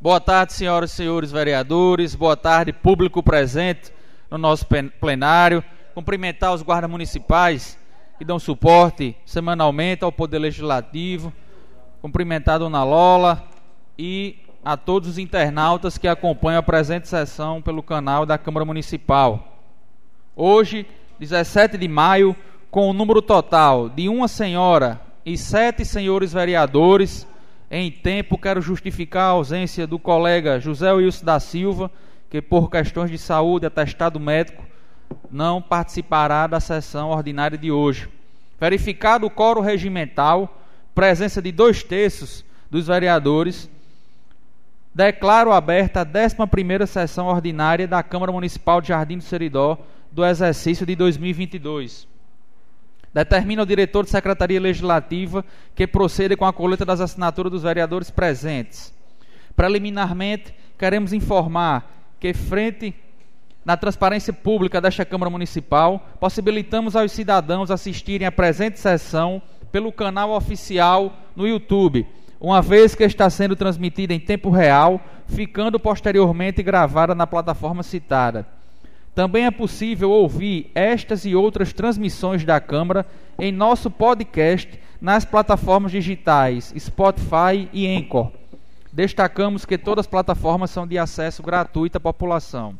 Boa tarde, senhoras e senhores vereadores. Boa tarde, público presente no nosso plenário. Cumprimentar os guardas municipais que dão suporte semanalmente ao Poder Legislativo. Cumprimentar a Dona Lola e a todos os internautas que acompanham a presente sessão pelo canal da Câmara Municipal. Hoje, 17 de maio, com o número total de uma senhora e sete senhores vereadores em tempo, quero justificar a ausência do colega José Wilson da Silva, que por questões de saúde, atestado médico, não participará da sessão ordinária de hoje. Verificado o coro regimental, presença de dois terços dos vereadores, declaro aberta a 11ª sessão ordinária da Câmara Municipal de Jardim do Seridó do exercício de 2022. Determina o diretor de Secretaria Legislativa que proceda com a coleta das assinaturas dos vereadores presentes. Preliminarmente, queremos informar que, frente na transparência pública desta Câmara Municipal, possibilitamos aos cidadãos assistirem à presente sessão pelo canal oficial no YouTube, uma vez que está sendo transmitida em tempo real, ficando posteriormente gravada na plataforma citada. Também é possível ouvir estas e outras transmissões da Câmara em nosso podcast nas plataformas digitais Spotify e Anchor. Destacamos que todas as plataformas são de acesso gratuito à população.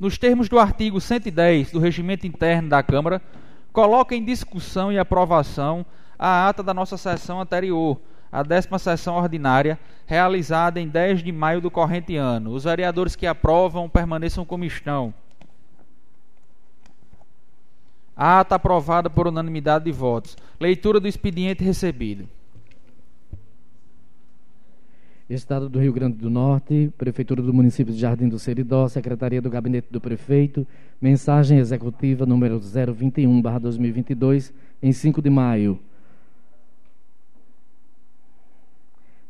Nos termos do artigo 110 do Regimento Interno da Câmara, coloca em discussão e aprovação a ata da nossa sessão anterior, a décima sessão ordinária, realizada em 10 de maio do corrente ano. Os vereadores que aprovam permaneçam como estão. A ata aprovada por unanimidade de votos. Leitura do expediente recebido. Estado do Rio Grande do Norte, Prefeitura do Município de Jardim do Seridó, Secretaria do Gabinete do Prefeito, mensagem executiva número 021/2022, em 5 de maio.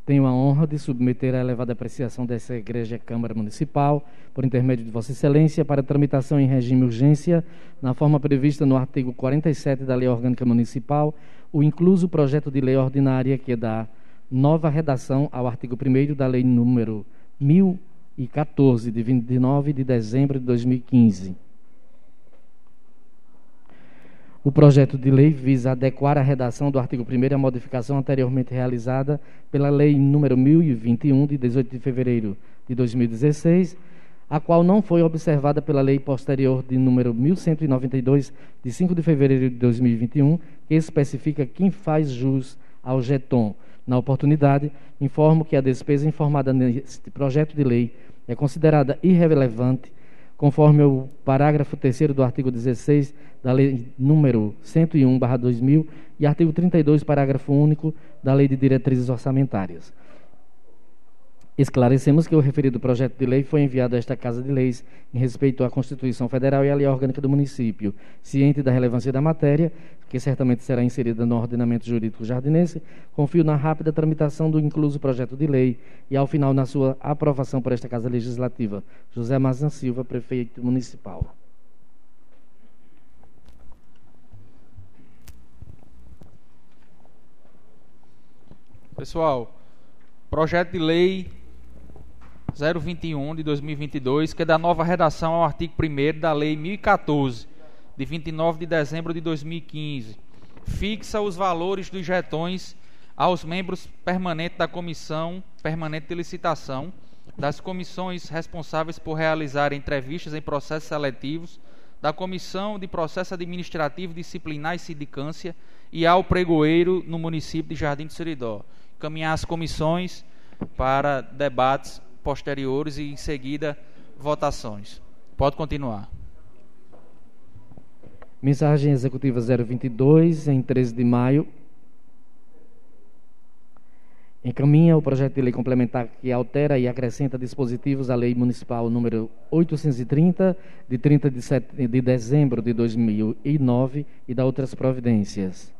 Tenho a honra de submeter a elevada apreciação dessa Igreja Câmara Municipal, por intermédio de Vossa Excelência, para tramitação em regime urgência, na forma prevista no artigo 47 da Lei Orgânica Municipal, o incluso projeto de lei ordinária que dá nova redação ao artigo 1 da Lei número 1014, de 29 de dezembro de 2015 o projeto de lei visa adequar a redação do artigo 1 à modificação anteriormente realizada pela Lei número 1021, de 18 de fevereiro de 2016, a qual não foi observada pela lei posterior de número 1192, de 5 de fevereiro de 2021, que especifica quem faz jus ao jeton. Na oportunidade, informo que a despesa informada neste projeto de lei é considerada irrelevante conforme o parágrafo 3 do artigo 16 da Lei número 101/2000 e artigo 32, parágrafo único da Lei de Diretrizes Orçamentárias. Esclarecemos que o referido projeto de lei foi enviado a esta Casa de Leis em respeito à Constituição Federal e à Lei Orgânica do Município. Ciente da relevância da matéria, que certamente será inserida no ordenamento jurídico jardinense, confio na rápida tramitação do incluso projeto de lei e, ao final, na sua aprovação por esta Casa Legislativa. José Mazan Silva, Prefeito Municipal. Pessoal, projeto de lei 021 de 2022, que é da nova redação ao artigo 1 da Lei 1014, de 29 de dezembro de 2015. Fixa os valores dos jetões aos membros permanentes da Comissão Permanente de Licitação, das comissões responsáveis por realizar entrevistas em processos seletivos, da Comissão de Processo Administrativo, Disciplinar e Sindicância e ao pregoeiro no município de Jardim do Seridó. Caminhar as comissões para debates posteriores e em seguida votações. Pode continuar. Mensagem executiva 022, em 13 de maio. Encaminha o projeto de lei complementar que altera e acrescenta dispositivos à Lei Municipal número 830, de 30 de, de dezembro de 2009 e da outras providências.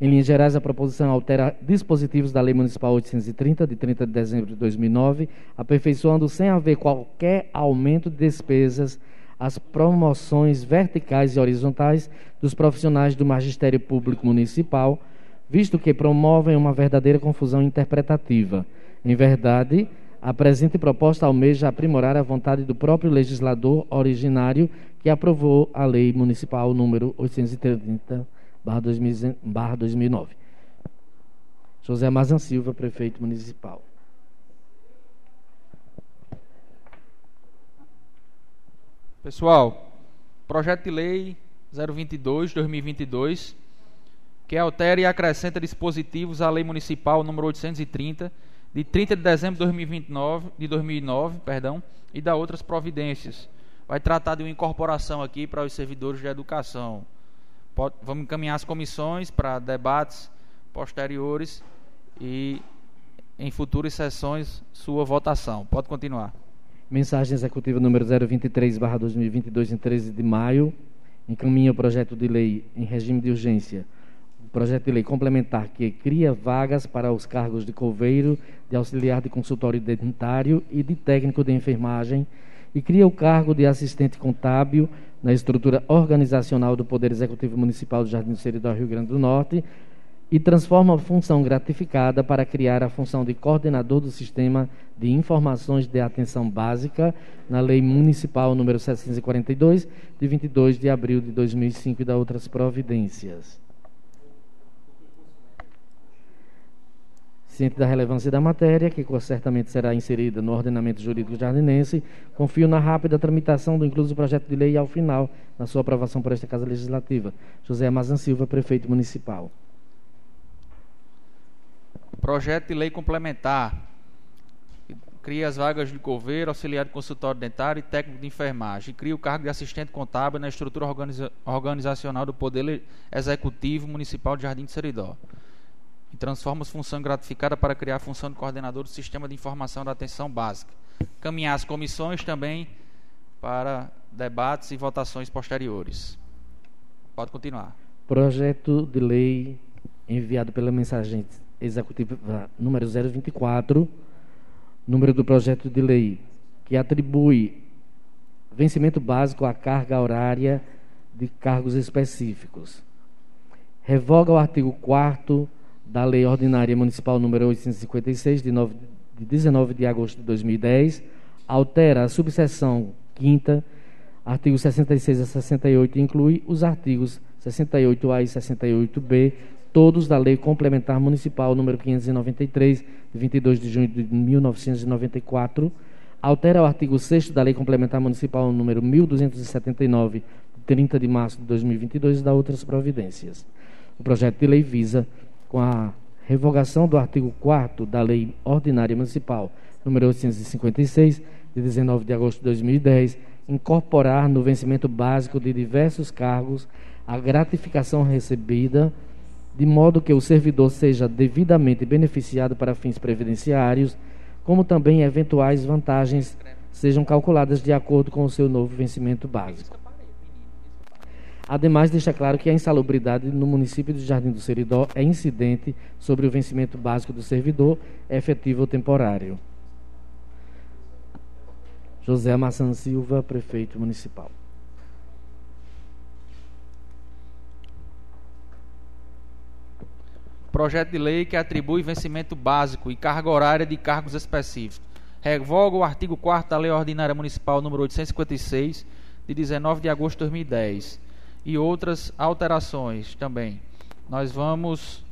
Em linhas gerais, a proposição altera dispositivos da Lei Municipal 830, de 30 de dezembro de 2009, aperfeiçoando, sem haver qualquer aumento de despesas, as promoções verticais e horizontais dos profissionais do Magistério Público Municipal, visto que promovem uma verdadeira confusão interpretativa. Em verdade, a presente proposta almeja aprimorar a vontade do próprio legislador originário que aprovou a Lei Municipal número 830/2009. José Mazan Silva, prefeito municipal. Pessoal, projeto de lei 022/2022 que altera e acrescenta dispositivos à Lei Municipal número 830 de 30 de dezembro de 2029, de 2009, perdão, e da outras providências. Vai tratar de uma incorporação aqui para os servidores de educação. Pode, vamos encaminhar as comissões para debates posteriores e em futuras sessões sua votação. Pode continuar. Mensagem executiva número 023/2022 em 13 de maio encaminha o projeto de lei em regime de urgência. Projeto de lei complementar que cria vagas para os cargos de coveiro, de auxiliar de consultório dentário e de técnico de enfermagem e cria o cargo de assistente contábil na estrutura organizacional do Poder Executivo Municipal do Jardim do Seridó, Rio Grande do Norte, e transforma a função gratificada para criar a função de coordenador do Sistema de Informações de Atenção Básica na Lei Municipal número 742, de 22 de abril de 2005 e da outras providências. Ciente da relevância da matéria, que certamente será inserida no ordenamento jurídico jardinense, confio na rápida tramitação do incluso projeto de lei ao final, na sua aprovação por esta Casa Legislativa. José Amazan Silva, prefeito municipal. Projeto de lei complementar. Cria as vagas de coveiro, auxiliar de consultório dentário e técnico de enfermagem. Cria o cargo de assistente contábil na estrutura organiza organizacional do Poder Executivo Municipal de Jardim de Seridó e transforma a função gratificada para criar a função de coordenador do Sistema de Informação da Atenção Básica. Caminhar as comissões também para debates e votações posteriores. Pode continuar. Projeto de lei enviado pela mensagem executiva número 024, número do projeto de lei que atribui vencimento básico à carga horária de cargos específicos. Revoga o artigo 4 da Lei Ordinária Municipal número 856, de, 9, de 19 de agosto de 2010, altera a subseção 5 artigos 66 a 68, inclui os artigos 68A e 68B, todos da Lei Complementar Municipal número 593, de 22 de junho de 1994, altera o artigo 6 da Lei Complementar Municipal número 1279, de 30 de março de 2022 e dá outras providências. O projeto de lei visa com a revogação do artigo 4 da Lei Ordinária Municipal, número 856, de 19 de agosto de 2010, incorporar no vencimento básico de diversos cargos a gratificação recebida, de modo que o servidor seja devidamente beneficiado para fins previdenciários, como também eventuais vantagens sejam calculadas de acordo com o seu novo vencimento básico. Ademais, deixa claro que a insalubridade no município de Jardim do Seridó é incidente sobre o vencimento básico do servidor, efetivo ou temporário. José Massan Silva, prefeito municipal. Projeto de lei que atribui vencimento básico e carga horária de cargos específicos. Revoga o artigo 4 da Lei Ordinária Municipal número 856, de 19 de agosto de 2010 e outras alterações também. Nós vamos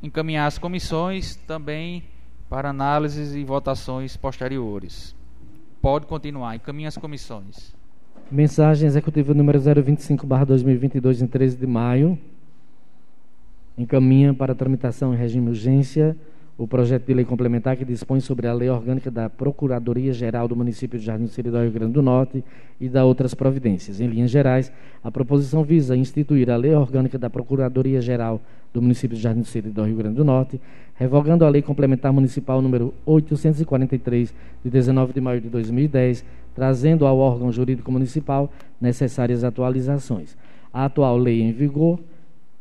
encaminhar as comissões também para análises e votações posteriores. Pode continuar, encaminhe as comissões. Mensagem executiva número 025/2022 em 13 de maio. Encaminha para tramitação em regime de urgência o projeto de lei complementar que dispõe sobre a lei orgânica da Procuradoria-Geral do município de Jardim do Seridó, Rio Grande do Norte e da outras providências. Em linhas gerais, a proposição visa instituir a lei orgânica da Procuradoria-Geral do município de Jardim do Seridó, Rio Grande do Norte, revogando a lei complementar municipal número 843 de 19 de maio de 2010, trazendo ao órgão jurídico municipal necessárias atualizações. A atual lei em vigor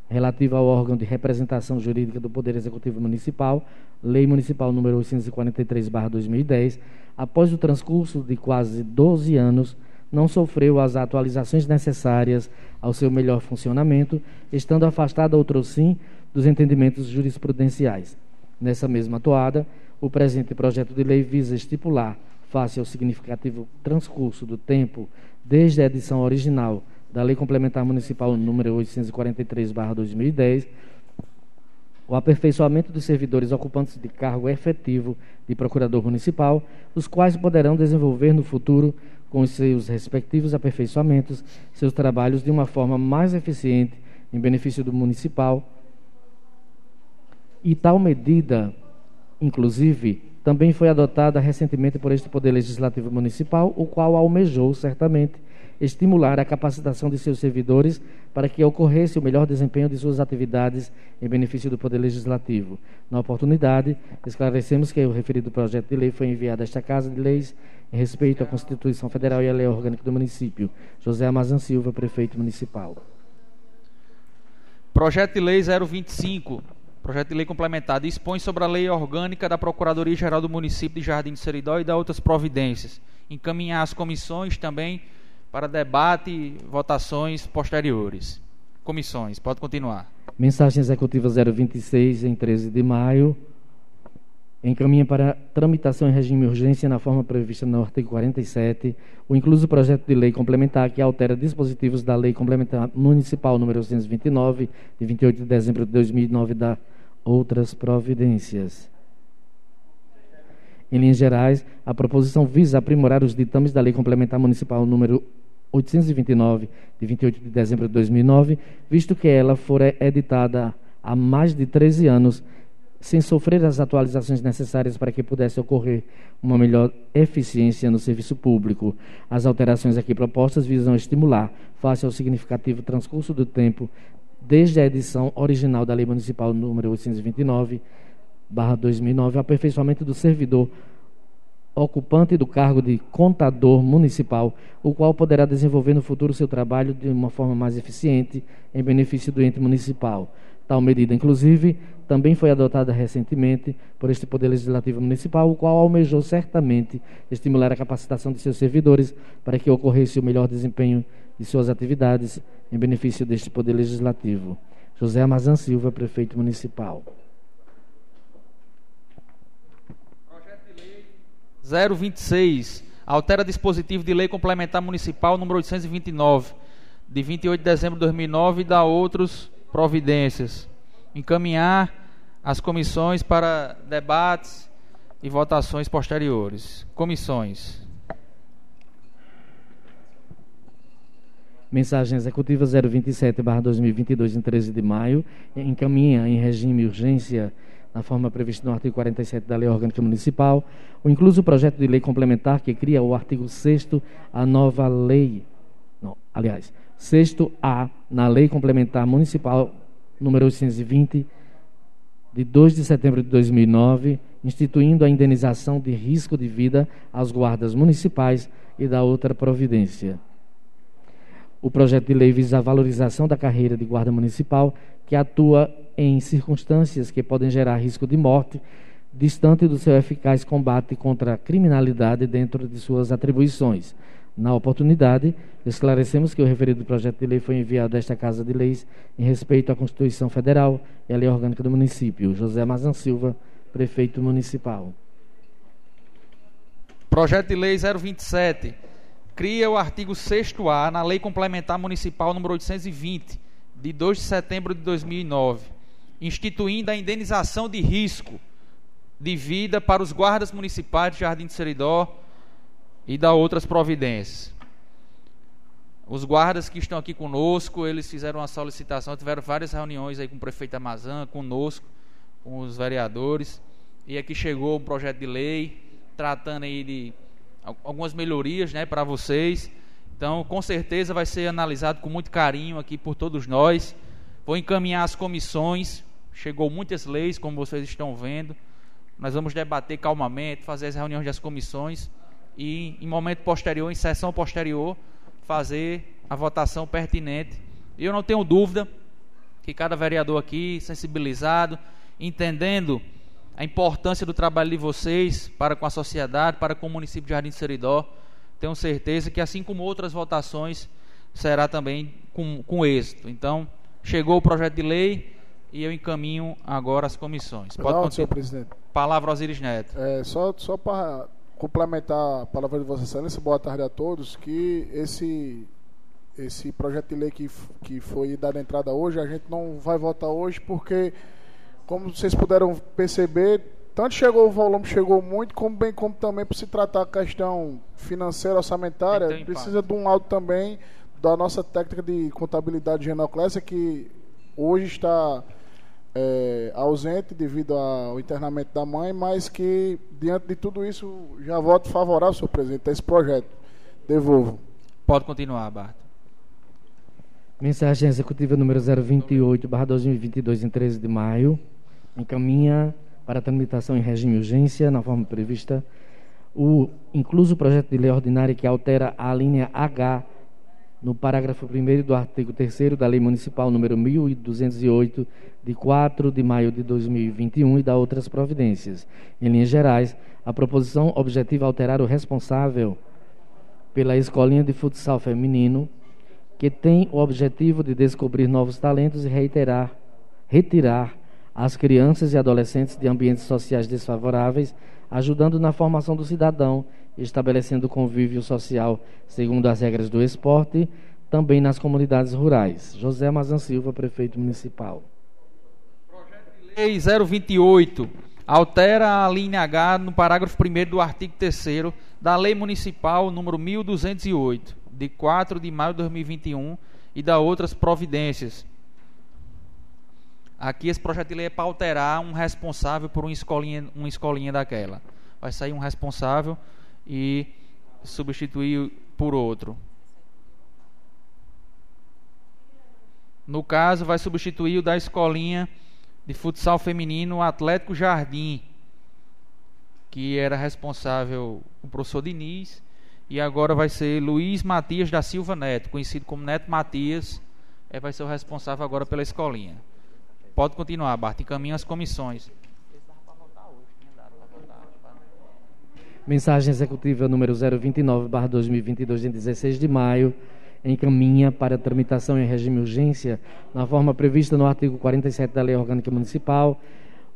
relativa ao órgão de representação jurídica do Poder Executivo Municipal, Lei Municipal número 843/2010, após o transcurso de quase 12 anos, não sofreu as atualizações necessárias ao seu melhor funcionamento, estando afastada outrossim dos entendimentos jurisprudenciais. Nessa mesma toada, o presente projeto de lei visa estipular, face ao significativo transcurso do tempo desde a edição original da Lei Complementar Municipal número 843/2010, o aperfeiçoamento dos servidores ocupantes de cargo efetivo de procurador municipal, os quais poderão desenvolver no futuro, com os seus respectivos aperfeiçoamentos, seus trabalhos de uma forma mais eficiente em benefício do municipal. E tal medida, inclusive, também foi adotada recentemente por este Poder Legislativo Municipal, o qual almejou, certamente, estimular a capacitação de seus servidores para que ocorresse o melhor desempenho de suas atividades em benefício do Poder Legislativo. Na oportunidade, esclarecemos que o referido projeto de lei foi enviado a esta Casa de Leis em respeito à Constituição Federal e à Lei Orgânica do Município. José Amazan Silva, Prefeito Municipal. Projeto de Lei 025, projeto de lei complementar, dispõe sobre a Lei Orgânica da Procuradoria-Geral do Município de Jardim de Seridó e da outras providências. Encaminhar as comissões também para debate e votações posteriores. Comissões, pode continuar. Mensagem executiva 026, em 13 de maio. Encaminha para tramitação em regime de urgência na forma prevista no artigo 47 o incluso projeto de lei complementar que altera dispositivos da Lei Complementar Municipal número 229, de 28 de dezembro de 2009, da outras providências. Em linhas gerais, a proposição visa aprimorar os ditames da Lei Complementar Municipal número 829, de 28 de dezembro de 2009, visto que ela fora editada há mais de 13 anos, sem sofrer as atualizações necessárias para que pudesse ocorrer uma melhor eficiência no serviço público. As alterações aqui propostas visam estimular, face ao significativo transcurso do tempo, desde a edição original da Lei Municipal número 829, 2009, o aperfeiçoamento do servidor ocupante do cargo de contador municipal, o qual poderá desenvolver no futuro seu trabalho de uma forma mais eficiente em benefício do ente municipal. Tal medida, inclusive, também foi adotada recentemente por este Poder Legislativo Municipal, o qual almejou certamente estimular a capacitação de seus servidores para que ocorresse o melhor desempenho de suas atividades em benefício deste Poder Legislativo. José Amazan Silva, Prefeito Municipal. 026 altera dispositivo de lei complementar municipal número 829 de 28 de dezembro de 2009 e dá outras providências. Encaminhar as comissões para debates e votações posteriores. Comissões. Mensagem executiva 027/2022 em 13 de maio encaminha em regime urgência na forma prevista no artigo 47 da Lei Orgânica Municipal, o incluso projeto de lei complementar que cria o artigo 6 a nova lei, não, aliás, 6 A na Lei Complementar Municipal número 820 de 2 de setembro de 2009, instituindo a indenização de risco de vida aos guardas municipais e da outra providência. O projeto de lei visa a valorização da carreira de guarda municipal que atua em circunstâncias que podem gerar risco de morte, distante do seu eficaz combate contra a criminalidade dentro de suas atribuições. Na oportunidade, esclarecemos que o referido projeto de lei foi enviado a esta Casa de Leis em respeito à Constituição Federal e à Lei Orgânica do Município. José Mazan Silva, Prefeito Municipal. Projeto de Lei 027 cria o artigo 6A na Lei Complementar Municipal número 820, de 2 de setembro de 2009 instituindo a indenização de risco de vida para os guardas municipais de Jardim de Seridó e da outras providências. Os guardas que estão aqui conosco, eles fizeram uma solicitação, tiveram várias reuniões aí com o prefeito Amazã, conosco, com os vereadores, e aqui chegou um projeto de lei tratando aí de algumas melhorias, né, para vocês. Então, com certeza vai ser analisado com muito carinho aqui por todos nós. Vou encaminhar as comissões Chegou muitas leis, como vocês estão vendo. Nós vamos debater calmamente, fazer as reuniões das comissões e, em momento posterior, em sessão posterior, fazer a votação pertinente. E eu não tenho dúvida que cada vereador aqui, sensibilizado, entendendo a importância do trabalho de vocês para com a sociedade, para com o município de Jardim de Seridó, tenho certeza que, assim como outras votações, será também com, com êxito. Então, chegou o projeto de lei, e eu encaminho agora as comissões. Pode continuar. senhor presidente. Palavra Osiris Neto. É, só só para complementar a palavra de Vossa Excelência, boa tarde a todos, que esse esse projeto de lei que, que foi dado entrada hoje, a gente não vai votar hoje porque, como vocês puderam perceber, tanto chegou o volume, chegou muito, como bem como também por se tratar a questão financeira, orçamentária, precisa de um laudo também da nossa técnica de contabilidade genoclésia, que hoje está é, ausente devido ao internamento da mãe, mas que, diante de tudo isso, já voto favorável, senhor presidente, a esse projeto. Devolvo. Pode continuar, Bart. Mensagem executiva número 028, barra 2022, em 13 de maio, encaminha para tramitação em regime de urgência, na forma prevista, o incluso o projeto de lei ordinária que altera a linha H no parágrafo 1 do artigo 3 da Lei Municipal número 1208, de 4 de maio de 2021 e da outras providências. Em linhas gerais, a proposição objetiva alterar o responsável pela escolinha de futsal feminino, que tem o objetivo de descobrir novos talentos e reiterar, retirar as crianças e adolescentes de ambientes sociais desfavoráveis, ajudando na formação do cidadão, estabelecendo convívio social segundo as regras do esporte, também nas comunidades rurais. José Mazan Silva, prefeito municipal. Projeto de lei 028 altera a linha H no parágrafo 1 do artigo 3 da Lei Municipal número 1208, de 4 de maio de 2021 e da outras providências Aqui esse projeto de lei é para alterar um responsável por uma escolinha, uma escolinha daquela. Vai sair um responsável e substituir por outro. No caso, vai substituir o da escolinha de futsal feminino Atlético Jardim, que era responsável o professor Diniz, e agora vai ser Luiz Matias da Silva Neto, conhecido como Neto Matias, é, vai ser o responsável agora pela escolinha. Pode continuar, Bart. Encaminha as comissões. Mensagem executiva número 029, barra 2022, em 16 de maio, encaminha para tramitação em regime de urgência, na forma prevista no artigo 47 da Lei Orgânica Municipal,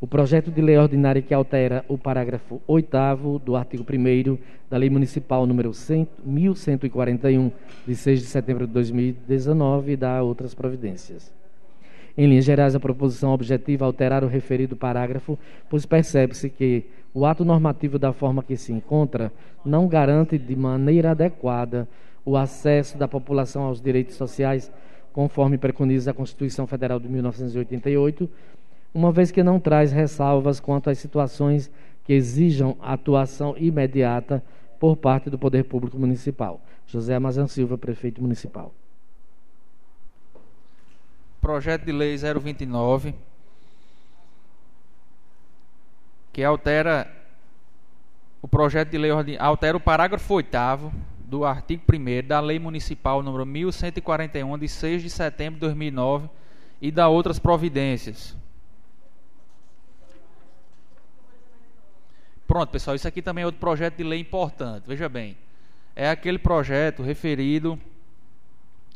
o projeto de lei ordinária que altera o parágrafo 8 do artigo 1 da Lei Municipal número 100, 1141, de 6 de setembro de 2019 e da outras providências. Em linhas gerais, a proposição objetiva alterar o referido parágrafo, pois percebe-se que o ato normativo da forma que se encontra não garante de maneira adequada o acesso da população aos direitos sociais, conforme preconiza a Constituição Federal de 1988, uma vez que não traz ressalvas quanto às situações que exijam atuação imediata por parte do Poder Público Municipal. José Amazan Silva, prefeito municipal projeto de lei 029, que altera o projeto de lei altera o parágrafo 8 do artigo 1 da Lei Municipal número 1141 de 6 de setembro de 2009 e da outras providências. Pronto, pessoal, isso aqui também é outro projeto de lei importante. Veja bem, é aquele projeto referido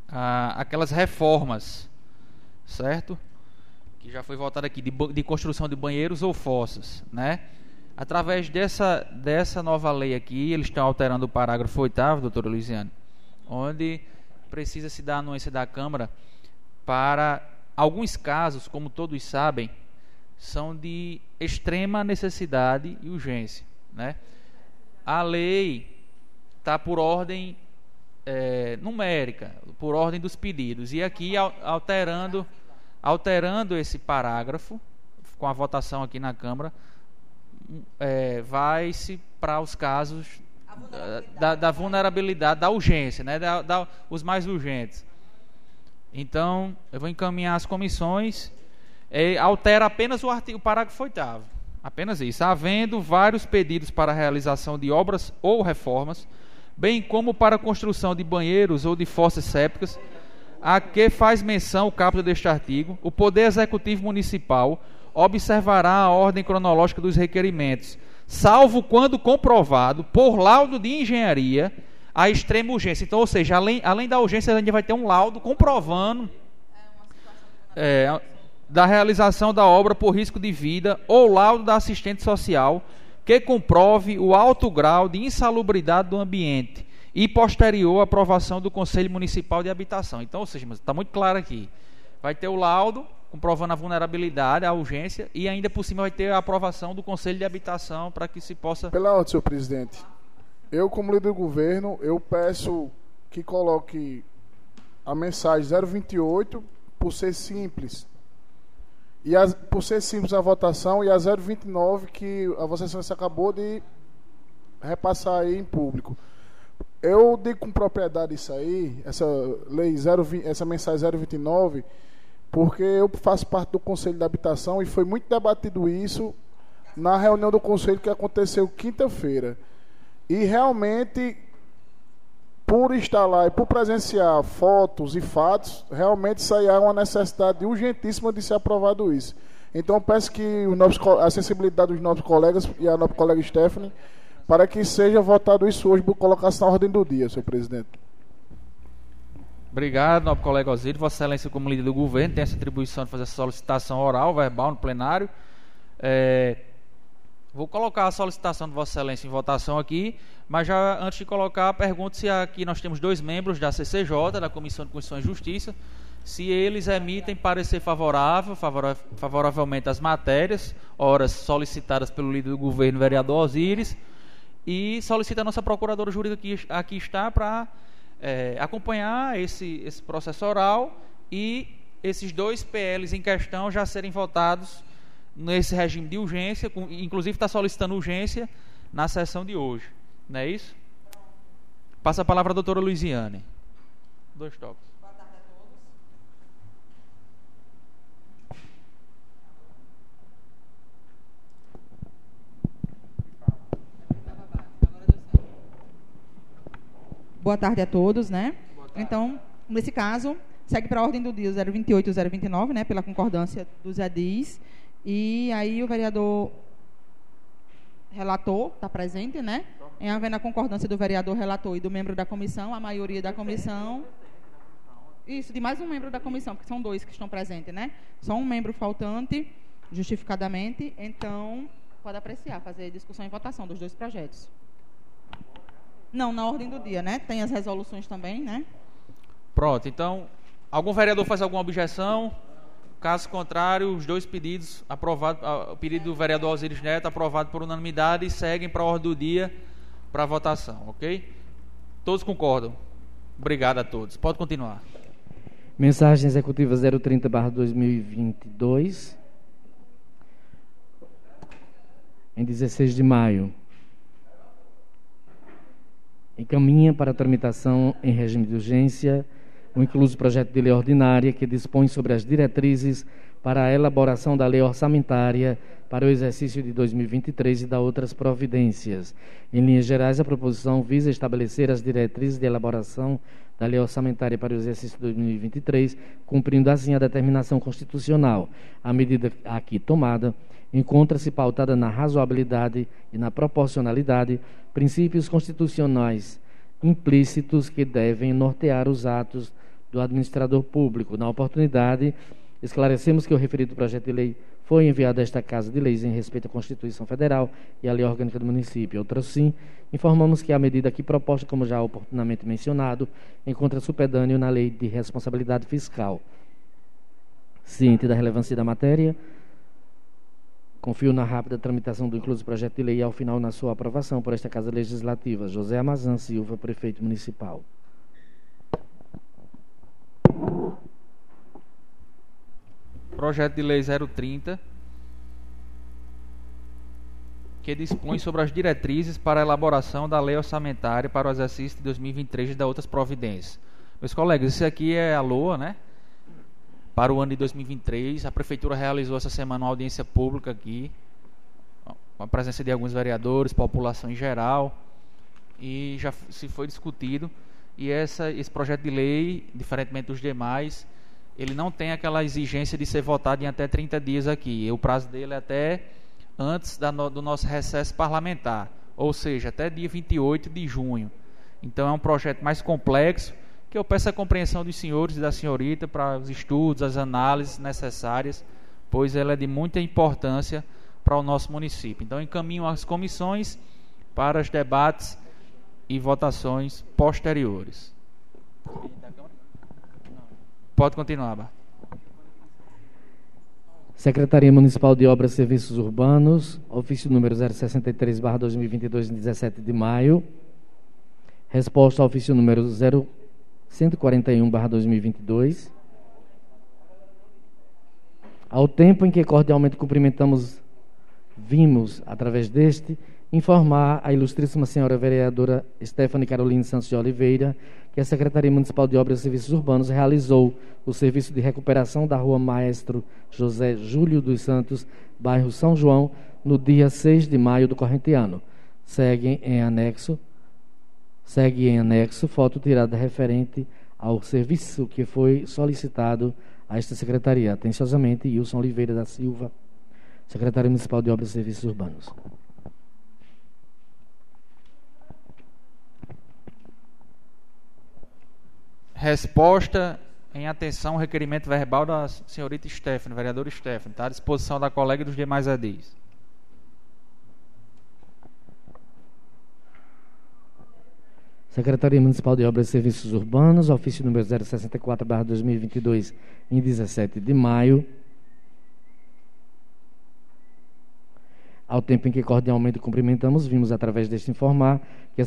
a aquelas reformas certo? Que já foi votado aqui de, de construção de banheiros ou fossas, né? Através dessa, dessa nova lei aqui, eles estão alterando o parágrafo 8 doutora Luiziane, onde precisa se dar anuência da Câmara para alguns casos, como todos sabem, são de extrema necessidade e urgência. Né? A lei está por ordem é, numérica, por ordem dos pedidos, e aqui alterando alterando esse parágrafo, com a votação aqui na Câmara, é, vai-se para os casos vulnerabilidade. Da, da, vulnerabilidade, da urgência, né, da, da, os mais urgentes. Então, eu vou encaminhar as comissões, é, altera apenas o, artigo, o parágrafo 8 apenas isso, havendo vários pedidos para a realização de obras ou reformas, bem como para a construção de banheiros ou de fossas sépticas, a que faz menção o capítulo deste artigo, o Poder Executivo Municipal observará a ordem cronológica dos requerimentos, salvo quando comprovado por laudo de engenharia a extrema urgência. Então, ou seja, além, além da urgência, a gente vai ter um laudo comprovando é, da realização da obra por risco de vida ou laudo da assistente social que comprove o alto grau de insalubridade do ambiente e posterior aprovação do Conselho Municipal de Habitação. Então, ou seja, está muito claro aqui. Vai ter o laudo comprovando a vulnerabilidade, a urgência e ainda por cima vai ter a aprovação do Conselho de Habitação para que se possa. Pela ordem, senhor presidente. Eu, como líder do governo, eu peço que coloque a mensagem 028 por ser simples. E as, por ser simples a votação e a 029 que a Vossa Excelência acabou de repassar aí em público. Eu digo com propriedade isso aí, essa lei 020, essa mensagem 029, porque eu faço parte do Conselho de Habitação e foi muito debatido isso na reunião do Conselho que aconteceu quinta-feira. E realmente por estar lá e por presenciar fotos e fatos, realmente sairá uma necessidade urgentíssima de ser aprovado isso. Então peço que a sensibilidade dos nossos colegas e a nossa colega Stephanie, para que seja votado isso hoje por colocação na ordem do dia, senhor presidente. Obrigado, nobre colega Osírio. Vossa Excelência, como líder do governo, tem essa atribuição de fazer solicitação oral, verbal, no plenário. É, Vou colocar a solicitação de Vossa Excelência em votação aqui, mas já antes de colocar, pergunto se aqui nós temos dois membros da CCJ, da Comissão de Constituição e Justiça, se eles emitem parecer favorável, favoravelmente às matérias, horas solicitadas pelo líder do governo, vereador Osíris, e solicita a nossa procuradora jurídica que aqui está para é, acompanhar esse, esse processo oral e esses dois PLs em questão já serem votados nesse regime de urgência, inclusive está solicitando urgência na sessão de hoje. Não é isso? Passa a palavra à doutora Luiziane. Dois toques. Boa tarde a todos. Boa tarde a todos, né? Então, nesse caso, segue para a ordem do dia 028 e 029, né, pela concordância dos EDIs. E aí o vereador relator está presente, né? Em havendo a concordância do vereador relator e do membro da comissão, a maioria da comissão. Isso, de mais um membro da comissão, porque são dois que estão presentes, né? Só um membro faltante, justificadamente. Então, pode apreciar, fazer discussão e votação dos dois projetos. Não, na ordem do dia, né? Tem as resoluções também, né? Pronto, então, algum vereador faz alguma objeção? Caso contrário, os dois pedidos aprovados, o pedido do vereador Osiris Neto aprovado por unanimidade seguem para a ordem do dia para votação, ok? Todos concordam? Obrigado a todos. Pode continuar. Mensagem executiva 030/2022 em 16 de maio. Encaminha para tramitação em regime de urgência o incluso projeto de lei ordinária que dispõe sobre as diretrizes para a elaboração da lei orçamentária para o exercício de 2023 e da outras providências. Em linhas gerais, a proposição visa estabelecer as diretrizes de elaboração da lei orçamentária para o exercício de 2023, cumprindo assim a determinação constitucional. A medida aqui tomada encontra-se pautada na razoabilidade e na proporcionalidade, princípios constitucionais implícitos que devem nortear os atos do administrador público. Na oportunidade, esclarecemos que o referido projeto de lei foi enviado a esta Casa de Leis em respeito à Constituição Federal e à Lei Orgânica do Município. Outro sim, informamos que a medida aqui proposta, como já oportunamente mencionado, encontra supedâneo na Lei de Responsabilidade Fiscal. Ciente da relevância da matéria, confio na rápida tramitação do incluso projeto de lei e, ao final, na sua aprovação por esta Casa Legislativa. José Amazan Silva, Prefeito Municipal. Projeto de Lei 030, que dispõe sobre as diretrizes para a elaboração da lei orçamentária para o exercício de 2023 e da outras providências. Meus colegas, isso aqui é a LOA, né? Para o ano de 2023. A Prefeitura realizou essa semana uma audiência pública aqui, com a presença de alguns vereadores, população em geral, e já se foi discutido e essa, esse projeto de lei, diferentemente dos demais, ele não tem aquela exigência de ser votado em até 30 dias aqui. O prazo dele é até antes da, do nosso recesso parlamentar, ou seja, até dia 28 de junho. Então é um projeto mais complexo, que eu peço a compreensão dos senhores e da senhorita para os estudos, as análises necessárias pois ela é de muita importância para o nosso município. Então, encaminho as comissões para os debates e votações posteriores. Pode continuar, Bart. Secretaria Municipal de Obras e Serviços Urbanos, ofício número 063, 2022, 17 de maio. Resposta ao ofício número 0141, 2022. Ao tempo em que cordialmente cumprimentamos, vimos, através deste, informar a ilustríssima senhora vereadora Stephanie Carolina Santos de Oliveira que a Secretaria Municipal de Obras e Serviços Urbanos realizou o serviço de recuperação da rua Maestro José Júlio dos Santos, bairro São João, no dia 6 de maio do corrente ano. Segue em anexo, segue em anexo foto tirada referente ao serviço que foi solicitado a esta secretaria. Atenciosamente, Wilson Oliveira da Silva, secretário municipal de Obras e Serviços Urbanos. Resposta em atenção ao requerimento verbal da senhorita Stephanie, vereadora Stephanie. Está à disposição da colega e dos demais edis. Secretaria Municipal de Obras e Serviços Urbanos, ofício número 064-2022, em 17 de maio. Ao tempo em que cordialmente cumprimentamos, vimos através deste informar que a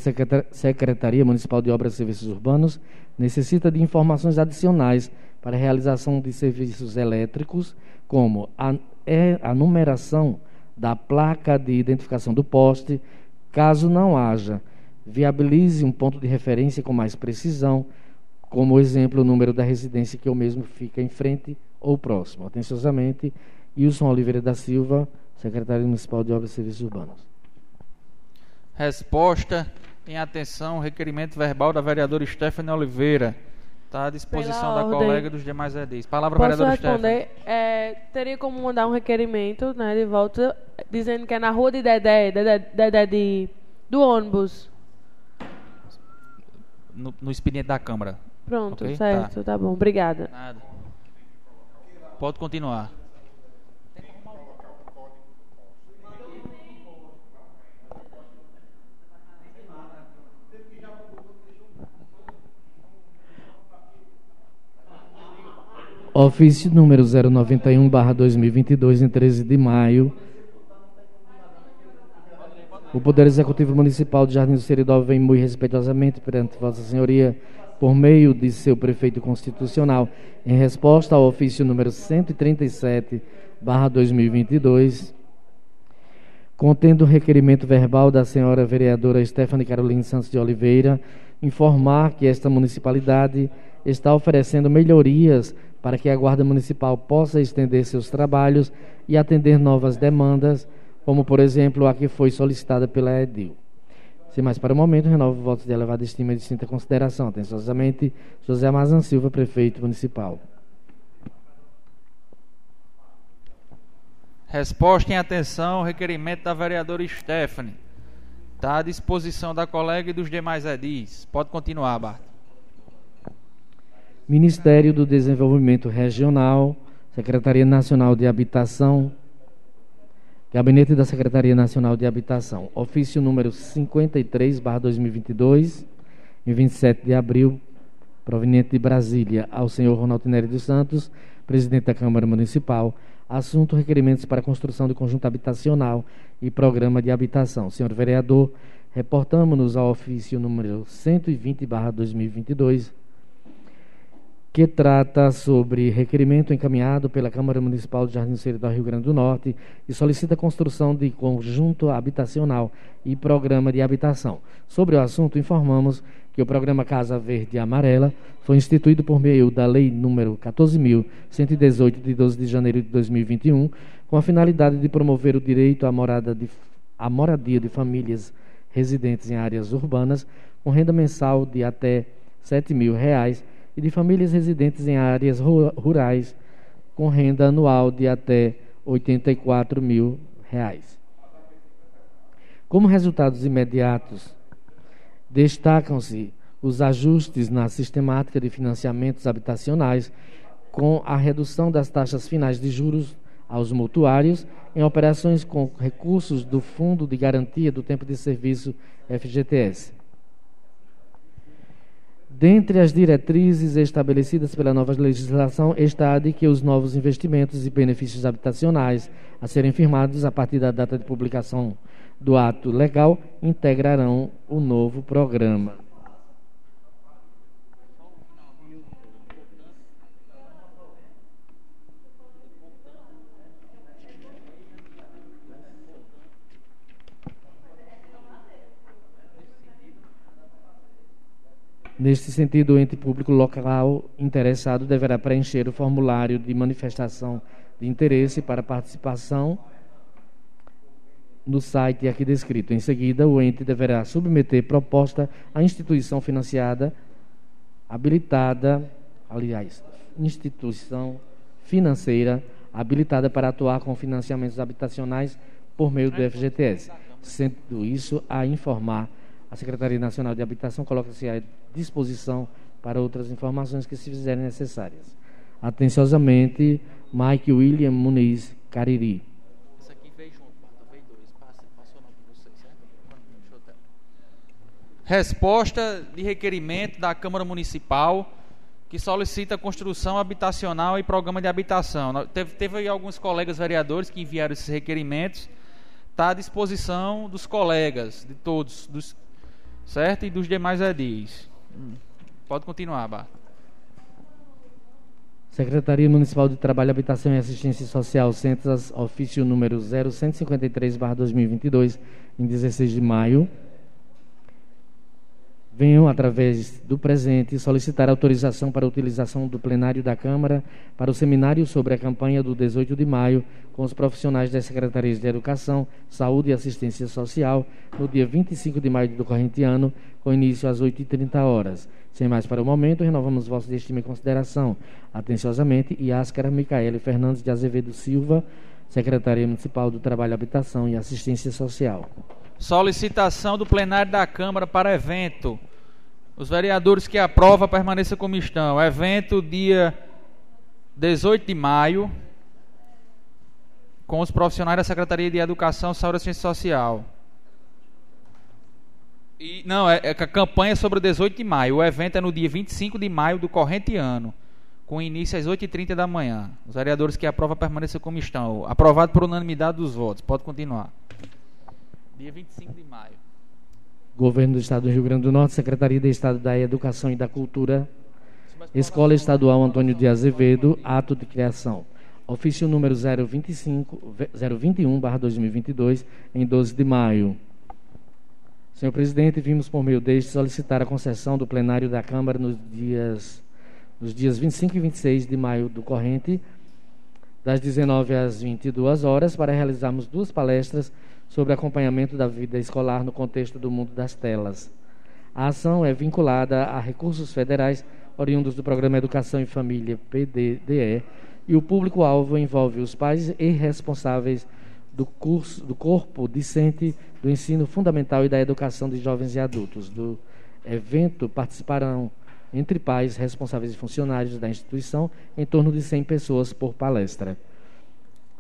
Secretaria Municipal de Obras e Serviços Urbanos necessita de informações adicionais para a realização de serviços elétricos, como a, é a numeração da placa de identificação do poste, caso não haja, viabilize um ponto de referência com mais precisão, como exemplo o número da residência que o mesmo fica em frente ou próximo. Atenciosamente, Wilson Oliveira da Silva, secretário municipal de Obras e Serviços Urbanos. Resposta em atenção, requerimento verbal da vereadora Stephanie Oliveira. Está à disposição Pela da ordem. colega e dos demais edis. Palavra, Posso vereadora responder? É, teria como mandar um requerimento né, de volta, dizendo que é na rua de Dedé, Dedé, Dedé de, do ônibus. No, no expediente da Câmara. Pronto, okay? certo, tá. tá bom. Obrigada. Nada. Pode continuar. Ofício número 091/2022 em 13 de maio. O Poder Executivo Municipal de Jardim do Seridó vem muito respeitosamente perante Vossa Senhoria por meio de seu prefeito constitucional em resposta ao ofício número 137/2022 contendo o requerimento verbal da senhora vereadora Stephanie Caroline Santos de Oliveira, informar que esta municipalidade está oferecendo melhorias para que a Guarda Municipal possa estender seus trabalhos e atender novas demandas, como, por exemplo, a que foi solicitada pela EDIL. Sem mais para o momento, renovo votos de elevada estima e distinta consideração. Atenciosamente, José Amazan Silva, prefeito municipal. Resposta em atenção, requerimento da vereadora Stephanie. Está à disposição da colega e dos demais edis. Pode continuar, Bart. Ministério do Desenvolvimento Regional, Secretaria Nacional de Habitação, Gabinete da Secretaria Nacional de Habitação, ofício número 53, 2022, em 27 de abril, proveniente de Brasília, ao senhor Ronaldo Nery dos Santos, presidente da Câmara Municipal, assunto requerimentos para construção de conjunto habitacional e programa de habitação. Senhor vereador, reportamos-nos ao ofício número 120, 2022, que trata sobre requerimento encaminhado pela Câmara Municipal de Jardim Seridó, Rio Grande do Norte, e solicita a construção de conjunto habitacional e programa de habitação. Sobre o assunto, informamos que o programa Casa Verde e Amarela foi instituído por meio da Lei número 14.118, de 12 de janeiro de 2021, com a finalidade de promover o direito à, morada de, à moradia de famílias residentes em áreas urbanas, com renda mensal de até 7 mil reais, e de famílias residentes em áreas rurais com renda anual de até 84 mil reais. Como resultados imediatos, destacam-se os ajustes na sistemática de financiamentos habitacionais, com a redução das taxas finais de juros aos mutuários em operações com recursos do Fundo de Garantia do Tempo de Serviço FGTS. Dentre as diretrizes estabelecidas pela nova legislação está a de que os novos investimentos e benefícios habitacionais a serem firmados a partir da data de publicação do ato legal integrarão o novo programa. Neste sentido, o ente público local interessado deverá preencher o formulário de manifestação de interesse para participação no site aqui descrito. Em seguida, o ente deverá submeter proposta à instituição financiada, habilitada, aliás, instituição financeira habilitada para atuar com financiamentos habitacionais por meio do FGTS, sendo isso a informar a Secretaria Nacional de Habitação coloca-se à disposição para outras informações que se fizerem necessárias. Atenciosamente, Mike William Muniz Cariri. Isso aqui veio junto, veio dois. passou não para vocês, certo? Resposta de requerimento da Câmara Municipal que solicita construção habitacional e programa de habitação. Teve, teve aí alguns colegas vereadores que enviaram esses requerimentos. Está à disposição dos colegas, de todos, dos certo? E dos demais edis. Hum. Pode continuar, Bar. Secretaria Municipal de Trabalho, Habitação e Assistência Social, Centros, ofício número 0153-2022, em 16 de maio venham, através do presente, solicitar autorização para a utilização do plenário da Câmara para o seminário sobre a campanha do 18 de maio com os profissionais das Secretarias de Educação, Saúde e Assistência Social, no dia 25 de maio do corrente ano, com início às 8h30 horas. Sem mais para o momento, renovamos vosso destino e consideração. Atenciosamente, Iáscara Micaele Fernandes de Azevedo Silva, Secretaria Municipal do Trabalho, Habitação e Assistência Social. Solicitação do plenário da Câmara para evento. Os vereadores que aprovam permaneçam como estão. Evento dia 18 de maio com os profissionais da Secretaria de Educação, Saúde e Ciência Social. E, não, é, é a campanha é sobre o 18 de maio. O evento é no dia 25 de maio do corrente ano, com início às 8h30 da manhã. Os vereadores que aprovam permaneçam como estão. Aprovado por unanimidade dos votos. Pode continuar. Dia 25 de maio. Governo do Estado do Rio Grande do Norte, Secretaria de Estado da Educação e da Cultura, Escola Estadual Antônio de Azevedo, ato de criação. Ofício número 025, 021/2022, em 12 de maio. Senhor presidente, vimos por meio deste solicitar a concessão do plenário da Câmara nos dias nos dias 25 e 26 de maio do corrente, das 19 às 22 horas, para realizarmos duas palestras sobre acompanhamento da vida escolar no contexto do mundo das telas. A ação é vinculada a recursos federais oriundos do Programa Educação e Família, PDDE, e o público-alvo envolve os pais e responsáveis do, curso, do corpo discente do ensino fundamental e da educação de jovens e adultos. Do evento participarão, entre pais, responsáveis e funcionários da instituição, em torno de 100 pessoas por palestra.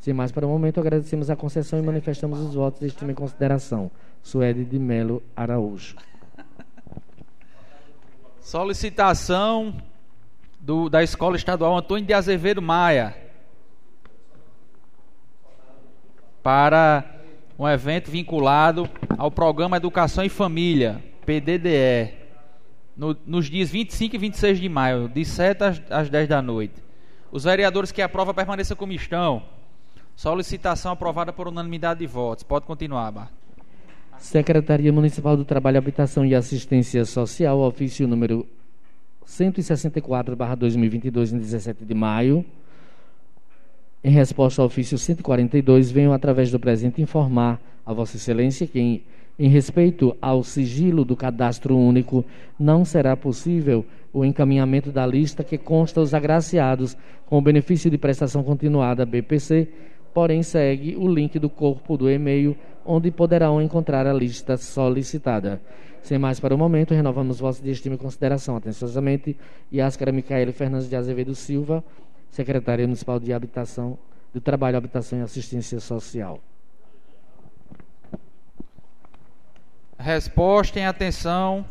Sem mais para o momento, agradecemos a concessão e manifestamos os votos de estima e consideração. Suede de Melo Araújo. Solicitação do, da Escola Estadual Antônio de Azevedo Maia para um evento vinculado ao Programa Educação e Família, PDDE, no, nos dias 25 e 26 de maio, de 7 às, às 10 da noite. Os vereadores que aprovam permaneçam como estão. Solicitação aprovada por unanimidade de votos. Pode continuar, Bar. Secretaria Municipal do Trabalho, Habitação e Assistência Social, ofício número 164/2022, em 17 de maio. Em resposta ao ofício 142, venho através do presente informar a Vossa Excelência que em, em respeito ao sigilo do cadastro único, não será possível o encaminhamento da lista que consta os agraciados com o benefício de prestação continuada BPC porém segue o link do corpo do e-mail, onde poderão encontrar a lista solicitada. Sem mais para o momento, renovamos vossa de estima e consideração. Atenciosamente, Yáscara Micaele Fernandes de Azevedo Silva, Secretária Municipal de Habitação, do Trabalho, Habitação e Assistência Social. Resposta em atenção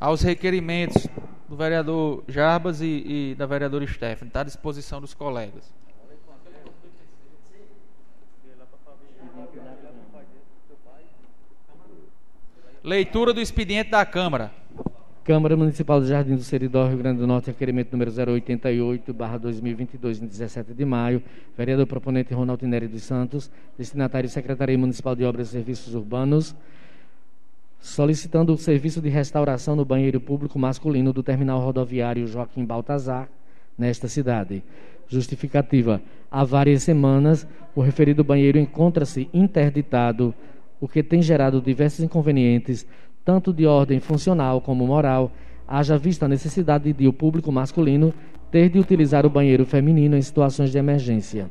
aos requerimentos do vereador Jarbas e, e da vereadora Stephanie. Está à disposição dos colegas. Leitura do expediente da Câmara. Câmara Municipal do Jardim do Seridó, Rio Grande do Norte, requerimento número 088, barra 2022, em 17 de maio. Vereador proponente Ronaldo Nery dos Santos, destinatário Secretaria Municipal de Obras e Serviços Urbanos, solicitando o serviço de restauração no banheiro público masculino do terminal rodoviário Joaquim Baltazar, nesta cidade. Justificativa: há várias semanas o referido banheiro encontra-se interditado, o que tem gerado diversos inconvenientes tanto de ordem funcional como moral, haja vista a necessidade de o público masculino ter de utilizar o banheiro feminino em situações de emergência.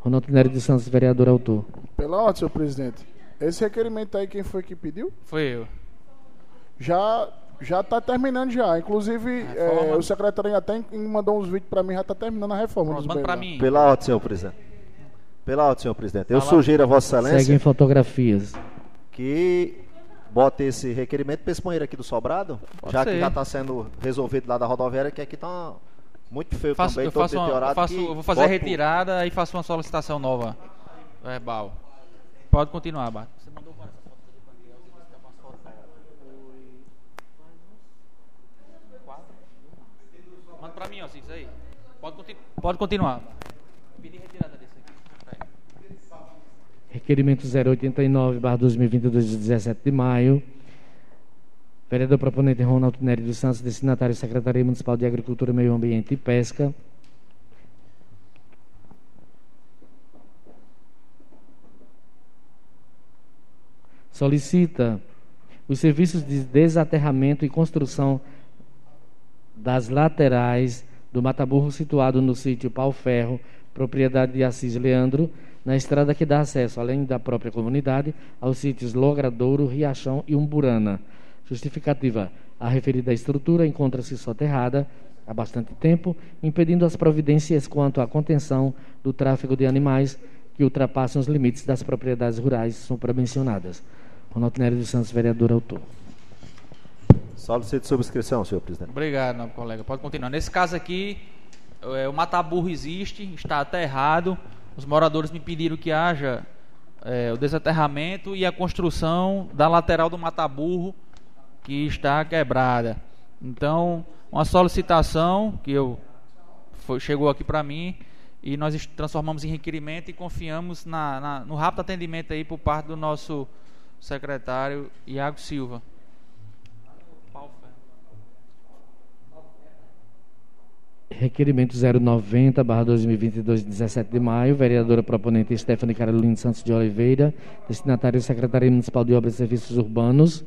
Ronaldo Nery de Santos, vereador autor. Pela ordem, senhor presidente. Esse requerimento aí, quem foi que pediu? Foi eu. Já já está terminando já. Inclusive, é, o secretário até mandou uns vídeos para mim, já está terminando a reforma Pronto, dos manda para mim. Pela ordem, senhor presidente. Pela ordem, senhor presidente. Eu Fala. sugiro a Vossa Excelência Seguem fotografias. que bote esse requerimento para esse banheiro aqui do Sobrado, Pode já ser. que já está sendo resolvido lá da rodoviária, que aqui está muito feio Faço- também, eu, todo faço uma- eu faço- eu vou fazer a retirada e faço uma solicitação nova verbal. Pode continuar, que é. Manda pra mim, ó, isso aí. Pode, continu pode continuar. Pedi retirada desse aqui. Pega. Requerimento 089, barra 2022, de 17 de maio. Vereador proponente Ronaldo Nery dos Santos, destinatário Secretaria Municipal de Agricultura, Meio Ambiente e Pesca. Solicita os serviços de desaterramento e construção das laterais do mataburro situado no sítio Pau Ferro, propriedade de Assis Leandro, na estrada que dá acesso, além da própria comunidade, aos sítios Logradouro, Riachão e Umburana. Justificativa: a referida estrutura encontra-se soterrada há bastante tempo, impedindo as providências quanto à contenção do tráfego de animais que ultrapassam os limites das propriedades rurais supramencionadas. Ronaldo Nery dos Santos, vereador autor. Solicito subscrição, senhor presidente. Obrigado, nobre colega. Pode continuar. Nesse caso aqui, é, o mataburro existe, está aterrado. Os moradores me pediram que haja é, o desaterramento e a construção da lateral do mataburro que está quebrada. Então, uma solicitação que eu foi- chegou aqui para mim e nós transformamos em requerimento e confiamos na- na- no rápido atendimento aí por parte do nosso secretário Iago Silva. Requerimento 090, barra 2022, 17 de maio. Vereadora proponente Stephanie Carolina Santos de Oliveira. Destinatário Secretaria Municipal de Obras e Serviços Urbanos.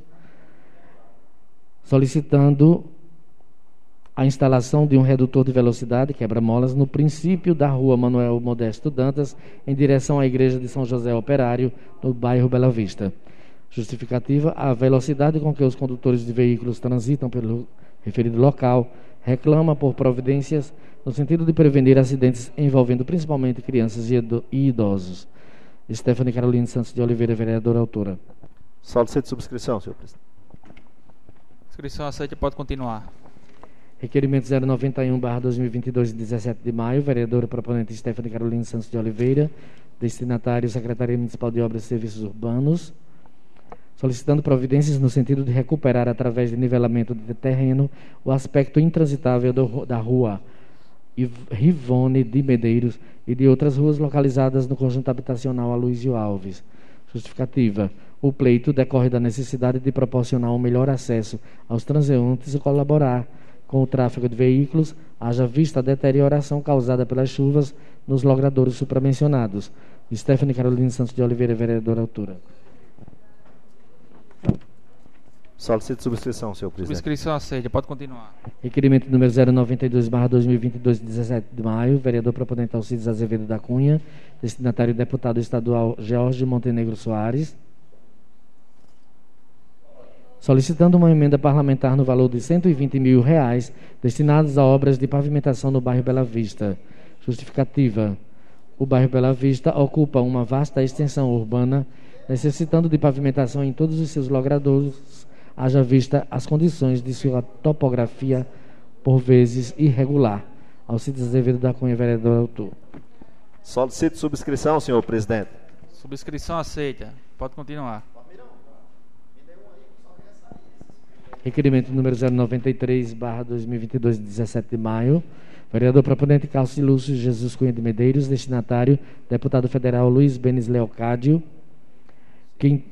Solicitando a instalação de um redutor de velocidade, quebra-molas, no princípio da rua Manuel Modesto Dantas, em direção à Igreja de São José Operário, no bairro Bela Vista. Justificativa: a velocidade com que os condutores de veículos transitam pelo referido local reclama por providências no sentido de prevenir acidentes envolvendo principalmente crianças e ido- idosos. Stephanie Carolina Santos de Oliveira, vereadora autora. Solicito subscrição, senhor presidente. Inscrição aceita, pode continuar. Requerimento 091, barra 2022, 17 de maio. Vereadora proponente Stephanie Carolina Santos de Oliveira. Destinatário Secretaria Municipal de Obras e Serviços Urbanos. Solicitando providências no sentido de recuperar, através de nivelamento de terreno, o aspecto intransitável do- da rua Iv- Rivone de Medeiros e de outras ruas localizadas no conjunto habitacional Aloysio Alves. Justificativa. O pleito decorre da necessidade de proporcionar um melhor acesso aos transeuntes e colaborar com o tráfego de veículos, haja vista a deterioração causada pelas chuvas nos logradouros supramencionados. Stephanie Carolina Santos de Oliveira, vereadora altura. Solicito subscrição, senhor presidente. Inscrição aceita, pode continuar. Requerimento número 092, barra 2022, 17 de maio. Vereador proponente Alcides Azevedo da Cunha. Destinatário deputado estadual Jorge Montenegro Soares. Solicitando uma emenda parlamentar no valor de 120 mil reais destinados a obras de pavimentação no bairro Bela Vista. Justificativa. O bairro Bela Vista ocupa uma vasta extensão urbana, necessitando de pavimentação em todos os seus logradouros, haja vista as condições de sua topografia, por vezes irregular. Alcides Azevedo da Cunha, vereador autor. Solicito subscrição, senhor presidente. Subscrição aceita. Pode continuar. Requerimento número 093, barra 2022, de 17 de maio. Vereador proponente Carlos Lúcio Jesus Cunha de Medeiros, destinatário, deputado federal Luiz Benes Leocádio,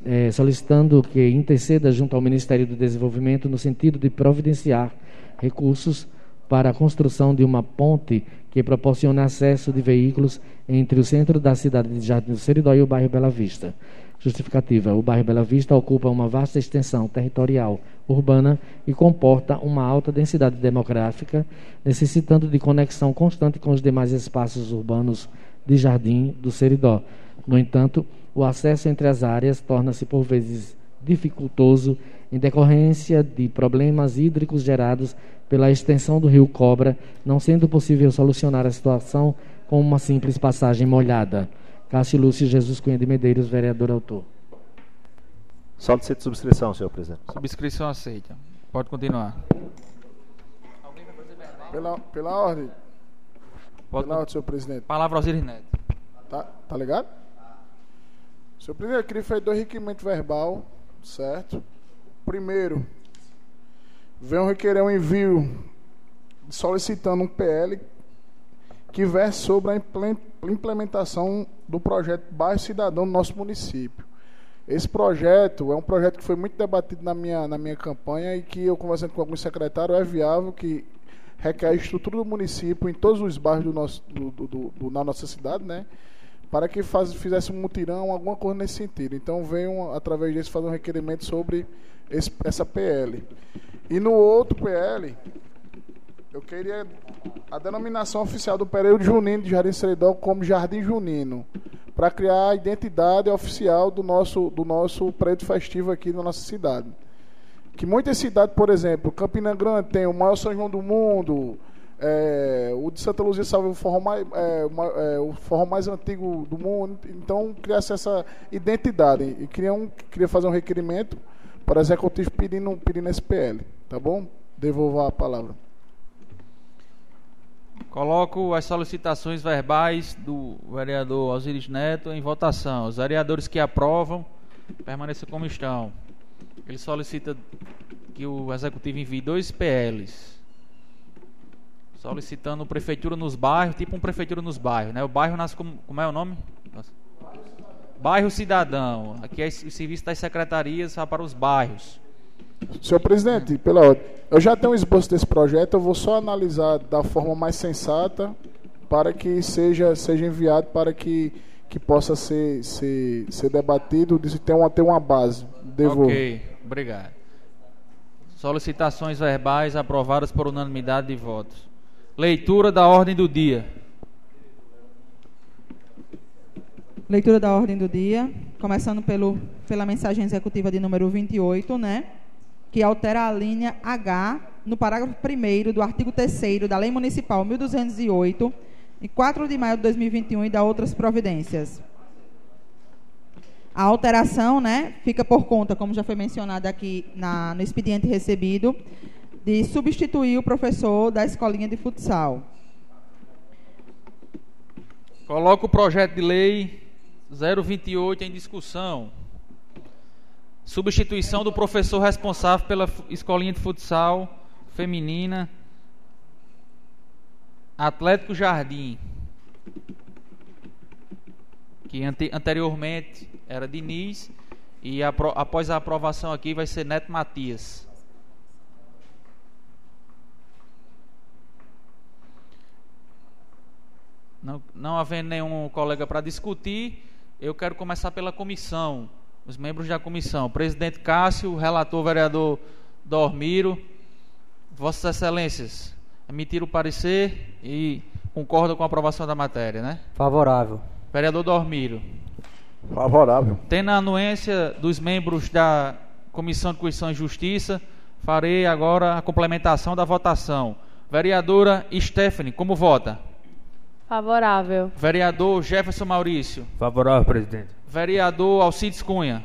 eh, solicitando que interceda junto ao Ministério do Desenvolvimento no sentido de providenciar recursos para a construção de uma ponte que proporcione acesso de veículos entre o centro da cidade de Jardim do Seridó e o bairro Bela Vista. Justificativa: o bairro Bela Vista ocupa uma vasta extensão territorial urbana e comporta uma alta densidade demográfica, necessitando de conexão constante com os demais espaços urbanos de Jardim do Seridó. No entanto, o acesso entre as áreas torna-se por vezes dificultoso em decorrência de problemas hídricos gerados pela extensão do rio Cobra, não sendo possível solucionar a situação com uma simples passagem molhada. Cássio Lúcio Jesus Cunha de Medeiros, vereador autor. Solicito subscrição, senhor presidente. Subscrição aceita. Pode continuar. Pela, pela ordem. Pode Pela ordem, senhor presidente. Palavra aos Neto. Tá, tá ligado? Senhor presidente, eu queria fazer dois requerimentos verbal, certo? Primeiro, venho requerer um envio solicitando um PL que verse sobre a imple- implementação do projeto Bairro Cidadão no nosso município. Esse projeto é um projeto que foi muito debatido na minha, na minha campanha e que eu conversando com alguns secretários é viável que requer a estrutura do município em todos os bairros do nosso, do, do, do- do- na nossa cidade, né? Para que faz, fizesse um mutirão, alguma coisa nesse sentido. Então venham, através disso, fazer um requerimento sobre esse- essa PL. E no outro PL, eu queria a denominação oficial do período junino de Jardim Seridó como Jardim Junino, para criar a identidade oficial do nosso, do nosso prédio festivo aqui na nossa cidade. Que muitas cidades, por exemplo, Campina Grande tem o maior São João do mundo, é, o de Santa Luzia salve o forró mais, é, é, o forró mais antigo do mundo. Então, criasse essa identidade. E queria, um, queria fazer um requerimento para executivo pedindo, pedindo esse PL. Tá bom? Devolvo a palavra. Coloco as solicitações verbais do vereador Osiris Neto em votação. Os vereadores que aprovam permaneçam como estão. Ele solicita que o executivo envie dois PLs. Solicitando prefeitura nos bairros, tipo um prefeitura nos bairros, né? O bairro nasce como, como é o nome? Nossa. Bairro Cidadão. Aqui é o serviço das secretarias para os bairros. Senhor presidente, pela ordem, eu já tenho um esboço desse projeto, eu vou só analisar da forma mais sensata para que seja, seja enviado para que, que possa ser, ser, ser debatido e ter uma, ter uma base. Devolvo. Ok, obrigado. Solicitações verbais aprovadas por unanimidade de votos. Leitura da ordem do dia. Leitura da ordem do dia, começando pelo, pela mensagem executiva de número 28, né? Que altera a linha H no parágrafo 1 do artigo 3 da Lei Municipal 1208, em 4 de maio de 2021 e da outras providências. A alteração, né, fica por conta, como já foi mencionado aqui na, no expediente recebido, de substituir o professor da escolinha de futsal. Coloco o projeto de lei 028 em discussão. Substituição do professor responsável pela escolinha de futsal feminina Atlético Jardim. Que ante- anteriormente era Diniz e após a aprovação aqui vai ser Neto Matias. Não, não havendo nenhum colega para discutir, eu quero começar pela comissão, os membros da comissão. Presidente Cássio, relator vereador Dormiro, Vossas Excelências, emitiram o parecer e concordam com a aprovação da matéria, né? Favorável. Vereador Dormiro. Favorável. Tendo a anuência dos membros da Comissão de Constituição e Justiça, farei agora a complementação da votação. Vereadora Stephanie, como vota? Favorável. Vereador Jefferson Maurício. Favorável, presidente. Vereador Alcides Cunha.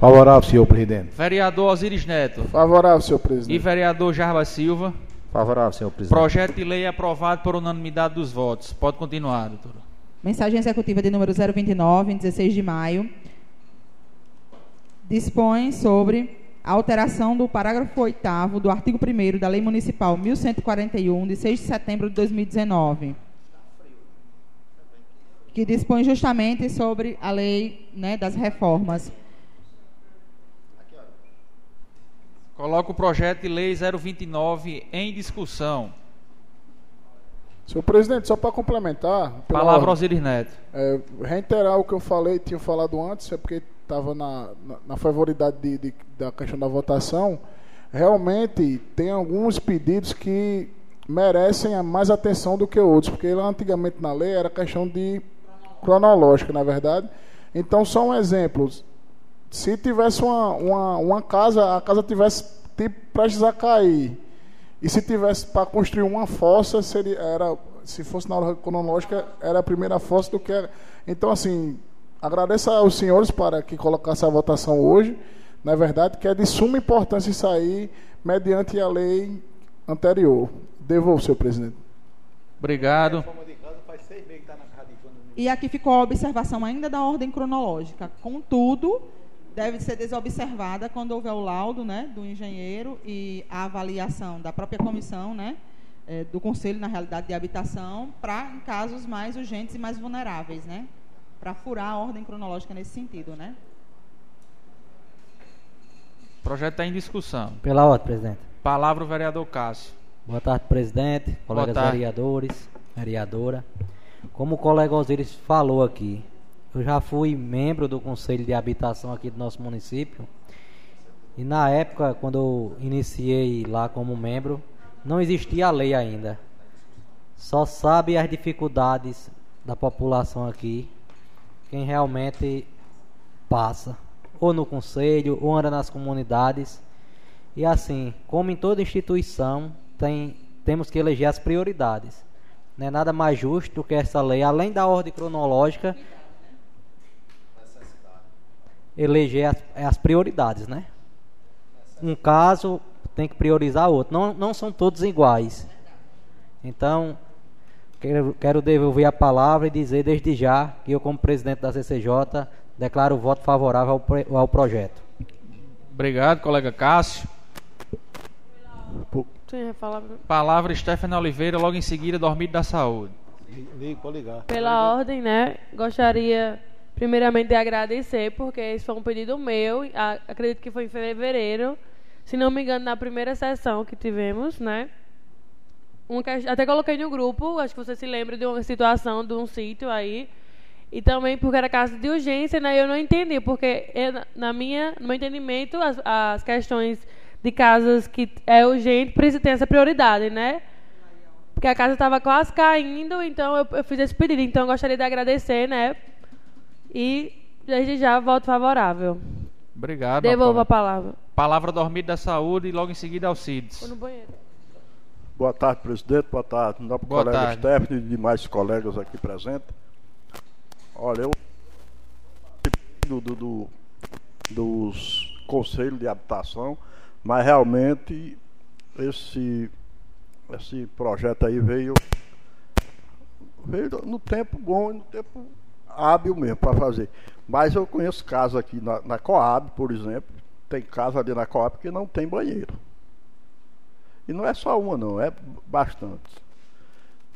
Favorável, senhor presidente. Vereador Osiris Neto. Favorável, senhor E presidente. vereador Jarba Silva. Favorável, senhor presidente. Projeto de lei aprovado por unanimidade dos votos. Pode continuar, doutora. Mensagem executiva de número 029, em 16 de maio. Dispõe sobre a alteração do parágrafo 8 do artigo 1 da Lei Municipal 1141, de 6 de setembro de 2019. Que dispõe justamente sobre a lei né, das reformas. Coloco o projeto de lei 029 em discussão. Senhor presidente, só para complementar. Palavra Osiris Neto. é, reiterar o que eu falei, tinha falado antes, é porque estava na, na, na favoridade de- de- da questão da votação. Realmente, tem alguns pedidos que merecem a mais atenção do que outros, porque lá antigamente na lei era questão de cronológica, na verdade. Então, só um exemplo. Se tivesse uma, uma, uma casa, a casa tivesse tipo, prestes a cair, e se tivesse para construir uma fossa, seria, era, se fosse na ordem cronológica, era a primeira fossa do que era. Então, assim, agradeço aos senhores para que colocassem a votação hoje. Na verdade, que é de suma importância isso aí, mediante a lei anterior. Devolvo, senhor presidente. Obrigado. E aqui ficou a observação ainda da ordem cronológica. Contudo, deve ser desobservada quando houver o laudo né, do engenheiro e a avaliação da própria comissão, né, eh, do Conselho, na realidade, de habitação, para em casos mais urgentes e mais vulneráveis, né? Para furar a ordem cronológica nesse sentido, né? O projeto está em discussão. Pela ordem, presidente. Palavra o vereador Cássio. Boa tarde, presidente, colegas tarde. vereadores, vereadora. Como o colega Osiris falou aqui, eu já fui membro do Conselho de Habitação aqui do nosso município. E na época, quando eu iniciei lá como membro, não existia a lei ainda. Só sabe as dificuldades da população aqui, quem realmente passa, ou no conselho, ou anda nas comunidades. E assim, como em toda instituição, tem, temos que eleger as prioridades. Não é nada mais justo do que essa lei, além da ordem cronológica, eleger as, as prioridades, né? Um caso tem que priorizar outro. Não, não são todos iguais. Então, quero, quero devolver a palavra e dizer desde já que eu, como presidente da CCJ, declaro o voto favorável ao, ao projeto. Obrigado, colega Cássio. Falar. Palavra Stephanie Oliveira, logo em seguida, Dormido da Saúde. Liga, pode ligar. Pela ordem, né? Gostaria primeiramente de agradecer, porque esse foi um pedido meu. acredito que foi em fevereiro. Se não me engano, na primeira sessão que tivemos, né? Que- até coloquei no grupo, acho que você se lembra de uma situação de um sítio aí. E também porque era caso de urgência, né? Eu não entendi, porque eu, na- na minha, no meu entendimento, as, as questões de casas que é urgente precisam ter essa prioridade, né? Porque a casa estava quase caindo, então eu, eu fiz esse pedido. Então eu gostaria de agradecer, né? E desde já voto favorável. Obrigado. Devolvo a palavra. Palavra Dormido da Saúde e logo em seguida Alcides. Vou no banheiro. Boa tarde, presidente. Boa tarde. Não para o Boa colega tarde. Stephanie e demais colegas aqui presentes. Olha, eu do, do- do- dos conselhos de habitação, mas realmente esse, esse projeto aí veio, veio no tempo bom e no tempo hábil mesmo para fazer. Mas eu conheço casos aqui na, na Coab, por exemplo, tem casa ali na Coab que não tem banheiro. E não é só uma, não, é bastante.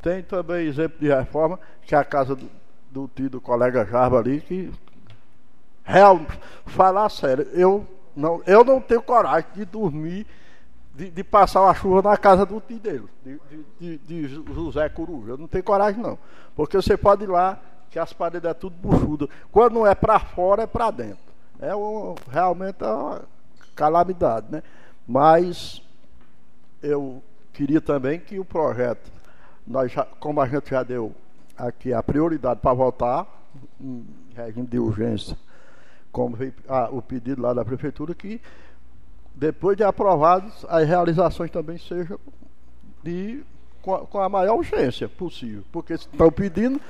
Tem também exemplo de reforma, que é a casa do, do tio do colega Jarba ali, que real, falar sério, eu não, eu não tenho coragem de dormir, de, de passar uma chuva na casa do dele, de, de, de, José Coruja. Eu não tenho coragem não. Porque você pode ir lá, que as paredes é tudo buchudo. Quando não é para fora, é para dentro. É um, realmente é uma calamidade, né? Mas eu queria também que o projeto, nós já, como a gente já deu aqui a prioridade para votar, em regime de urgência, como veio ah, o pedido lá da prefeitura, que depois de aprovados, as realizações também sejam de com, a, com a maior urgência possível. Porque se estão pedindo,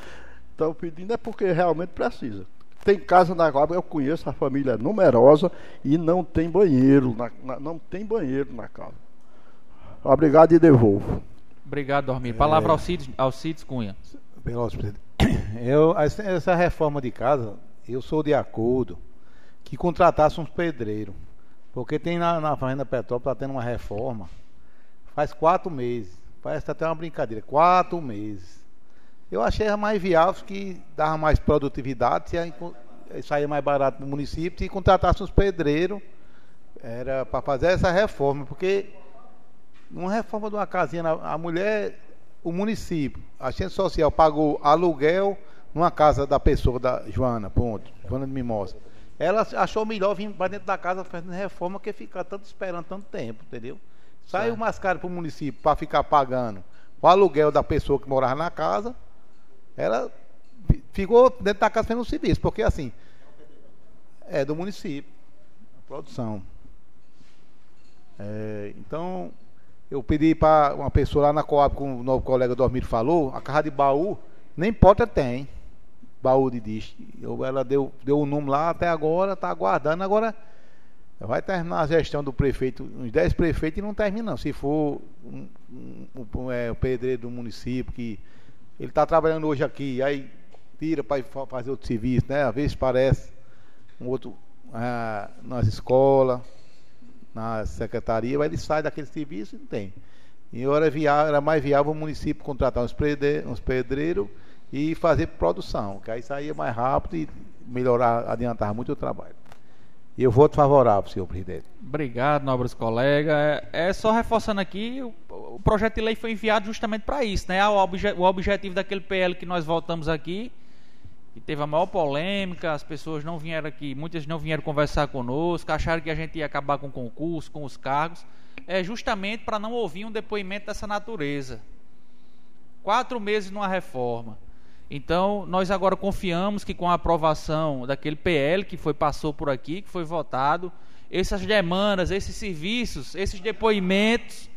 estão pedindo é porque realmente precisa. Tem casa na Coab, eu conheço a família numerosa e não tem banheiro, na, na, não tem banheiro na casa. Obrigado e devolvo. Obrigado, Dormir. Palavra ao Alcides, Alcides Cunha. Presidente. Eu, essa reforma de casa, eu sou de acordo que contratasse uns pedreiros. Porque tem na, na Fazenda Petrópolis, está tendo uma reforma. Faz quatro meses. Parece até uma brincadeira. Quatro meses. Eu achei mais viável que dava mais produtividade, se saía mais barato para o município, e contratasse uns pedreiros. Era para fazer essa reforma. Porque numa reforma de uma casinha, a mulher, o município, a ciência social pagou aluguel numa casa da pessoa, da Joana, ponto, Joana de Mimosa. Ela achou melhor vir para dentro da casa fazendo reforma que ficar tanto esperando tanto tempo, entendeu? Saiu mais caro para o município para ficar pagando o aluguel da pessoa que morava na casa. Ela ficou dentro da casa fazendo um serviço, porque assim, é do município, produção. É, então, eu pedi para uma pessoa lá na Coab, como o novo colega Dormir falou, a casa de baú, nem porta tem baú de disco. Ela deu, deu o número lá até agora, está aguardando. Agora vai terminar a gestão do prefeito, uns 10 prefeitos e não termina não. Se for um, um, um, é, o pedreiro do município que ele está trabalhando hoje aqui, aí tira para fazer outro serviço, né? Às vezes parece um outro ah, nas escolas, na secretaria, mas ele sai daquele serviço e não tem. E era, viável, era mais viável o município contratar uns uns pedreiros e fazer produção, que aí saía mais rápido e melhorar, adiantar muito o trabalho. E eu voto favorável, senhor presidente. Obrigado, nobres colegas. É, é só reforçando aqui, o, o, projeto de lei foi enviado justamente para isso, né? O, obje, o objetivo daquele PL que nós votamos aqui, que teve a maior polêmica, as pessoas não vieram aqui, muitas não vieram conversar conosco, acharam que a gente ia acabar com o concurso, com os cargos, é justamente para não ouvir um depoimento dessa natureza. Quatro meses numa reforma. Então, nós agora confiamos que com a aprovação daquele PL que foi passou por aqui, que foi votado, essas demandas, esses serviços, esses depoimentos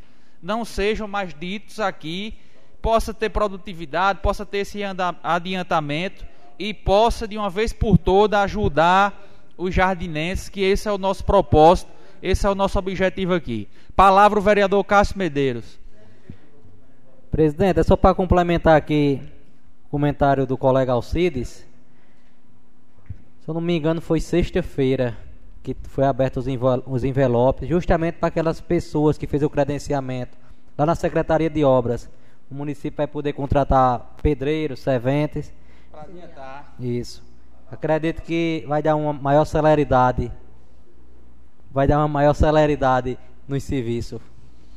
não sejam mais ditos aqui, possa ter produtividade, possa ter esse adiantamento e possa de uma vez por todas ajudar os jardinenses, que esse é o nosso propósito, esse é o nosso objetivo aqui. Palavra o vereador Cássio Medeiros. Presidente, é só para complementar aqui comentário do colega Alcides. Se eu não me engano, foi sexta-feira que foi aberto os envelopes, justamente para aquelas pessoas que fez o credenciamento lá na Secretaria de Obras. O município vai poder contratar pedreiros, serventes. Para adiantar. Isso. Acredito que vai dar uma maior celeridade. Vai dar uma maior celeridade nos serviços,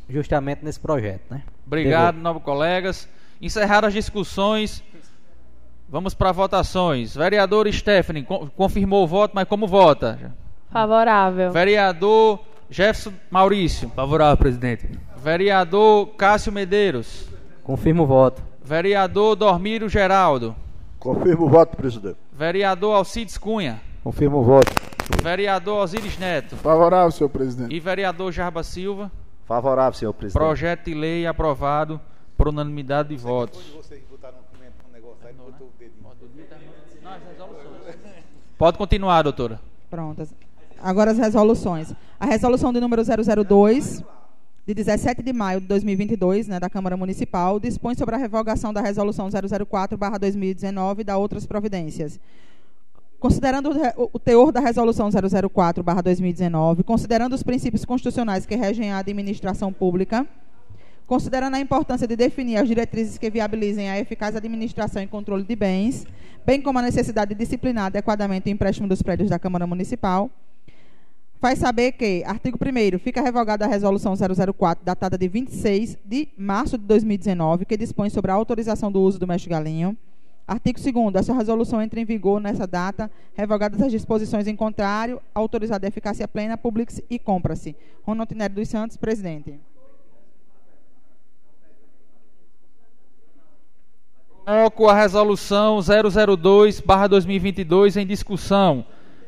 justamente nesse projeto, né? Obrigado, novos colegas. Encerraram as discussões. Vamos para votações. Vereador Stephanie, confirmou o voto, mas como vota? Favorável. Vereador Jefferson Maurício. Favorável, presidente. Vereador Cássio Medeiros. Confirmo o voto. Vereador Dormiro Geraldo. Confirmo o voto, presidente. Vereador Alcides Cunha. Confirmo o voto. Vereador Osiris Neto. Favorável, senhor presidente. E vereador Jarba Silva. Favorável, senhor presidente. Projeto de lei aprovado por unanimidade de votos. Pode continuar, doutora. Pronto. Agora as resoluções. A resolução de número 002, de 17 de maio de 2022, né, da Câmara Municipal, dispõe sobre a revogação da resolução 004/2019 e da outras providências. Considerando o teor da resolução 004/2019, considerando os princípios constitucionais que regem a administração pública, considerando a importância de definir as diretrizes que viabilizem a eficaz administração e controle de bens, bem como a necessidade de disciplinar adequadamente o empréstimo dos prédios da Câmara Municipal, faz saber que, artigo 1 fica revogada a resolução 004, datada de 26 de março de 2019, que dispõe sobre a autorização do uso do mexe galinho. Artigo 2 essa resolução entra em vigor nessa data, revogadas as disposições em contrário, autorizada a eficácia plena, publique-se e compra-se. Ronaldo Nery dos Santos, presidente. Coloco a resolução 002/2022 em discussão.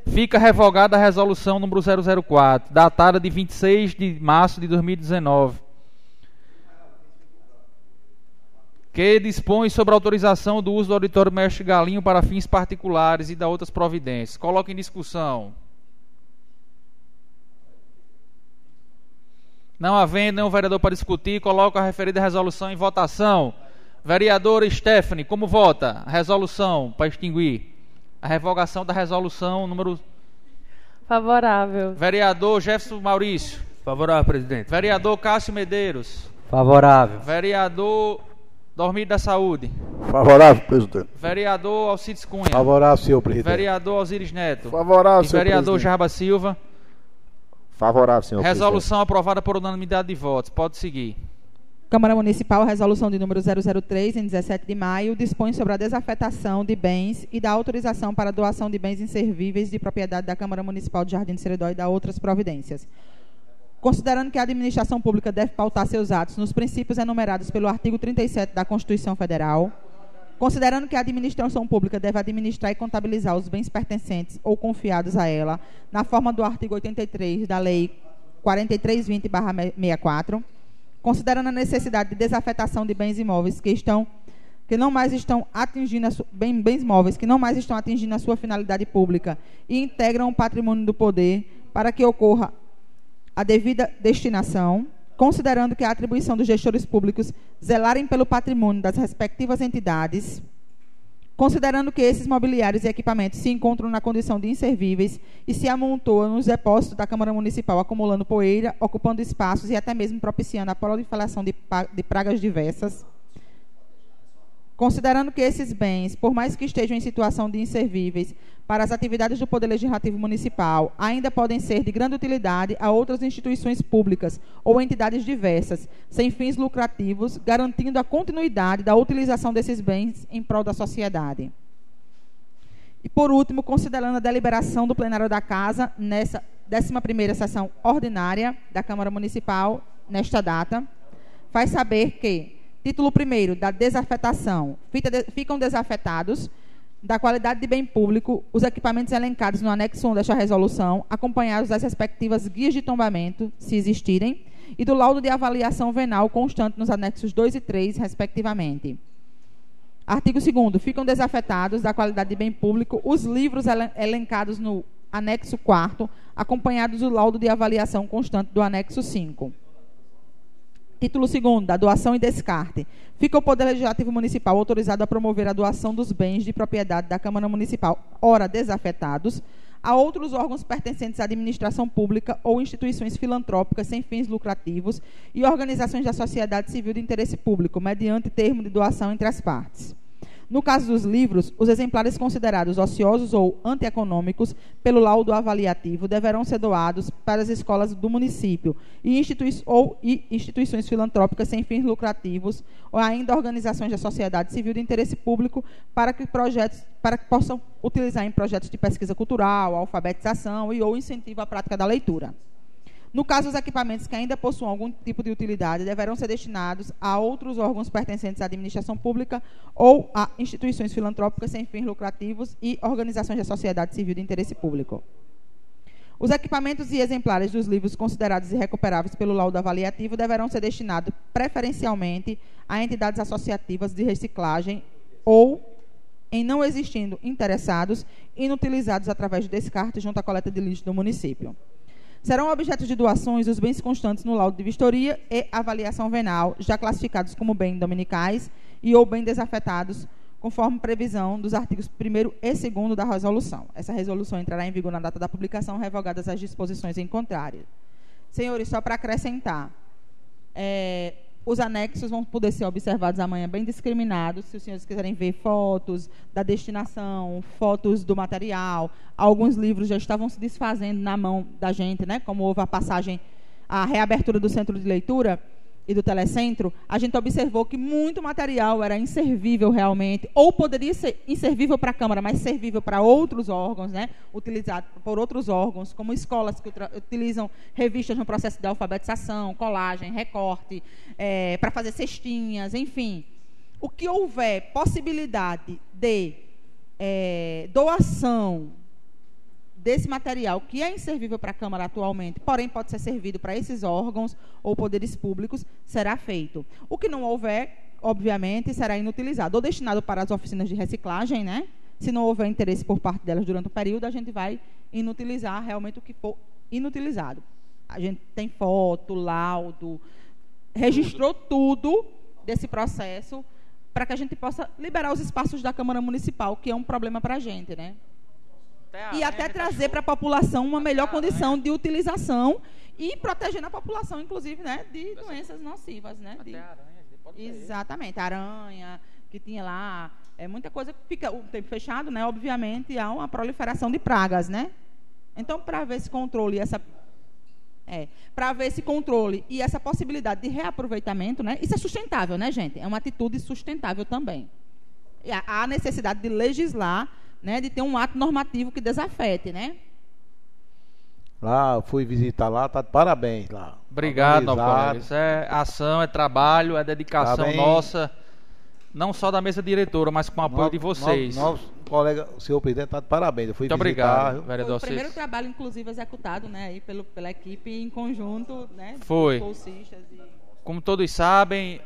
Fica revogada a resolução número 004, datada de 26 de março de 2019. que dispõe sobre a autorização do uso do auditório Mestre Galinho para fins particulares e da outras providências. Coloque em discussão. Não havendo nenhum vereador para discutir, coloco a referida resolução em votação. Vereadora Stephanie, como vota? A resolução para extinguir. A revogação da resolução número. Favorável. Vereador Jefferson Maurício. Favorável, presidente. Vereador Cássio Medeiros. Favorável. Vereador Dormir da Saúde. Favorável, presidente. Vereador Alcides Cunha. Favorável, senhor presidente. Vereador Osiris Neto. Favorável, senhor vereador presidente. Jarba Silva. Favorável, senhor Resolução aprovada por unanimidade de votos. Pode seguir. Câmara Municipal, resolução de número 003, em 17 de maio, dispõe sobre a desafetação de bens e da autorização para doação de bens inservíveis de propriedade da Câmara Municipal de Jardim de Seredó e da outras providências. Considerando que a administração pública deve pautar seus atos nos princípios enumerados pelo artigo 37 da Constituição Federal, considerando que a administração pública deve administrar e contabilizar os bens pertencentes ou confiados a ela, na forma do artigo 83 da Lei 4320/64, considerando a necessidade de desafetação de bens imóveis que estão que não mais estão atingindo a bem- bens móveis que não mais estão atingindo a sua finalidade pública e integram o patrimônio do poder para que ocorra a devida destinação, considerando que a atribuição dos gestores públicos zelarem pelo patrimônio das respectivas entidades, considerando que esses mobiliários e equipamentos se encontram na condição de inservíveis e se amontoam nos depósitos da Câmara Municipal, acumulando poeira, ocupando espaços e até mesmo propiciando a proliferação de, pragas diversas. Considerando que esses bens, por mais que estejam em situação de inservíveis para as atividades do Poder Legislativo Municipal, ainda podem ser de grande utilidade a outras instituições públicas ou entidades diversas, sem fins lucrativos, garantindo a continuidade da utilização desses bens em prol da sociedade. E, por último, considerando a deliberação do plenário da Casa nessa 11ª sessão ordinária da Câmara Municipal, nesta data, faz saber que, título 1 da desafetação, ficam desafetados da qualidade de bem público os equipamentos elencados no anexo 1 desta resolução, acompanhados das respectivas guias de tombamento, se existirem, e do laudo de avaliação venal constante nos anexos 2 e 3, respectivamente. Artigo 2 Ficam desafetados da qualidade de bem público os livros elen- elencados no anexo 4 acompanhados do laudo de avaliação constante do anexo 5. Título 2 da doação e descarte. Fica o Poder Legislativo Municipal autorizado a promover a doação dos bens de propriedade da Câmara Municipal, ora desafetados, a outros órgãos pertencentes à administração pública ou instituições filantrópicas sem fins lucrativos e organizações da sociedade civil de interesse público, mediante termo de doação entre as partes. No caso dos livros, os exemplares considerados ociosos ou antieconômicos pelo laudo avaliativo deverão ser doados para as escolas do município e, institui ou e instituições filantrópicas sem fins lucrativos ou ainda organizações da sociedade civil de interesse público para que projetos para que possam utilizar em projetos de pesquisa cultural, alfabetização e ou incentivo à prática da leitura. No caso, os equipamentos que ainda possuam algum tipo de utilidade deverão ser destinados a outros órgãos pertencentes à administração pública ou a instituições filantrópicas sem fins lucrativos e organizações da sociedade civil de interesse público. Os equipamentos e exemplares dos livros considerados irrecuperáveis pelo laudo avaliativo deverão ser destinados preferencialmente a entidades associativas de reciclagem ou, em não existindo interessados, inutilizados através de descarte junto à coleta de lixo do município. Serão objetos de doações os bens constantes no laudo de vistoria e avaliação venal, já classificados como bem dominicais e ou bem desafetados, conforme previsão dos artigos 1 e 2 da resolução. Essa resolução entrará em vigor na data da publicação, revogadas as disposições em contrário. Senhores, só para acrescentar, é, os anexos vão poder ser observados amanhã bem discriminados, se os senhores quiserem ver fotos da destinação, fotos do material. Alguns livros já estavam se desfazendo na mão da gente, né? Como houve a passagem, a reabertura do centro de leitura e do telecentro, a gente observou que muito material era inservível realmente, ou poderia ser inservível para a Câmara, mas servível para outros órgãos, né? utilizado por outros órgãos, como escolas que utilizam revistas no processo de alfabetização, colagem, recorte, eh, para fazer cestinhas, enfim. O que houver possibilidade de eh, doação desse material que é inservível para a Câmara atualmente, porém pode ser servido para esses órgãos ou poderes públicos, será feito. O que não houver, obviamente, será inutilizado ou destinado para as oficinas de reciclagem, né? Se não houver interesse por parte delas durante o período, a gente vai inutilizar realmente o que for inutilizado. A gente tem foto, laudo, registrou tudo desse processo para que a gente possa liberar os espaços da Câmara Municipal, que é um problema para a gente, né? E até trazer para a população uma melhor condição de utilização e protegendo a população, inclusive, né, de doenças nocivas, né? De, exatamente, aranha, que tinha lá, é muita coisa que fica o tempo fechado, né? Obviamente há uma proliferação de pragas, né? Então, para ver esse controle, essa é, para ver esse controle e essa possibilidade de reaproveitamento, né? Isso é sustentável, né, gente? É uma atitude sustentável também. E há necessidade de legislar né, de ter um ato normativo que desafete, né? Lá, fui visitar lá, tá de parabéns lá. Obrigado, colega. Isso é ação, é trabalho, é dedicação tá nossa, não só da mesa diretora, mas com o apoio no, de vocês. No, nosso colega, o senhor presidente, está de parabéns. Eu fui Muito visitar, obrigado, vereador. Foi o primeiro trabalho, inclusive, executado, né, aí pelo, pela equipe em conjunto, né? Foi. E... Como todos sabem,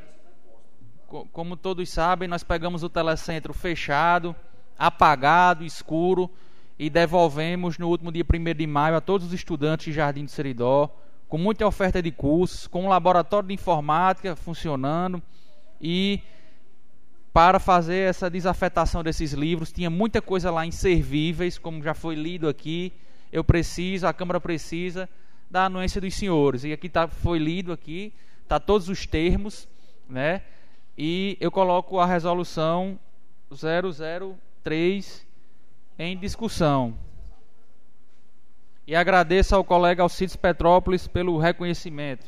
como todos sabem, nós pegamos o telecentro fechado apagado, escuro, e devolvemos no último dia 1 de maio a todos os estudantes de Jardim do Seridó, com muita oferta de cursos, com um laboratório de informática funcionando e para fazer essa desafetação desses livros, tinha muita coisa lá inservíveis, como já foi lido aqui. Eu preciso, a Câmara precisa da anuência dos senhores. E aqui tá, foi lido aqui, tá todos os termos, né? E eu coloco a resolução 00 3 em discussão. E agradeço ao colega Alcides Petrópolis pelo reconhecimento.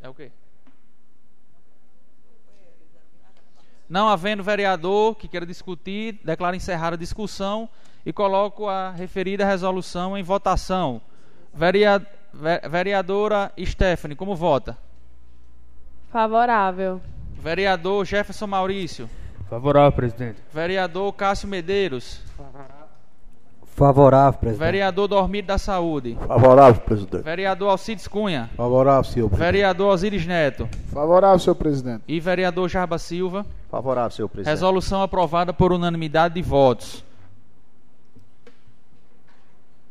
É o quê? Não havendo vereador que queira discutir, declaro encerrada a discussão e coloco a referida resolução em votação. Vereadora Stephanie, como vota? Favorável. Vereador Jefferson Maurício. Favorável, presidente. Vereador Cássio Medeiros. Favorável, presidente. Vereador Dormir da Saúde. Favorável, presidente. Vereador Alcides Cunha. Favorável, senhor presidente. Vereador Osiris Neto. Favorável, senhor presidente. E vereador Jarba Silva. Favorável, senhor presidente. Resolução aprovada por unanimidade de votos.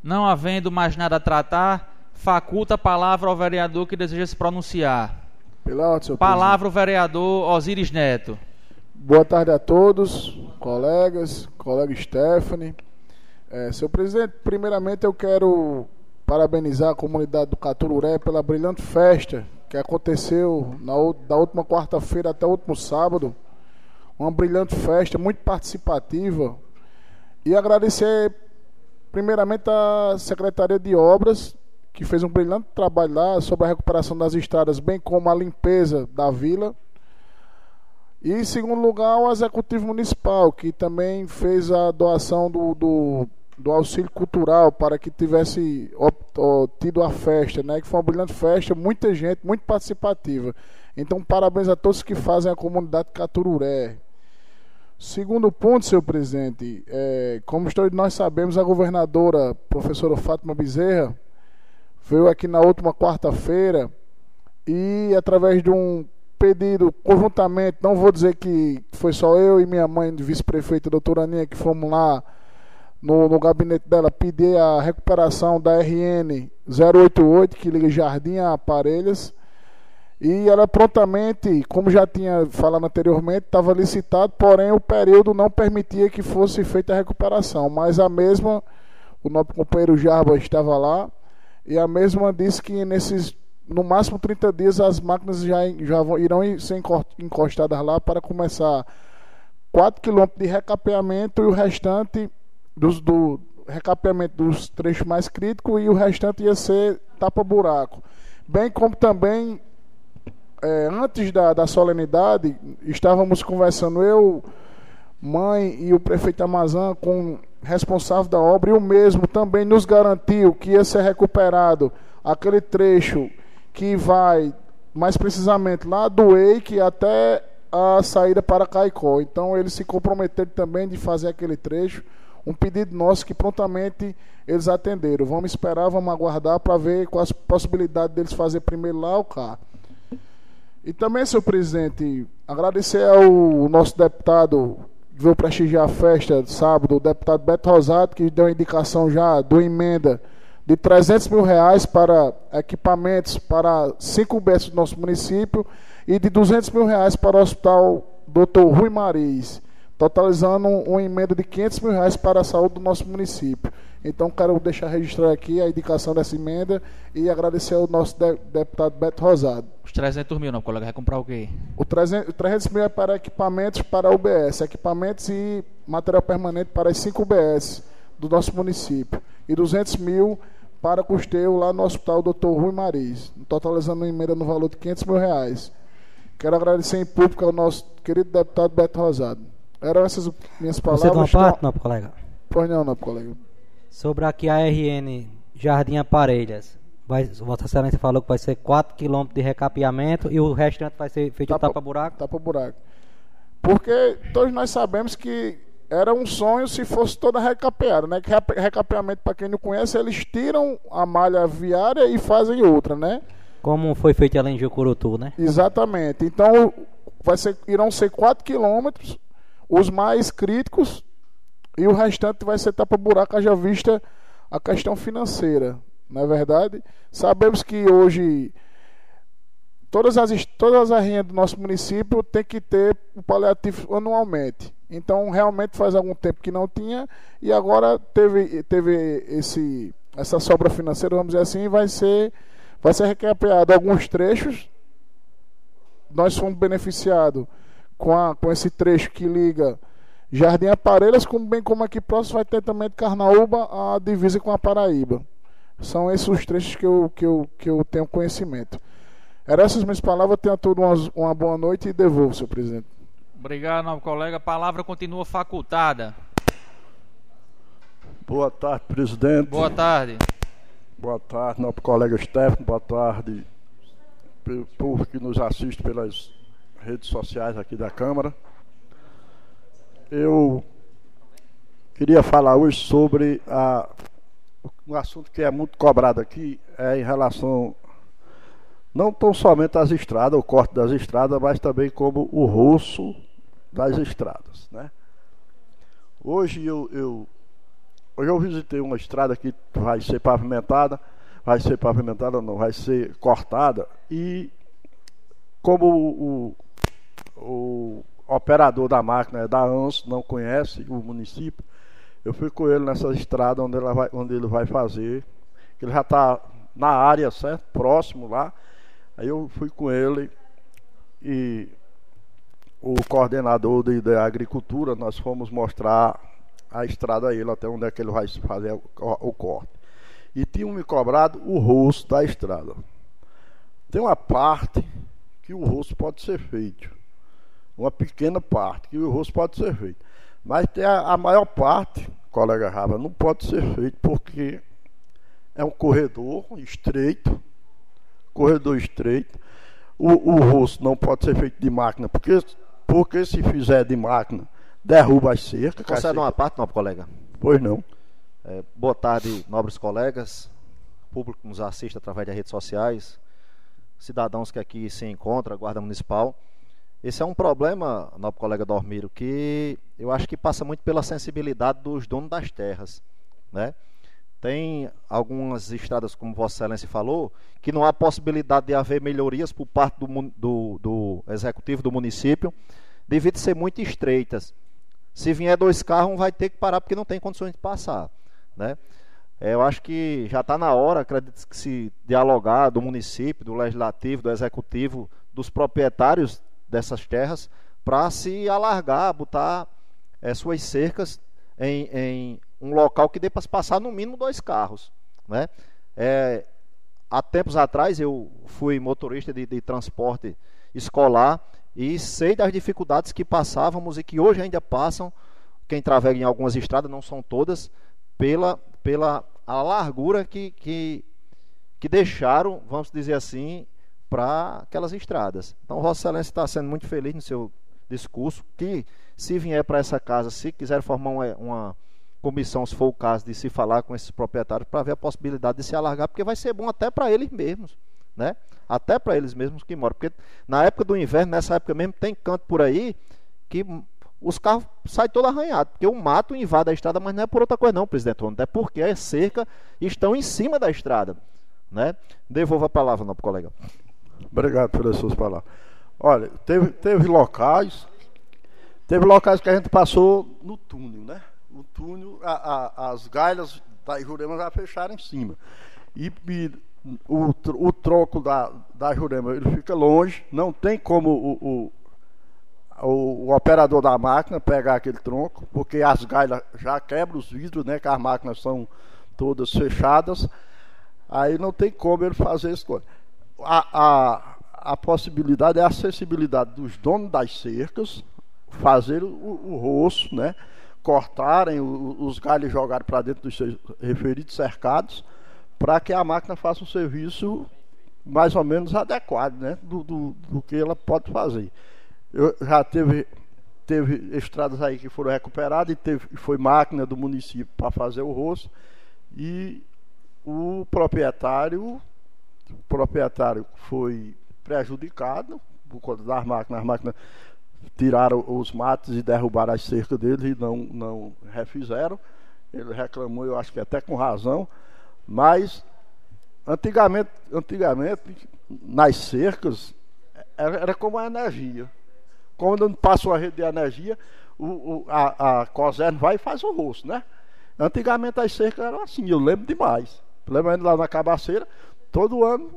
Não havendo mais nada a tratar, faculta a palavra ao vereador que deseja se pronunciar. Pela ordem, senhor Palavra o vereador Osiris Neto. Boa tarde a todos, colegas, colega Stephanie. É, senhor presidente, primeiramente eu quero parabenizar a comunidade do Catururé pela brilhante festa que aconteceu na, da última quarta-feira até o último sábado. Uma brilhante festa, muito participativa. E agradecer primeiramente a Secretaria de Obras que fez um brilhante trabalho lá sobre a recuperação das estradas, bem como a limpeza da vila. E em segundo lugar, o Executivo Municipal, que também fez a doação do, do, do auxílio cultural para que tivesse tido a festa, né? que foi uma brilhante festa, muita gente, muito participativa. Então, parabéns a todos que fazem a comunidade Catururé. Segundo ponto, senhor presidente, é, como todos nós sabemos, a governadora, professora Fátima Bezerra, veio aqui na última quarta-feira e através de um pedido conjuntamente, não vou dizer que foi só eu e minha mãe, vice-prefeita, doutora Aninha, que fomos lá no, no gabinete dela pedir a recuperação da RN 088, que liga Jardim a Aparelhas. E ela prontamente, como já tinha falado anteriormente, estava licitado, porém o período não permitia que fosse feita a recuperação. Mas a mesma, o nosso companheiro Jarba estava lá, e a mesma disse que nesses no máximo 30 dias as máquinas já, já vão, irão ser encostadas lá para começar 4 km de recapeamento e o restante dos, do recapeamento dos trechos mais críticos e o restante ia ser tapa-buraco. Bem como também, é, antes da, da solenidade, estávamos conversando eu, mãe e o prefeito Amazã com responsável da obra, e o mesmo também nos garantiu que ia ser recuperado aquele trecho que vai, mais precisamente, lá do EIC até a saída para Caicó. Então, eles se comprometeram também de fazer aquele trecho, um pedido nosso que prontamente eles atenderam. Vamos esperar, vamos aguardar para ver quais possibilidades deles fazer primeiro lá ou cá. E também, senhor presidente, agradecer ao nosso deputado veio prestigiar a festa de sábado, o deputado Beto Rosado, que deu a indicação já do emenda de 300 mil reais para equipamentos para cinco UBS do nosso município e de 200 mil reais para o Hospital Dr. Rui Mariz, totalizando uma emenda de 500 mil reais para a saúde do nosso município. Então, quero deixar registrar aqui a indicação dessa emenda e agradecer ao nosso de deputado Beto Rosado. Os 300 mil, não, colega, vai comprar o quê? O 300, 300 mil é para equipamentos para UBS, equipamentos e material permanente para as 5 UBS do nosso município. E 200 mil para custeio lá no Hospital Dr. Rui Mariz, totalizando uma emenda no valor de 500 mil reais. Quero agradecer em público ao nosso querido deputado Beto Rosado. Eram essas minhas palavras. Você de uma parte, não, colega? Pois não, não, colega. Sobre aqui a RN Jardim Aparelhas. Vai, Vossa Excelência falou que vai ser 4 km de recapeamento e o restante vai ser feito tapa, tapa-buraco? Tapa-buraco. Porque todos nós sabemos que era um sonho se fosse toda recapeada, né? Que recapeamento, para quem não conhece, eles tiram a malha viária e fazem outra, né? Como foi feito além de Jucurutu, né? Exatamente. Então, vai ser, irão ser 4 quilômetros, os mais críticos, e o restante vai ser tapa-buraco, haja vista a questão financeira, não é verdade? Sabemos que hoje todas as, todas as rendas do nosso município tem que ter o paliativo anualmente. Então, realmente faz algum tempo que não tinha e agora teve, teve esse, essa sobra financeira, vamos dizer assim, vai ser, vai ser recapeado alguns trechos. Nós fomos beneficiados com, a, com esse trecho que liga Jardim Aparelhas, como bem como aqui próximo vai ter também de Carnaúba a divisa com a Paraíba. São esses os trechos que eu, que eu, que eu tenho conhecimento. Eram essas minhas palavras. Tenha todos uma, uma boa noite e devolvo, senhor presidente. Obrigado, novo colega. A palavra continua facultada. Boa tarde, presidente. Boa tarde. Boa tarde, nosso colega Stefano. Boa tarde, povo que nos assiste pelas redes sociais aqui da Câmara. Eu queria falar hoje sobre a, um assunto que é muito cobrado aqui, é em relação não tão somente às estradas, o corte das estradas, mas também como o roço das estradas. Né? Hoje eu, eu, hoje eu visitei uma estrada que vai ser pavimentada, vai ser pavimentada não, vai ser cortada, e como o, o operador da máquina é da ANS, não conhece o município. Eu fui com ele nessa estrada onde, ele vai, onde ele vai fazer, ele já está na área, certo? Próximo lá. Aí eu fui com ele e o coordenador de, de agricultura, nós fomos mostrar a estrada a ele, até onde é que ele vai fazer o, o corte. E tinham me cobrado o rosto da estrada. Tem uma parte que o rosto pode ser feito uma pequena parte, que o rosto pode ser feito. Mas tem a, a maior parte, colega Rava, não pode ser feito porque é um corredor estreito, corredor estreito. O, o rosto não pode ser feito de máquina, porque, porque se fizer de máquina, derruba as cercas. Concede uma parte, nobre colega? Pois não. É, boa tarde, nobres colegas, público que nos assiste através das redes sociais, cidadãos que aqui se encontram, Guarda Municipal. Esse é um problema, nosso colega Dormiro, que eu acho que passa muito pela sensibilidade dos donos das terras. Né? Tem algumas estradas, como Vossa Excelência falou, que não há possibilidade de haver melhorias por parte do, do, do executivo do município, devido ser muito estreitas. Se vier dois carros, um vai ter que parar porque não tem condições de passar. Né? É, eu acho que já está na hora, acredito que se dialogar do município, do legislativo, do executivo, dos proprietários dessas terras para se alargar, botar é, suas cercas em, em, um local que dê para passar no mínimo dois carros. Né? É, há tempos atrás eu fui motorista de, de transporte escolar e sei das dificuldades que passávamos e que hoje ainda passam quem travega em algumas estradas, não são todas, pela, pela a largura que, que, que deixaram, vamos dizer assim, para aquelas estradas. Então, Vossa Excelência está sendo muito feliz no seu discurso, que se vier para essa casa, se quiser formar uma, uma, comissão, se for o caso, de se falar com esses proprietários para ver a possibilidade de se alargar, porque vai ser bom até para eles mesmos. né? Até para eles mesmos que moram. Porque na época do inverno, nessa época mesmo, tem canto por aí que os carros saem todo arranhados. Porque o mato invade a estrada, mas não é por outra coisa, não, presidente Ronaldo. É porque as cercas estão em cima da estrada. Né? Devolva a palavra, não, colega. Obrigado pelas suas palavras. Olha, teve, teve locais, teve locais que a gente passou no túnel, né? O túnel, a, a, as galhas da Jurema já fecharam em cima. E, e o, o troco da, da Jurema ele fica longe, não tem como o, o, o, operador da máquina pegar aquele tronco, porque as galhas já quebram os vidros, né? Que as máquinas são todas fechadas. Aí não tem como ele fazer isso. A, a, a possibilidade é a acessibilidade dos donos das cercas, fazer o, o roço, né? cortarem o, os galhos jogarem para dentro dos seus referidos cercados para que a máquina faça um serviço mais ou menos adequado né, do, do, do, que ela pode fazer. Eu já teve, teve estradas aí que foram recuperadas e teve, foi máquina do município para fazer o rosto e o proprietário, o proprietário foi prejudicado por conta das máquinas, as máquinas tiraram os matos e derrubaram as cercas dele e não, não refizeram. Ele reclamou, eu acho que até com razão, mas antigamente, antigamente nas cercas era, era como a energia. Quando passa uma rede de energia, o, o, a, a COSERN vai e faz o rosto, né? Antigamente as cercas eram assim, eu lembro demais. Lembro lá na cabaceira, todo ano,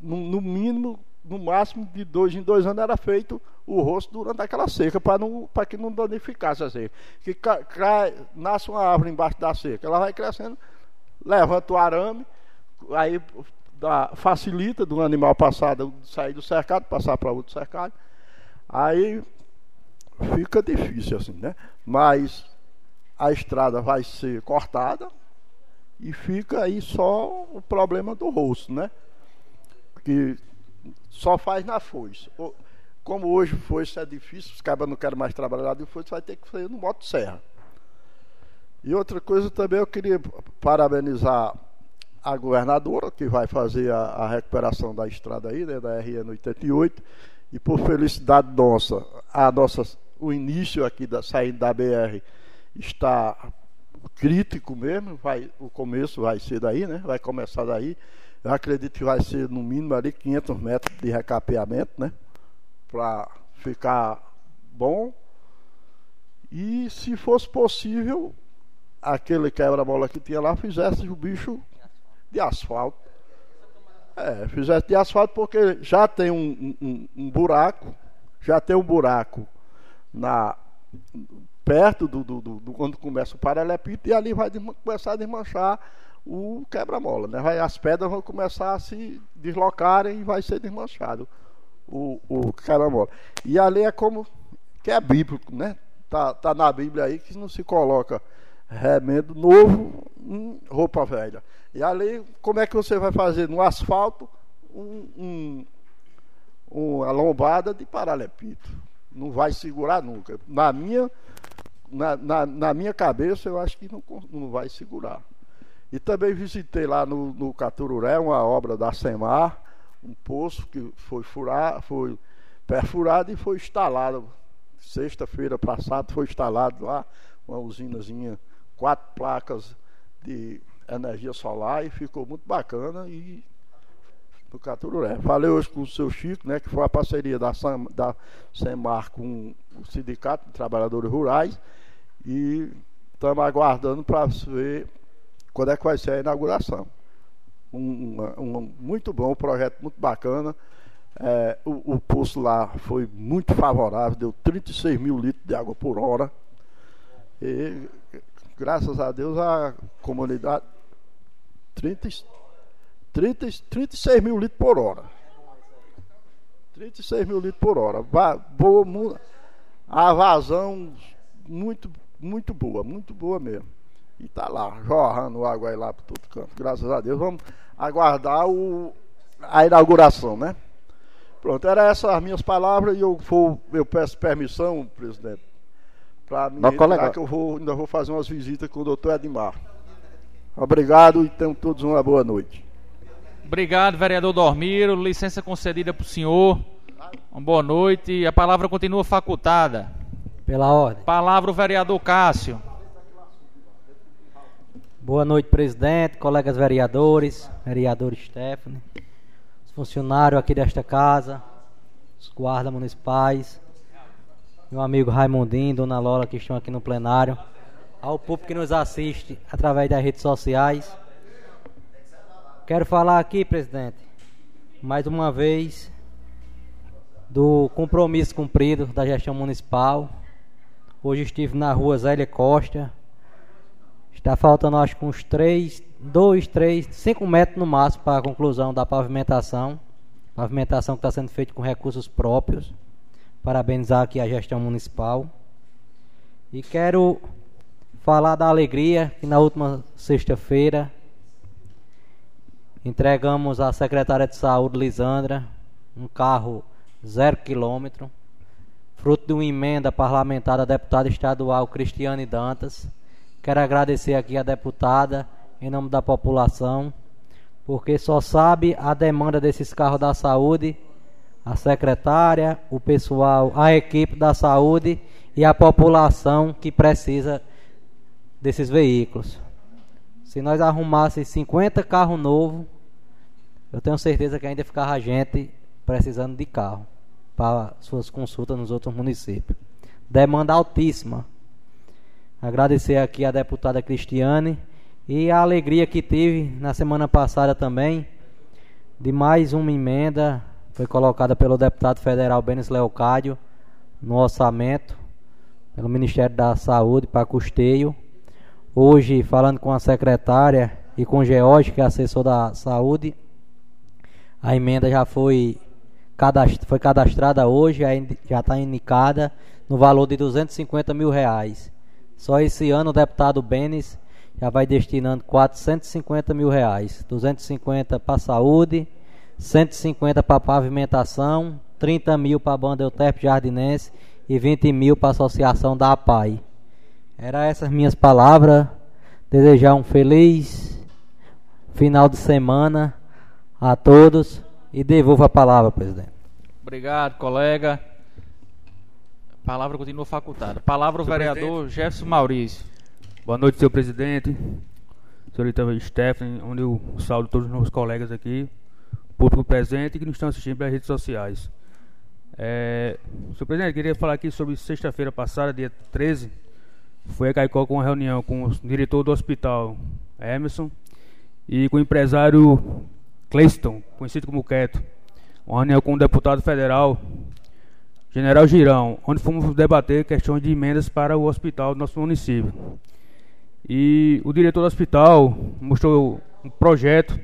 no, no mínimo, no máximo de dois em dois anos era feito o rosto durante aquela seca para que não danificasse a seca. Que cai, nasce uma árvore embaixo da seca, ela vai crescendo levanta o arame, aí dá, facilita do animal passar, sair do cercado, passar para outro cercado. Aí fica difícil assim, né? Mas a estrada vai ser cortada e fica aí só o problema do rosto, né? Que só faz na foice. Como hoje foice é difícil, os cabas não querem mais trabalhar de foice, vai ter que fazer no moto serra. E outra coisa também eu queria parabenizar a governadora, que vai fazer a, a recuperação da estrada aí, né, da RN 88, e por felicidade nossa, a nossa, o início aqui da saída da BR está crítico mesmo, vai, o começo vai ser daí, né? Vai começar daí. Eu acredito que vai ser no mínimo ali 500 metros de recapeamento, né? Para ficar bom. E se fosse possível, aquele quebra-mola que tinha lá fizesse o bicho de asfalto. É, fizesse de asfalto porque já tem um, um, um buraco, já tem um buraco na perto do, do, do, do quando começa o paralelepípedo e ali vai começar a desmanchar o quebra-mola, né? Vai, as pedras vão começar a se deslocarem e vai ser desmanchado o, o quebra-mola. E ali é como que é bíblico, né? Tá, tá na Bíblia aí que não se coloca remendo novo em roupa velha. E ali, como é que você vai fazer no asfalto um, um, uma lombada de paralelepípedo? Não vai segurar nunca. Na minha, na, na, na, minha cabeça, eu acho que não, não vai segurar. E também visitei lá no, no Catururé uma obra da Semar, um poço que foi furar, foi perfurado e foi instalado. Sexta-feira passada foi instalado lá uma usinazinha quatro placas de energia solar e ficou muito bacana e do Catururé. Falei hoje com o seu Chico, né, que foi a parceria da, Sam, da SEMAR com o Sindicato de Trabalhadores Rurais e estamos aguardando para ver quando é que vai ser a inauguração. Um, um, um muito bom, um projeto muito bacana. É, o, o poço lá foi muito favorável, deu 36 mil litros de água por hora. E graças a Deus, a comunidade. 30, 30, 36 mil litros por hora. 36 mil litros por hora. Boa, a vazão muito, muito boa, muito boa mesmo. E tá lá, jorrando água aí lá para todo canto. Graças a Deus. Vamos aguardar o, a inauguração, né? Pronto, eram essas as minhas palavras e eu, vou, eu peço permissão, presidente, para mim, colega... que eu vou, ainda vou fazer umas visitas com o doutor Edmar. Obrigado e tenham todos uma boa noite. Obrigado, vereador Dormiro. Licença concedida para o senhor. Uma boa noite. A palavra continua facultada. Pela ordem. Palavra o vereador Cássio. Boa noite, presidente, colegas vereadores, vereador Stephanie, os funcionários aqui desta casa, os guardas municipais, meu amigo Raimundinho, Dona Lola que estão aqui no plenário, ao público que nos assiste através das redes sociais. Quero falar aqui, presidente, mais uma vez, do compromisso cumprido da gestão municipal. Hoje estive na rua Zélia Costa. Está faltando acho que uns 3, 2, 3, 5 metros no máximo para a conclusão da pavimentação. Pavimentação que está sendo feita com recursos próprios. Parabenizar aqui a gestão municipal. E quero falar da alegria que na última sexta-feira entregamos à secretária de saúde, Lisandra, um carro zero quilômetro, fruto de uma emenda parlamentar da deputada estadual Cristiane Dantas. Quero agradecer aqui a deputada, em nome da população, porque só sabe a demanda desses carros da saúde, a secretária, o pessoal, a equipe da saúde e a população que precisa desses veículos. Se nós arrumássemos 50 carros novos, eu tenho certeza que ainda ficava gente precisando de carro para suas consultas nos outros municípios. Demanda altíssima. Agradecer aqui a deputada Cristiane e a alegria que tive na semana passada também de mais uma emenda foi colocada pelo deputado federal Benes Leocádio no orçamento pelo Ministério da Saúde para custeio. Hoje, falando com a secretária e com o George, que é assessor da saúde, a emenda já foi, cadast foi cadastrada hoje, já está indicada no valor de 250 mil reais. Só esse ano o deputado Benes já vai destinando 450 mil reais. 250 para saúde, 150 para pavimentação, 30 mil para a banda Euterpe Jardinense e 20 mil para a associação da APAI. Era essas minhas palavras. Desejar um feliz final de semana a todos e devolvo a palavra, presidente. Obrigado, colega. A palavra continua facultada. Palavra o vereador presidente. Jefferson Maurício. Boa noite, senhor presidente, senhorita Stephanie, onde eu saúdo todos os meus colegas aqui, público presente e que nos estão assistindo pelas redes sociais. É, senhor presidente, queria falar aqui sobre sexta-feira passada, dia 13, foi a Caicó com uma reunião com o diretor do hospital, Emerson, e com o empresário Cleiston, conhecido como Queto, uma reunião com o deputado federal, General Girão, onde fomos debater questões de emendas para o hospital do nosso município. E o diretor do hospital mostrou um projeto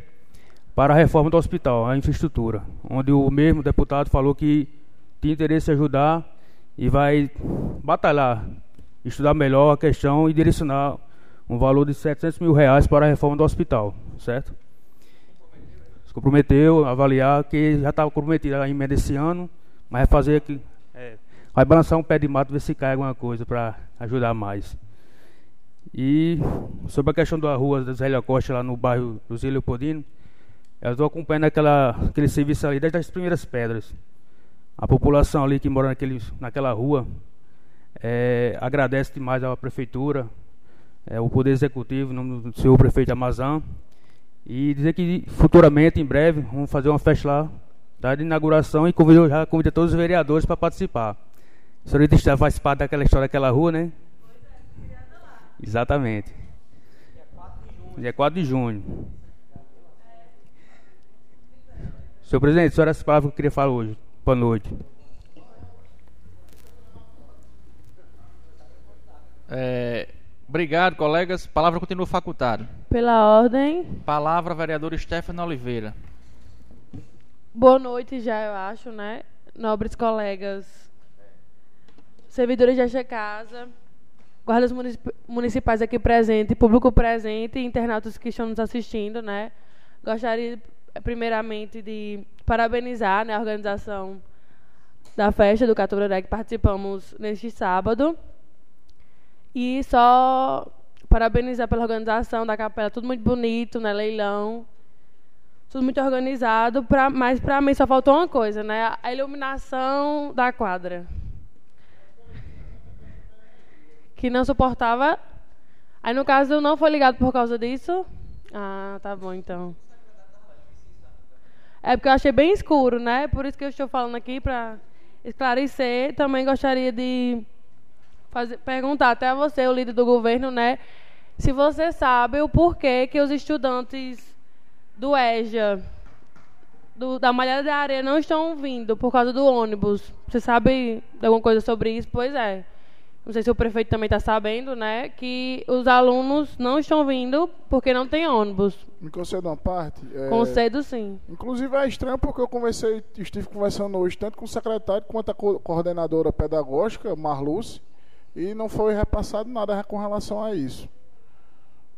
para a reforma do hospital, a infraestrutura, onde o mesmo deputado falou que tinha interesse em ajudar e vai batalhar, estudar melhor a questão e direcionar um valor de 700 mil reais para a reforma do hospital, certo? Se comprometeu a avaliar que já estava comprometido a emenda esse ano, mas vai fazer que é, vai balançar um pé de mato ver se cai alguma coisa para ajudar mais. E sobre a questão da rua da Zélia Costa lá no bairro do Zé Leopoldino, eu estou acompanhando aquela, aquele serviço ali desde as primeiras pedras. A população ali que mora naquele, naquela rua é, agradece demais à prefeitura, é, o Poder Executivo, no nome do senhor prefeito Amazã, e dizer que futuramente, em breve, vamos fazer uma festa lá da inauguração e convido, já convido todos os vereadores para participar. O senhor está participar daquela história daquela rua, né? Exatamente. Dia 4 de junho. Senhor presidente, só essa palavra que eu queria falar hoje. Boa noite. É, Obrigado, colegas. Palavra continua facultada. Pela ordem. Palavra, vereador Stefano Oliveira. Boa noite já, eu acho, né? Nobres colegas, servidores desta casa, guardas municipais aqui presentes, público presente e internautas que estão nos assistindo, né? Gostaria, primeiramente, de parabenizar né, a organização da festa do Caturaré que participamos neste sábado. E só parabenizar pela organização da capela, tudo muito bonito, né? Leilão. tudo muito organizado, pra, mas para mim só faltou uma coisa, né? A iluminação da quadra. Que não suportava. Aí no caso não foi ligado por causa disso. Ah, tá bom então. É porque eu achei bem escuro, né? Por isso que eu estou falando aqui para esclarecer. Também gostaria de fazer, perguntar até a você, o líder do governo, né? Se você sabe o porquê que os estudantes do EJA, do, da Malhada da Areia, não estão vindo por causa do ônibus. Você sabe alguma coisa sobre isso? Pois é não sei se o prefeito também está sabendo, né, que os alunos não estão vindo porque não tem ônibus. Me conceda uma parte? É, Concedo sim. Inclusive é estranho porque eu conversei, estive conversando hoje tanto com o secretário quanto a co coordenadora pedagógica, Marluce, e não foi repassado nada com relação a isso.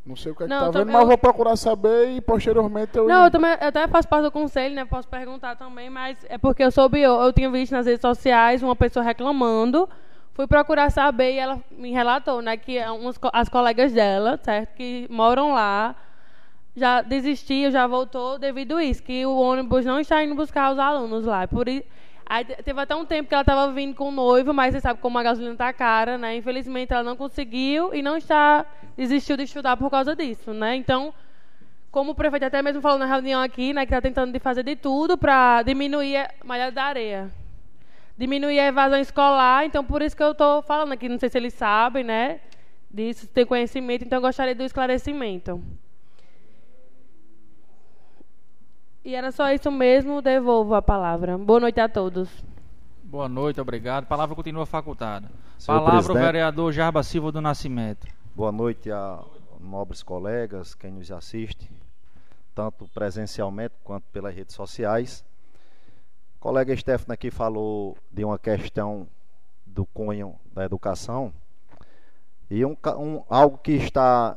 Não sei o que é está vendo, mas vou procurar saber e posteriormente eu. Não, eu, também, eu até faço parte do conselho, né? Posso perguntar também, mas é porque eu soube, eu, eu tinha visto nas redes sociais uma pessoa reclamando Fui procurar saber e ela me relatou, né, que umas, as colegas dela, certo, que moram lá, já desistiu, já voltou devido a isso, que o ônibus não está indo buscar os alunos lá. Por aí teve até um tempo que ela estava vindo com o noivo, mas você sabe como a gasolina está cara, né? Infelizmente ela não conseguiu e não está desistiu de estudar por causa disso, né? Então, como o prefeito até mesmo falou na reunião aqui, né, que está tentando de fazer de tudo para diminuir a malha da areia diminuir a evasão escolar. Então, por isso que eu estou falando aqui. Não sei se eles sabem, né? Disso, tem conhecimento. Então, eu gostaria do esclarecimento. E era só isso mesmo. Devolvo a palavra. Boa noite a todos. Boa noite, obrigado. A palavra continua facultada. Senhor palavra o vereador Jarba Silva do Nascimento. Boa noite a nobres colegas, quem nos assiste, tanto presencialmente quanto pelas redes sociais. Colega Stefano aqui falou de uma questão do cunho da educação e um, um algo que está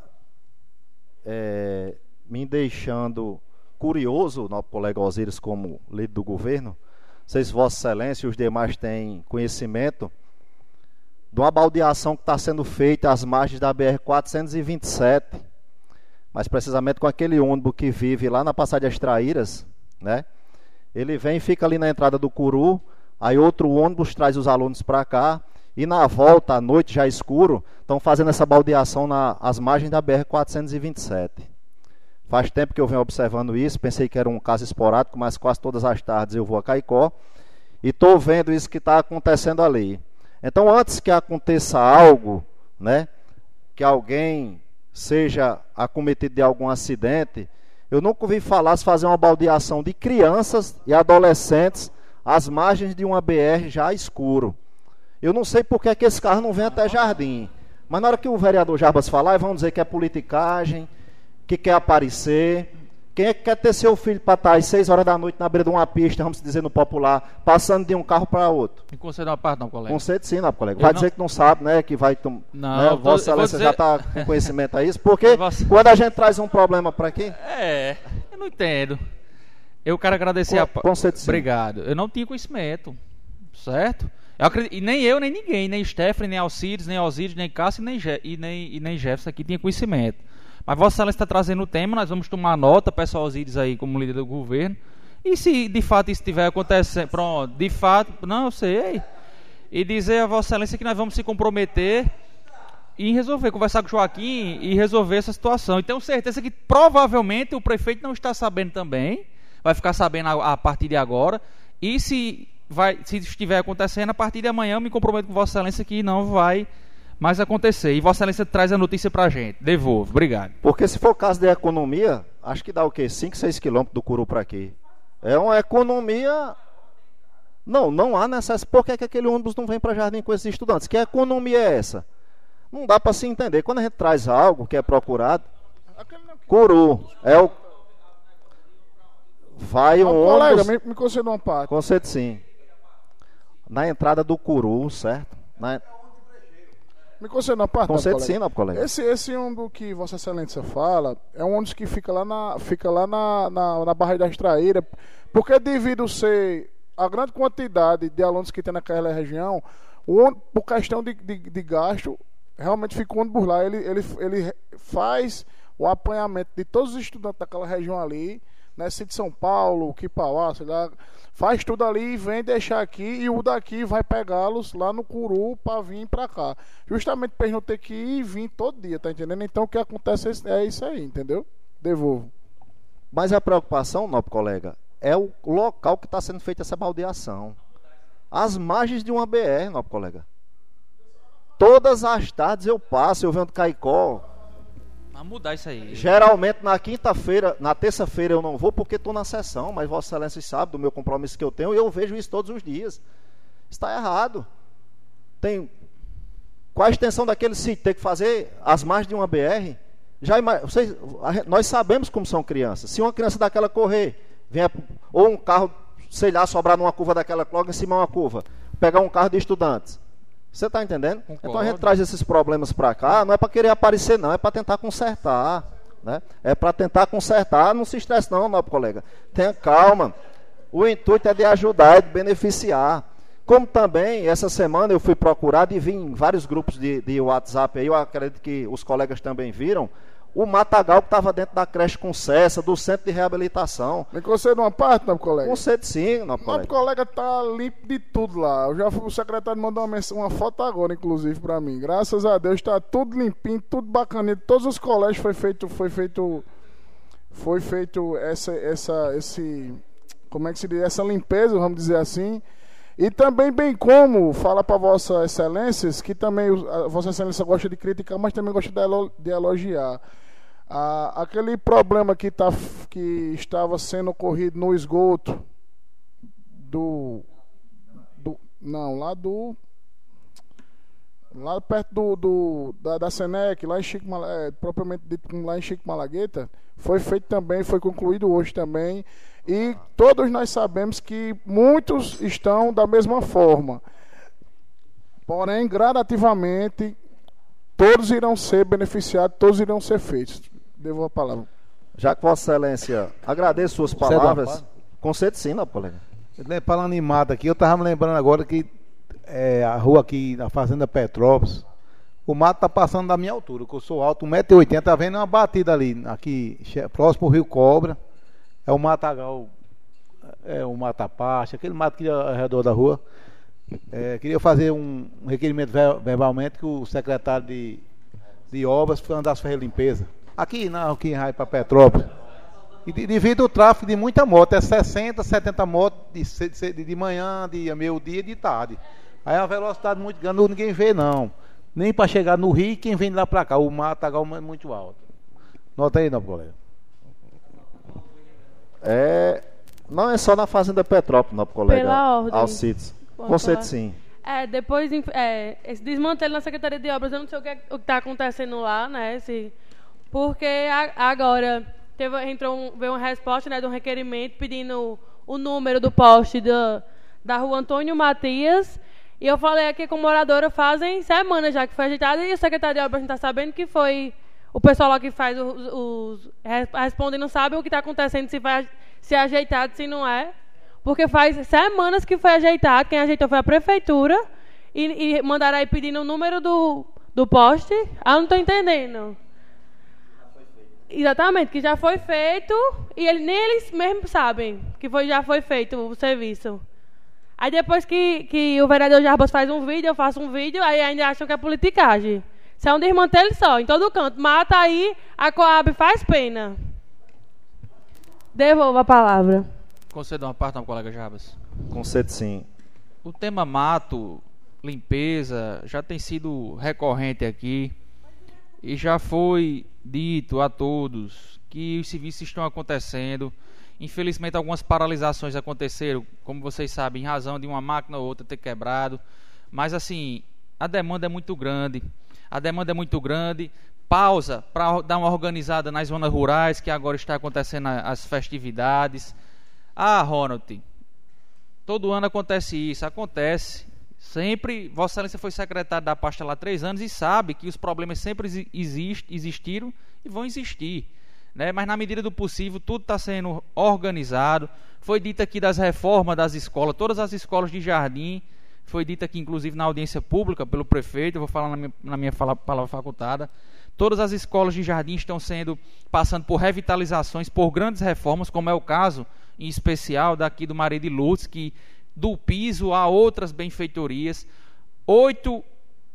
é, me deixando curioso, nosso colega Osíris, como líder do governo, se Vossa Excelência e os demais têm conhecimento de uma baldeação que está sendo feita às margens da BR-427, mais precisamente com aquele ônibus que vive lá na Passagem das Traíras, né? Ele vem, fica ali na entrada do Curu, aí outro ônibus traz os alunos para cá, e na volta, à noite já escuro, estão fazendo essa baldeação nas margens da BR-427. Faz tempo que eu venho observando isso, pensei que era um caso esporádico, mas quase todas as tardes eu vou a Caicó, e estou vendo isso que está acontecendo ali. Então, antes que aconteça algo, né, que alguém seja acometido de algum acidente, eu nunca ouvi falar se fazer uma baldeação de crianças e adolescentes às margens de uma BR já escuro. Eu não sei por que, que esse carro não vem até Jardim. Mas na hora que o vereador Jarbas falar, vão dizer que é politicagem, que quer aparecer. Quem é que quer ter seu filho para estar às 6 horas da noite na beira de uma pista, vamos dizer no popular, passando de um carro para outro? Me concede uma parte, não, colega. Concede sim, não, colega. Vai eu dizer não... que não sabe, né? Que vai. Tom... Não, né? Vossa Excelência dizer... já está com conhecimento a isso. Porque quando a gente traz um problema para aqui. É, eu não entendo. Eu quero agradecer a. Concede sim. Obrigado. Eu não tinha conhecimento, certo? Eu acredito... E nem eu, nem ninguém, nem Stephanie, nem Alcides, nem Alcides, nem Cássio nem Je... e, nem, e nem Jefferson aqui tinha conhecimento. Mas Vossa Excelência está trazendo o tema, nós vamos tomar nota, peço aos aí como líder do governo. E se de fato isso estiver acontecendo, pronto, de fato, não, eu sei. E dizer a Vossa Excelência que nós vamos se comprometer em resolver, conversar com o Joaquim e resolver essa situação. E tenho certeza que provavelmente o prefeito não está sabendo também, vai ficar sabendo a, a partir de agora. E se, vai, se estiver acontecendo, a partir de amanhã eu me comprometo com Vossa Excelência que não vai mas acontecer. E Vossa Excelência traz a notícia para a gente. Devolvo, obrigado. Porque se for caso de economia, acho que dá o quê? 5, 6 quilômetros do Curu para aqui. É uma economia. Não, não há necessidade. Por que, é que aquele ônibus não vem para Jardim com esses estudantes? Que economia é essa? Não dá para se entender. Quando a gente traz algo que é procurado, Curu é o. Vai um ônibus. Colega, me, me conceda uma parte. Concedo sim. Na entrada do Curu, certo? Na... Me concede uma parte, Concede sim, não, colega. Esse, esse ônibus que Vossa Excelência fala é um ônibus que fica lá na, fica lá na, na, na Barra da Extraíra, porque devido ser a grande quantidade de alunos que tem naquela região, o, por questão de, de, de gasto, realmente fica o ônibus lá. Ele, ele, ele faz o apanhamento de todos os estudantes daquela região ali Nesse de São Paulo, Kipauá, sei lá, faz tudo ali e vem deixar aqui e o daqui vai pegá-los lá no Curu para vir para cá. Justamente para não ter que ir e vir todo dia, tá entendendo? Então o que acontece é isso aí, entendeu? Devolvo. Mas a preocupação, nobre colega, é o local que está sendo feita essa baldeação. As margens de uma BR, nobre colega. Todas as tardes eu passo, eu venho do Caicó. Mudar isso aí. Geralmente na quinta-feira, na terça-feira eu não vou porque estou na sessão, mas Vossa Excelência sabe do meu compromisso que eu tenho e eu vejo isso todos os dias. Está errado. Tem. Qual a extensão daquele sítio? Tem que fazer as margens de uma BR? Já vocês, nós sabemos como são crianças. Se uma criança daquela correr, vem a- ou um carro, sei lá, sobrar numa curva daquela, logo em cima é uma curva, pegar um carro de estudantes. Você está entendendo? Então a gente traz esses problemas para cá, não é para querer aparecer, não, é para tentar consertar. Né? É para tentar consertar, não se estresse não, nobre colega. Tenha calma. O intuito é de ajudar, é de beneficiar. Como também, essa semana eu fui procurado e vi em vários grupos de, de WhatsApp aí, eu acredito que os colegas também viram, o matagal que estava dentro da creche com cessa, do centro de reabilitação. Me concede uma parte, nobre colega? Concede sim, Nobre colega. colega tá limpo de tudo lá. Eu já fui, o secretário mandou uma, mens- uma foto agora, inclusive, para mim. Graças a Deus tá tudo limpinho, tudo bacaninho. Todos os colégios foi feito, foi feito, foi feito essa, essa, esse, como é que se diz, essa limpeza, vamos dizer assim. E também, bem como, fala para Vossa Excelências, que também Vossa Excelência gosta de criticar, mas também gosta de, elo- de elogiar. Ah, aquele problema que, tá, que estava sendo ocorrido no esgoto do, do. Não, lá do. Lá perto do, do da, da Senec, lá em Chico Mala- é, propriamente dito lá em Chico Malagueta, foi feito também, foi concluído hoje também. E todos nós sabemos que muitos estão da mesma forma. Porém, gradativamente, todos irão ser beneficiados, todos irão ser feitos. Devo a palavra. Já que Vossa Excelência agradeço suas é palavras, concede sim. Le- Falando em mata aqui, eu tava me lembrando agora que é, a rua aqui na Fazenda Petrópolis, o mato tá passando da minha altura, que eu sou alto, 1,80m, tá vendo uma batida ali, aqui, próximo ao Rio Cobra, é o matagal, é o mata-pacha, aquele mato que é ao redor da rua. É, queria fazer um, requerimento ver- verbalmente que o secretário de, de obras andasse fazer limpeza. Aqui, não, aqui em para Petrópolis. E de- devido ao tráfego de muita moto, é 60, 70 motos de, ce- de manhã, de meio-dia de tarde. Aí é uma velocidade muito grande, ninguém vê não. Nem para chegar no Rio, quem vem de lá para cá. O matagal é muito alto. Nota aí, não, colega. É, não é só na Fazenda Petrópolis, nobre colega. Pela ordem. Alcides. Falar? sim. É, depois, é, esse desmantelo na Secretaria de Obras, eu não sei o que está acontecendo lá, né? Esse, porque a- agora teve, entrou um, veio uma resposta né, de um requerimento pedindo o número do poste da, da rua Antônio Matias. E eu falei aqui com a moradora fazem semanas já que foi ajeitado e o secretário de obras não está sabendo que foi o pessoal lá que faz os, os res- responde não sabe o que está acontecendo, se vai se é ajeitado, se não é. Porque faz semanas que foi ajeitado, quem ajeitou foi a prefeitura e, e mandaram aí pedindo o número do, do poste. Ah, não estou entendendo. Exatamente, que já foi feito e ele, nem eles mesmos sabem que foi, já foi feito o serviço. Aí depois que, que o vereador Jarbas faz um vídeo, eu faço um vídeo, aí ainda acham que é politicagem. Isso é um desmantelo só, em todo canto. Mata aí, a Coab faz pena. Devolvo a palavra. Conceda uma parte, não, colega Jabas. Concede sim. O tema mato, limpeza, já tem sido recorrente aqui e já foi dito a todos que os serviços estão acontecendo. Infelizmente, algumas paralisações aconteceram, como vocês sabem, em razão de uma máquina ou outra ter quebrado. Mas, assim, a demanda é muito grande. A demanda é muito grande. Pausa para dar uma organizada nas zonas rurais, que agora está acontecendo as festividades. Ah, Ronald, todo ano acontece isso. Acontece. Sempre, Vossa Excelência foi secretário da pasta lá há três anos e sabe que os problemas sempre exi- exist, existiram e vão existir. Né? Mas na medida do possível, tudo está sendo organizado. Foi dito aqui das reformas das escolas, todas as escolas de jardim. Foi dito aqui, inclusive, na audiência pública pelo prefeito. Eu vou falar na minha, na minha fala, palavra facultada. Todas as escolas de jardim estão sendo passando por revitalizações, por grandes reformas, como é o caso em especial daqui do Maria de Lourdes, que do piso a outras benfeitorias, oito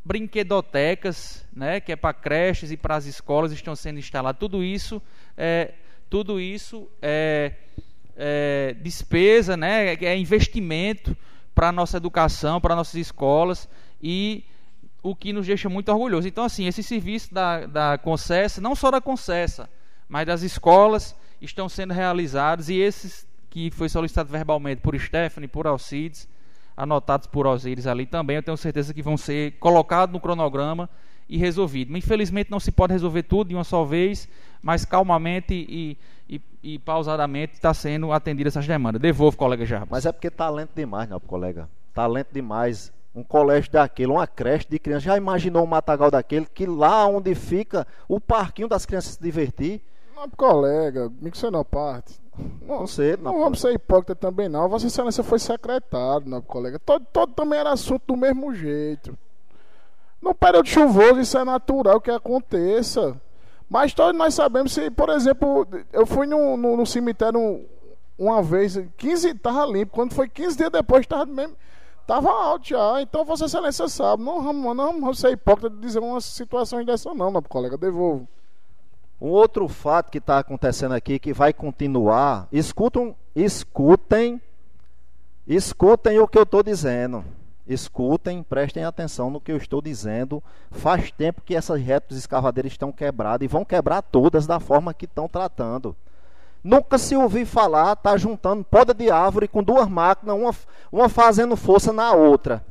brinquedotecas, né, que é para creches e para as escolas estão sendo instaladas. Tudo isso é, tudo isso é, é despesa, né, é investimento para a nossa educação, para nossas escolas e o que nos deixa muito orgulhosos. Então, assim, esse serviço da, da Concessa, não só da Concessa, mas das escolas, estão sendo realizados e esses que foi solicitado verbalmente por Stephanie, por Alcides, anotados por Osíris ali também, eu tenho certeza que vão ser colocados no cronograma e resolvidos. Infelizmente não se pode resolver tudo de uma só vez, mas calmamente e, e, e pausadamente está sendo atendida essas demandas. Devolvo, colega Jarbas. Mas é porque talento demais, não, colega. Talento demais um colégio daquele, uma creche de crianças. Já imaginou um matagal daquele que lá onde fica o parquinho das crianças se divertir? Não, colega, me que você não parte. Não, não sei, não, não vamos ser hipócrita também não. Vossa Excelência foi secretário, não, colega. Todo, todo também era assunto do mesmo jeito. No período chuvoso isso é natural que aconteça. Mas todos nós sabemos se, por exemplo, eu fui no, no, no cemitério uma vez, 15 estava limpo. Quando foi 15 dias depois, estava mesmo alto já, então Vossa Excelência sabe. Não vamos, não vamos ser hipócrita de dizer uma situação dessa, não, meu colega. Devolvo. Um outro fato que está acontecendo aqui, que vai continuar, escutam, escutem, escutem o que eu estou dizendo. Escutem, prestem atenção no que eu estou dizendo. Faz tempo que essas retas escavadeiras estão quebradas e vão quebrar todas da forma que estão tratando. Nunca se ouviu falar, tá juntando poda de árvore com duas máquinas, uma, uma fazendo força na outra.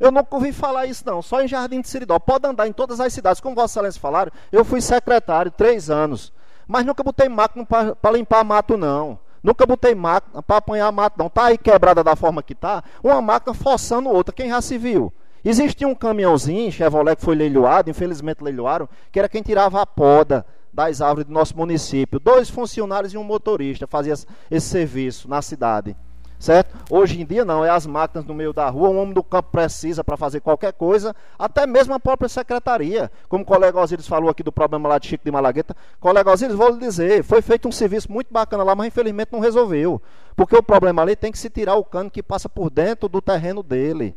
Eu nunca ouvi falar isso não, só em Jardim de Siridó. Pode andar em todas as cidades, como Vossa Excelência falaram, eu fui secretário três anos, mas nunca botei máquina para limpar mato não. Nunca botei máquina para apanhar mato não. Está aí quebrada da forma que está, uma máquina forçando outra, quem já se viu? Existia um caminhãozinho, Chevrolet, que foi leiloado, infelizmente leiloaram, que era quem tirava a poda das árvores do nosso município. Dois funcionários e um motorista faziam esse serviço na cidade. Certo? Hoje em dia não, é as máquinas no meio da rua, o homem do campo precisa para fazer qualquer coisa, até mesmo a própria secretaria. Como o colega Osíris falou aqui do problema lá de Chico de Malagueta, colega Osíris, vou lhe dizer, foi feito um serviço muito bacana lá, mas infelizmente não resolveu. Porque o problema ali tem que se tirar o cano que passa por dentro do terreno dele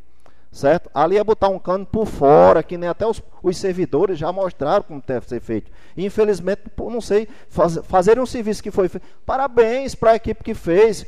certo? Ali é botar um cano por fora, que nem até os, os servidores já mostraram como deve ser feito. Infelizmente, não sei, faz, fazer um serviço que foi feito. Parabéns para a equipe que fez,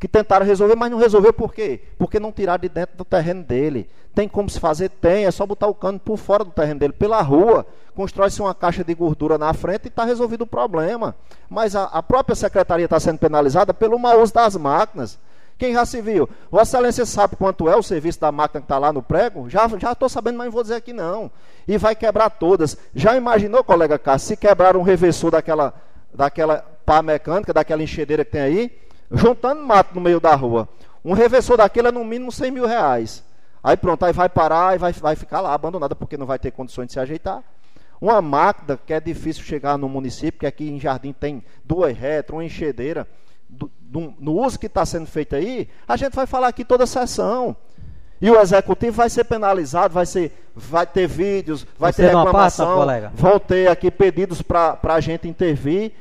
que tentaram resolver, mas não resolveu por quê? Porque não tiraram de dentro do terreno dele. Tem como se fazer? Tem, é só botar o cano por fora do terreno dele, pela rua. Constrói-se uma caixa de gordura na frente e está resolvido o problema. Mas a, a própria secretaria está sendo penalizada pelo mau uso das máquinas. Quem já se viu? Vossa Excelência sabe quanto é o serviço da máquina que está lá no prego? Já estou sabendo, mas não vou dizer aqui não. E vai quebrar todas. Já imaginou, colega Cássio, se quebrar um reversor daquela, daquela pá mecânica, daquela enxedeira que tem aí, juntando mato no meio da rua. Um reversor daquele é no mínimo 100 mil reais. Aí pronto, aí vai parar e vai, vai ficar lá abandonada, porque não vai ter condições de se ajeitar. Uma máquina que é difícil chegar no município, que aqui em Jardim tem duas retras, uma enxedeira do, do, no uso que está sendo feito aí, a gente vai falar aqui toda a sessão. E o executivo vai ser penalizado, vai, ser, vai ter vídeos, vai Você ter reclamação, passa, vão ter aqui pedidos para a gente intervir.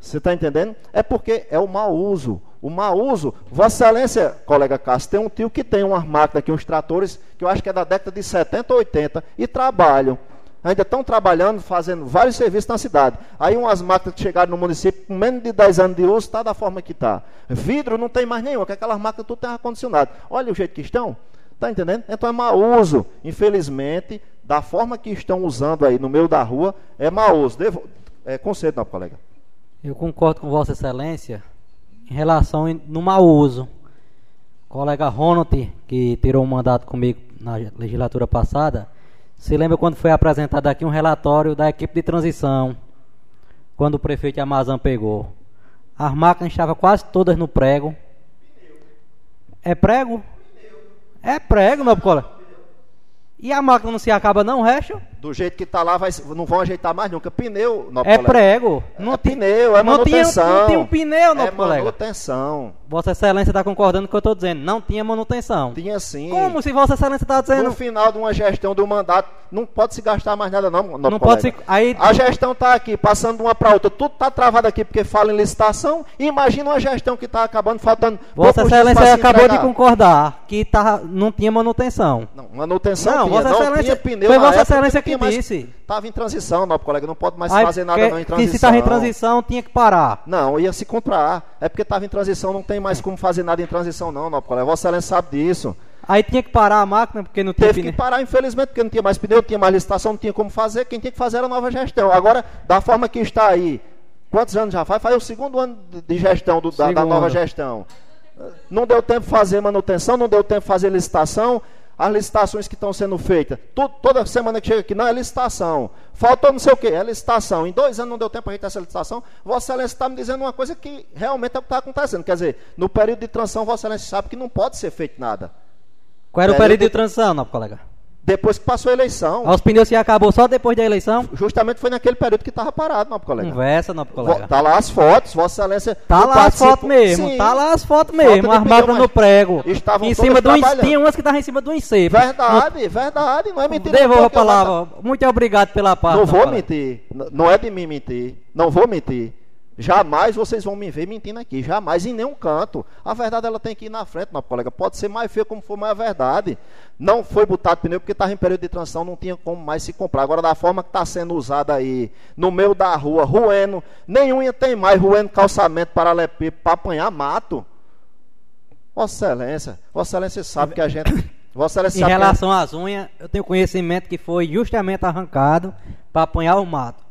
Você está entendendo? É porque é o mau uso. O mau uso, Vossa Excelência, colega Cássio, tem um tio que tem umas máquinas aqui, uns tratores, que eu acho que é da década de 70 ou 80, e trabalham ainda estão trabalhando, fazendo vários serviços na cidade. Aí umas máquinas que chegaram no município com menos de 10 anos de uso, está da forma que está. Vidro não tem mais nenhum, porque aquelas máquinas tudo tem ar-condicionado. Olha o jeito que estão. Está entendendo? Então é mau uso. Infelizmente, da forma que estão usando aí no meio da rua, é mau uso. Devo, é, concedo, não, colega. Eu concordo com Vossa Excelência em relação no mau uso. O colega Ronald, que tirou um mandato comigo na legislatura passada, se lembra quando foi apresentado aqui um relatório da equipe de transição, quando o prefeito Amazon pegou. As máquinas estavam quase todas no prego. É prego? É prego, meu cola. E a máquina não se acaba não, Recho? Do jeito que tá lá, vai, não vão ajeitar mais nunca. Pneu, nobre É colega. prego. Não é ti- pneu, é não tinha, manutenção. não tinha um pneu, não, é colega. manutenção. Vossa Excelência está concordando com o que eu estou dizendo. Não tinha manutenção. Tinha sim. Como se Vossa Excelência está dizendo? No final de uma gestão do mandato, não pode se gastar mais nada, não. nobre Não pode se. Aí, A gestão está aqui, passando de uma para outra. Tudo está travado aqui porque fala em licitação. Imagina uma gestão que está acabando, faltando. Vossa Excelência acabou de concordar que tava, não tinha manutenção. Não, manutenção Não, tinha, Vossa não Excelência- tinha pneu foi Vossa Excelência mais- disse. Tava em transição, não, colega, não pode mais Aí, fazer nada que- não em transição. se estava em transição, tinha que parar. Não, ia se comprar. É porque estava em transição, não tem mais como fazer nada em transição não, não, colega. Vossa Excelência sabe disso. Aí tinha que parar a máquina porque não tinha Teve pneu. que parar, infelizmente, porque não tinha mais pneu, não tinha mais licitação, não tinha como fazer. Quem tinha que fazer era a nova gestão. Agora, da forma que está aí, quantos anos já faz? Faz o segundo ano de- gestão do- da, da nova gestão. Não deu tempo de fazer manutenção, não deu tempo de fazer licitação. As licitações que estão sendo feitas, tu- toda semana que chega aqui, não é licitação. Faltou não sei o que, é licitação. Em dois anos não deu tempo para a gente ter essa licitação. Vossa Excelência está me dizendo uma coisa que realmente é o que está acontecendo. Quer dizer, no período de transição, Vossa Excelência sabe que não pode ser feito nada. Qual era o Período de- transição, não, colega? Depois que passou a eleição, Os pneus se acabou só depois da eleição? justamente foi naquele período que estava parado, não, colega. Conversa, não, Vo- colega. Tá lá as fotos, Vossa Excelência. Tá lá as fotos mesmo, Sim, tá lá as fotos mesmo, mas no prego. estavam em cima do tinha umas que estavam em cima do ensepo. Verdade, verdade, não é mentira. Devolva a palavra. Muito obrigado pela parte. Não vou colega. mentir. Não é de mim mentir. Não vou mentir. Jamais vocês vão me ver mentindo aqui. Jamais em nenhum canto. A verdade ela tem que ir na frente, meu colega. Pode ser mais feio como for, mas é verdade. Não foi botado pneu porque estava em período de transição, não tinha como mais se comprar. Agora, da forma que está sendo usada aí, no meio da rua, ruendo, nenhum ia tem mais ruendo calçamento para para apanhar mato. Vossa Excelência, Vossa Excelência sabe que a gente. Vossa Excelência Em a- relação às unhas, eu tenho conhecimento que foi justamente arrancado para apanhar o mato.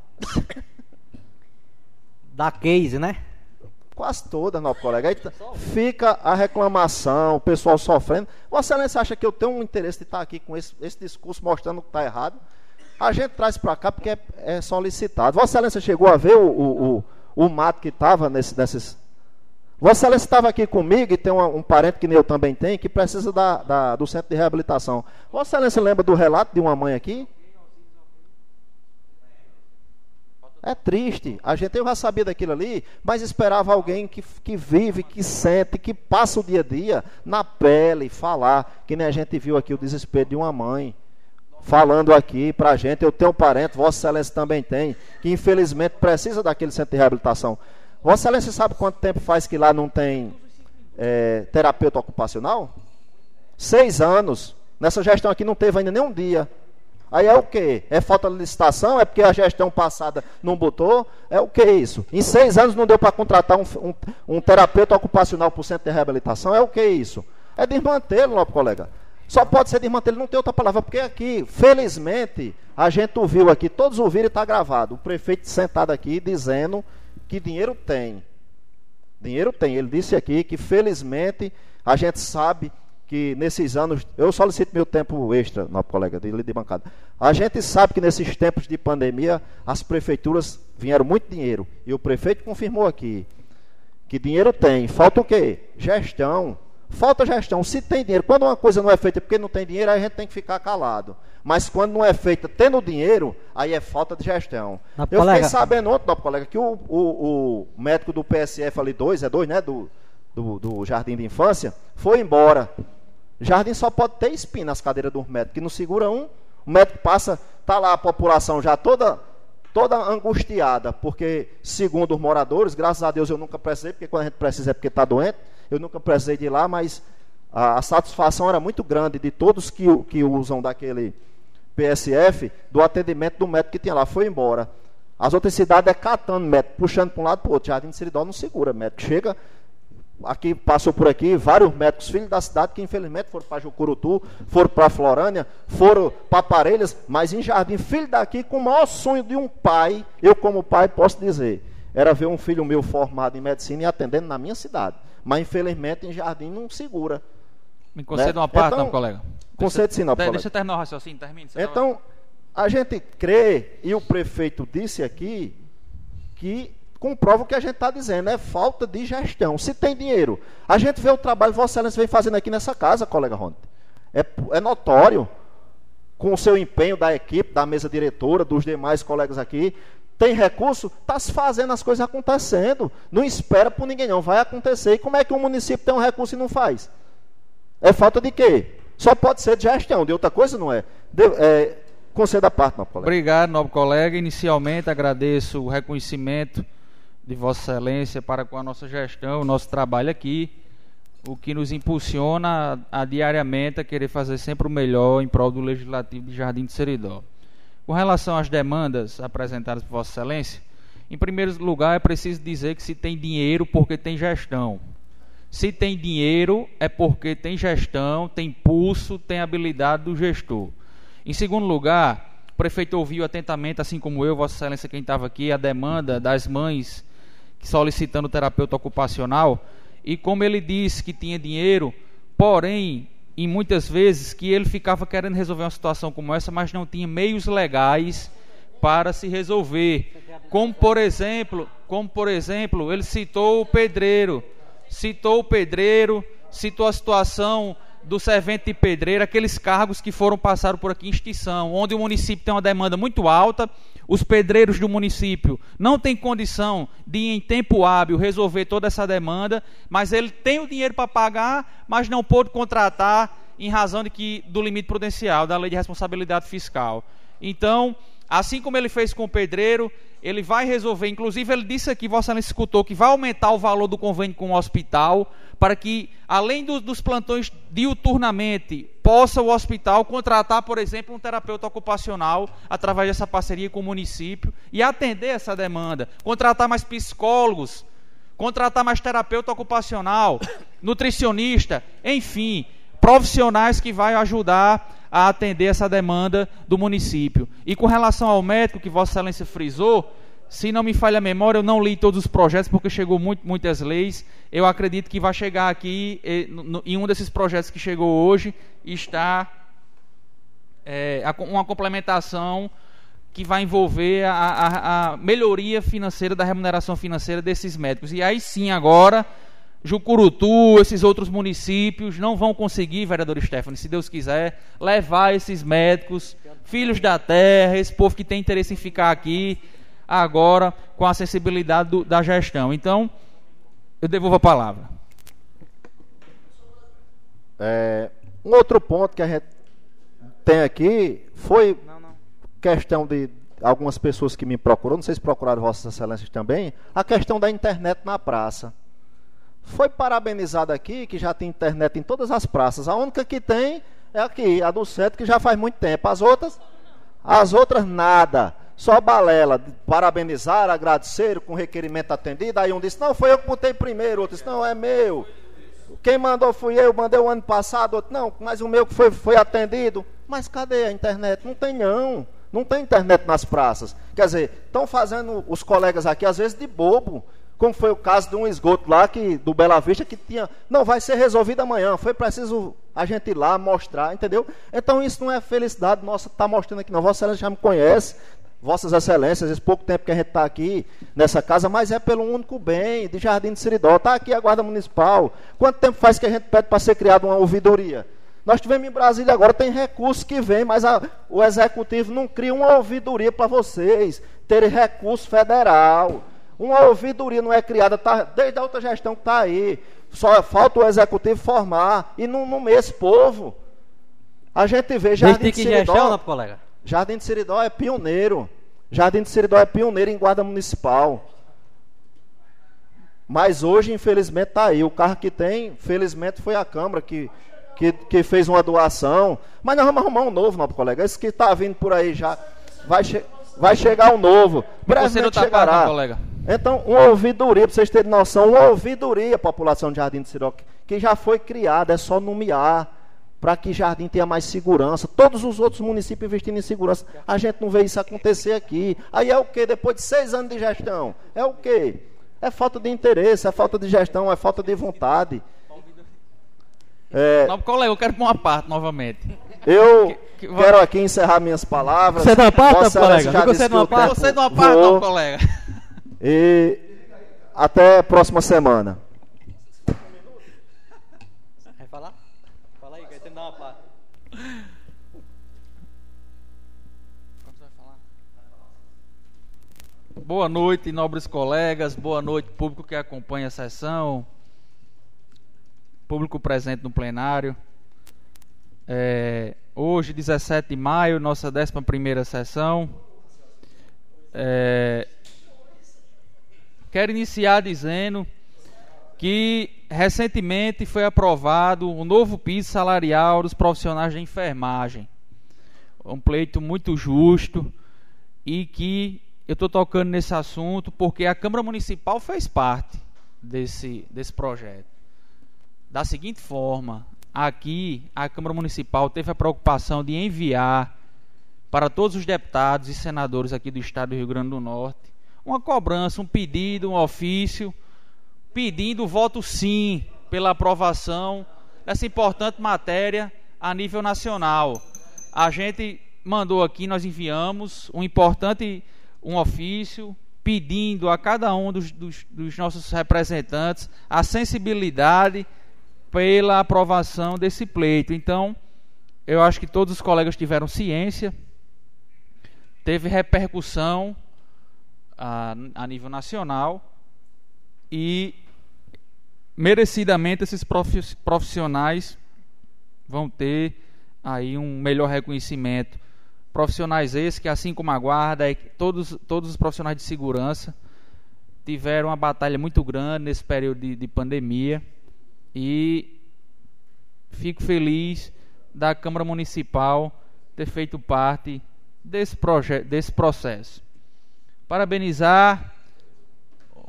Da case, né? Quase toda, não, colega. Aí fica a reclamação, o pessoal sofrendo. Vossa Excelência acha que eu tenho um interesse de estar aqui com esse, esse discurso mostrando que está errado? A gente traz para cá porque é, é solicitado. Vossa Excelência chegou a ver o, o, o, o mato que estava nesse, nesses. Vossa Excelência estava aqui comigo e tem um parente que eu também tenho que precisa da, da- do centro de reabilitação. Vossa Excelência lembra do relato de uma mãe aqui? É triste. A gente já sabia daquilo ali, mas esperava alguém que, que vive, que sente, que passa o dia a dia na pele, falar. Que nem a gente viu aqui o desespero de uma mãe. Falando aqui pra gente, eu tenho um parente, Vossa Excelência também tem, que infelizmente precisa daquele centro de reabilitação. Vossa Excelência sabe quanto tempo faz que lá não tem é, terapeuta ocupacional? Seis anos. Nessa gestão aqui não teve ainda nem um dia. Aí é o quê? É falta de licitação? É porque a gestão passada não botou? É o que isso? Em seis anos não deu para contratar um, um, um terapeuta ocupacional para o centro de reabilitação? É o que isso? É desmantelo, nosso colega. Só pode ser desmantelo, não tem outra palavra, porque aqui, felizmente, a gente ouviu aqui, todos ouviram e está gravado. O prefeito sentado aqui dizendo que dinheiro tem. Dinheiro tem. Ele disse aqui que, felizmente, a gente sabe que nesses anos, eu solicito meu tempo extra, não, colega, de, de bancada. A gente sabe que nesses tempos de pandemia, as prefeituras vieram muito dinheiro. E o prefeito confirmou aqui que dinheiro tem. Falta o quê? Gestão. Falta gestão. Se tem dinheiro, quando uma coisa não é feita porque não tem dinheiro, aí a gente tem que ficar calado. Mas quando não é feita tendo dinheiro, aí é falta de gestão. Na eu colega- fiquei sabendo ontem, nosso colega, que o, o, o médico do PSF ali, dois, é dois, né? Do, do, do Jardim de Infância, foi embora. Jardim só pode ter espinho nas cadeiras dos médicos, que não segura um. O médico passa, tá lá a população já toda toda angustiada, porque segundo os moradores, graças a Deus eu nunca precisei, porque quando a gente precisa é porque está doente, eu nunca precisei de ir lá, mas a, a satisfação era muito grande de todos que, que usam daquele PSF, do atendimento do médico que tinha lá, foi embora. As outras cidades é catando médico, puxando para um lado para o outro. Jardim de Seridó não segura médico. Chega, aqui passou por aqui vários médicos filhos da cidade que infelizmente foram para Jucurutu, foram para Florânia, foram para Parelhas, mas em Jardim, filho daqui com o maior sonho de um pai, eu como pai posso dizer, era ver um filho meu formado em medicina e atendendo na minha cidade. Mas infelizmente em Jardim não segura. Me conceda Né? uma parte, Então, não, colega. concede sim, não, Deixa, colega. deixa eu terminar o raciocínio, termine. tava- Então, a gente crê, e o prefeito disse aqui, que comprova o que a gente está dizendo, é falta de gestão. Se tem dinheiro, a gente vê o trabalho que Vossa Excelência vem fazendo aqui nessa casa, colega Ronde. É, é notório. com o seu empenho da equipe, da mesa diretora, dos demais colegas aqui, tem recurso, está se fazendo as coisas acontecendo. Não espera por ninguém, não. Vai acontecer. E como é que um município tem um recurso e não faz? É falta de quê? Só pode ser de gestão, de outra coisa não é. De, é conceda parte, meu colega. Obrigado, nobre colega. Inicialmente agradeço o reconhecimento de Vossa Excelência para com a nossa gestão, o nosso trabalho aqui, o que nos impulsiona a, a diariamente a querer fazer sempre o melhor em prol do Legislativo de Jardim de Seridó. Com relação às demandas apresentadas por Vossa Excelência, em primeiro lugar é preciso dizer que se tem dinheiro porque tem gestão. Se tem dinheiro é porque tem gestão, tem pulso, tem habilidade do gestor. Em segundo lugar, o prefeito ouviu atentamente, assim como eu, Vossa Excelência, quem estava aqui, a demanda das mães solicitando terapeuta ocupacional. E como ele disse que tinha dinheiro, porém, em muitas vezes, que ele ficava querendo resolver uma situação como essa, mas não tinha meios legais para se resolver. Como por exemplo, como por exemplo, ele citou o pedreiro, citou o pedreiro, citou a situação do servente de pedreiro, aqueles cargos que foram passados por aqui em extinção, onde o município tem uma demanda muito alta, os pedreiros do município não têm condição de, em tempo hábil, resolver toda essa demanda, mas ele tem o dinheiro para pagar, mas não pôde contratar em razão de que, do limite prudencial, da lei de responsabilidade fiscal. Então, assim como ele fez com o pedreiro, ele vai resolver, inclusive ele disse aqui, Vossa Excelência escutou, que vai aumentar o valor do convênio com o hospital, para que, além do, dos plantões diuturnamente, possa o hospital contratar, por exemplo, um terapeuta ocupacional, através dessa parceria com o município, e atender essa demanda. Contratar mais psicólogos, contratar mais terapeuta ocupacional, nutricionista, enfim, profissionais que vai ajudar a atender essa demanda do município. E com relação ao médico que Vossa Excelência frisou, se não me falha a memória, eu não li todos os projetos porque chegou muito, muitas leis. Eu acredito que vai chegar aqui, em um desses projetos que chegou hoje, está é, uma complementação que vai envolver a, a, a melhoria financeira da remuneração financeira desses médicos. E aí sim, agora Jucurutu, esses outros municípios não vão conseguir, vereador Stephanie, se Deus quiser, levar esses médicos, filhos da terra, esse povo que tem interesse em ficar aqui agora com a sensibilidade do, da gestão. Então, eu devolvo a palavra. É, um outro ponto que a gente tem aqui foi não, não. questão de algumas pessoas que me procuraram, não sei se procuraram Vossas Excelências também, a questão da internet na praça. Foi parabenizado aqui que já tem internet em todas as praças. A única que tem é aqui, a do centro, que já faz muito tempo. As outras, as outras nada. Só balela. Parabenizar, agradecer com requerimento atendido. Aí um disse, não, foi eu que botei primeiro. Outro disse, não, é meu. Quem mandou fui eu, mandei o ano passado. Outro, não, mas o meu que foi, foi atendido. Mas cadê a internet? Não tem não. Não tem internet nas praças. Quer dizer, estão fazendo os colegas aqui, às vezes, de bobo como foi o caso de um esgoto lá que, do Bela Vista que tinha, não vai ser resolvido amanhã, foi preciso a gente ir lá mostrar, entendeu? Então isso não é felicidade nossa tá mostrando aqui não, Vossa Excelência já me conhece, Vossas Excelências, esse pouco tempo que a gente está aqui nessa casa, mas é pelo único bem de Jardim de Seridó, está aqui a Guarda Municipal, quanto tempo faz que a gente pede para ser criada uma ouvidoria? Nós tivemos em Brasília agora, tem recurso que vem, mas a, o Executivo não cria uma ouvidoria para vocês terem recurso federal. Uma ouvidoria não é criada, tá, desde a outra gestão que está aí. Só falta o executivo formar e não nomeia esse povo. A gente vê Jardim de Seridó. Gestão, colega? Jardim de Seridó é pioneiro. Jardim de Seridó é pioneiro em guarda municipal. Mas hoje, infelizmente, está aí. O carro que tem, felizmente, foi a Câmara que, que, que fez uma doação. Mas nós vamos arrumar um novo, meu colega. Esse que está vindo por aí já vai, che vai chegar um novo. Brevemente tá chegará. colega. Então, uma ouvidoria, para vocês terem noção, uma ouvidoria, população de Jardim de Siroque, que já foi criada, é só nomear, para que Jardim tenha mais segurança. Todos os outros municípios investindo em segurança. A gente não vê isso acontecer aqui. Aí é o que? Depois de seis anos de gestão? É o que? É falta de interesse, é falta de gestão, é falta de vontade. É... Não, colega, eu quero pôr uma parte novamente. Eu que, que, quero aqui encerrar minhas palavras. Você não parte, colega? Você não parte, você não parte, não, colega. E até a próxima semana. Vai falar? Fala aí, que dar uma parte. Boa noite, nobres colegas, boa noite, público que acompanha a sessão, público presente no plenário. É, hoje, 17 de maio, nossa 11 sessão. É, quero iniciar dizendo que recentemente foi aprovado o novo piso salarial dos profissionais de enfermagem. Um pleito muito justo e que eu estou tocando nesse assunto porque a Câmara Municipal fez parte desse, desse projeto. Da seguinte forma, aqui a Câmara Municipal teve a preocupação de enviar para todos os deputados e senadores aqui do estado do Rio Grande do Norte uma cobrança, um pedido, um ofício pedindo voto sim pela aprovação dessa importante matéria a nível nacional. A gente mandou aqui, nós enviamos um importante um ofício pedindo a cada um dos, dos, dos nossos representantes a sensibilidade pela aprovação desse pleito. Então, eu acho que todos os colegas tiveram ciência, teve repercussão a, a nível nacional e merecidamente esses profissionais vão ter aí um melhor reconhecimento. Profissionais esses que, assim como a guarda, todos, todos os profissionais de segurança tiveram uma batalha muito grande nesse período de, de pandemia e fico feliz da Câmara Municipal ter feito parte desse, desse processo. Parabenizar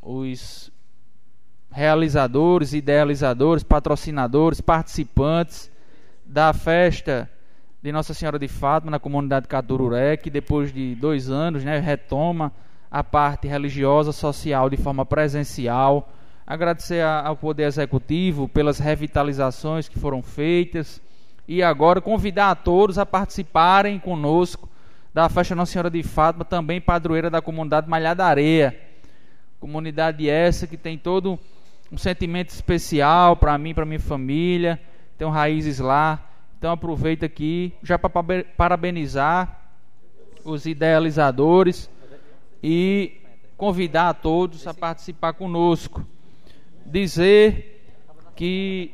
os realizadores, idealizadores, patrocinadores, participantes da festa de Nossa Senhora de Fátima na comunidade Catururé, que depois de dois anos né, retoma a parte religiosa, social de forma presencial. Agradecer ao Poder Executivo pelas revitalizações que foram feitas e agora convidar a todos a participarem conosco da festa Nossa Senhora de Fátima, também padroeira da comunidade Malhada Areia. Comunidade essa que tem todo um sentimento especial para mim, para minha família, tenho raízes lá. Então aproveito aqui já para parabenizar os idealizadores e convidar a todos a participar conosco. Dizer que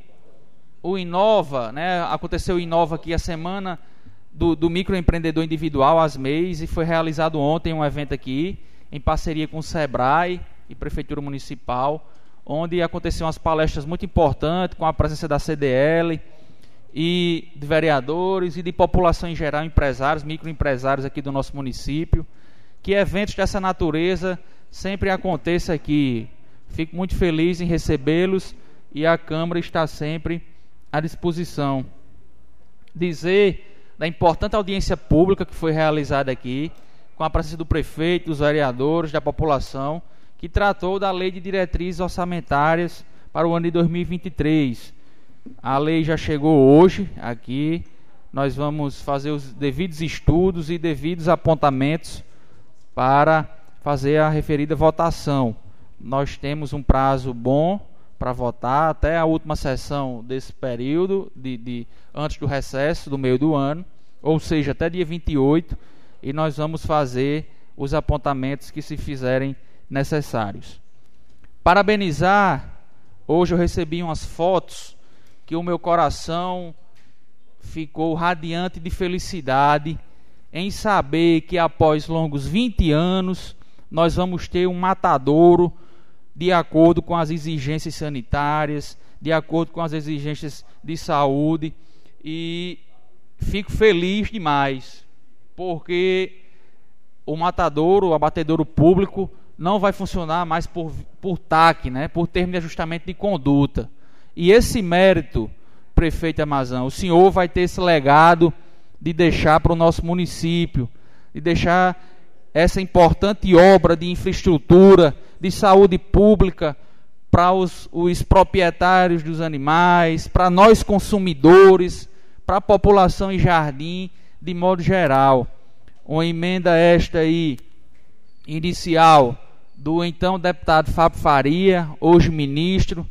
o Inova, né, aconteceu o Inova aqui a semana do, do microempreendedor individual, as MEIs, e foi realizado ontem um evento aqui, em parceria com o SEBRAE e Prefeitura Municipal, onde aconteceram umas palestras muito importantes com a presença da CDL e de vereadores e de população em geral, empresários, microempresários aqui do nosso município. Que eventos dessa natureza sempre aconteça aqui. Fico muito feliz em recebê-los e a Câmara está sempre à disposição. Dizer da importante audiência pública que foi realizada aqui, com a presença do prefeito, dos vereadores, da população que tratou da Lei de Diretrizes Orçamentárias para o ano de 2023. A lei já chegou hoje aqui. Nós vamos fazer os devidos estudos e devidos apontamentos para fazer a referida votação. Nós temos um prazo bom para votar até a última sessão desse período, de, de, antes do recesso do meio do ano, ou seja, até dia 28, e nós vamos fazer os apontamentos que se fizerem necessários. Parabenizar, hoje eu recebi umas fotos que o meu coração ficou radiante de felicidade em saber que após longos 20 anos nós vamos ter um matadouro de acordo com as exigências sanitárias, de acordo com as exigências de saúde e fico feliz demais porque o matadouro, o abatedouro público não vai funcionar mais por, por TAC, né, por termo de ajustamento de conduta. E esse mérito, prefeito Amazão, o senhor vai ter esse legado de deixar para o nosso município, de deixar essa importante obra de infraestrutura, de saúde pública para os, os proprietários dos animais, para nós consumidores, para a população em jardim, de modo geral. Uma emenda esta aí, inicial, do então deputado Fábio Faria, hoje ministro,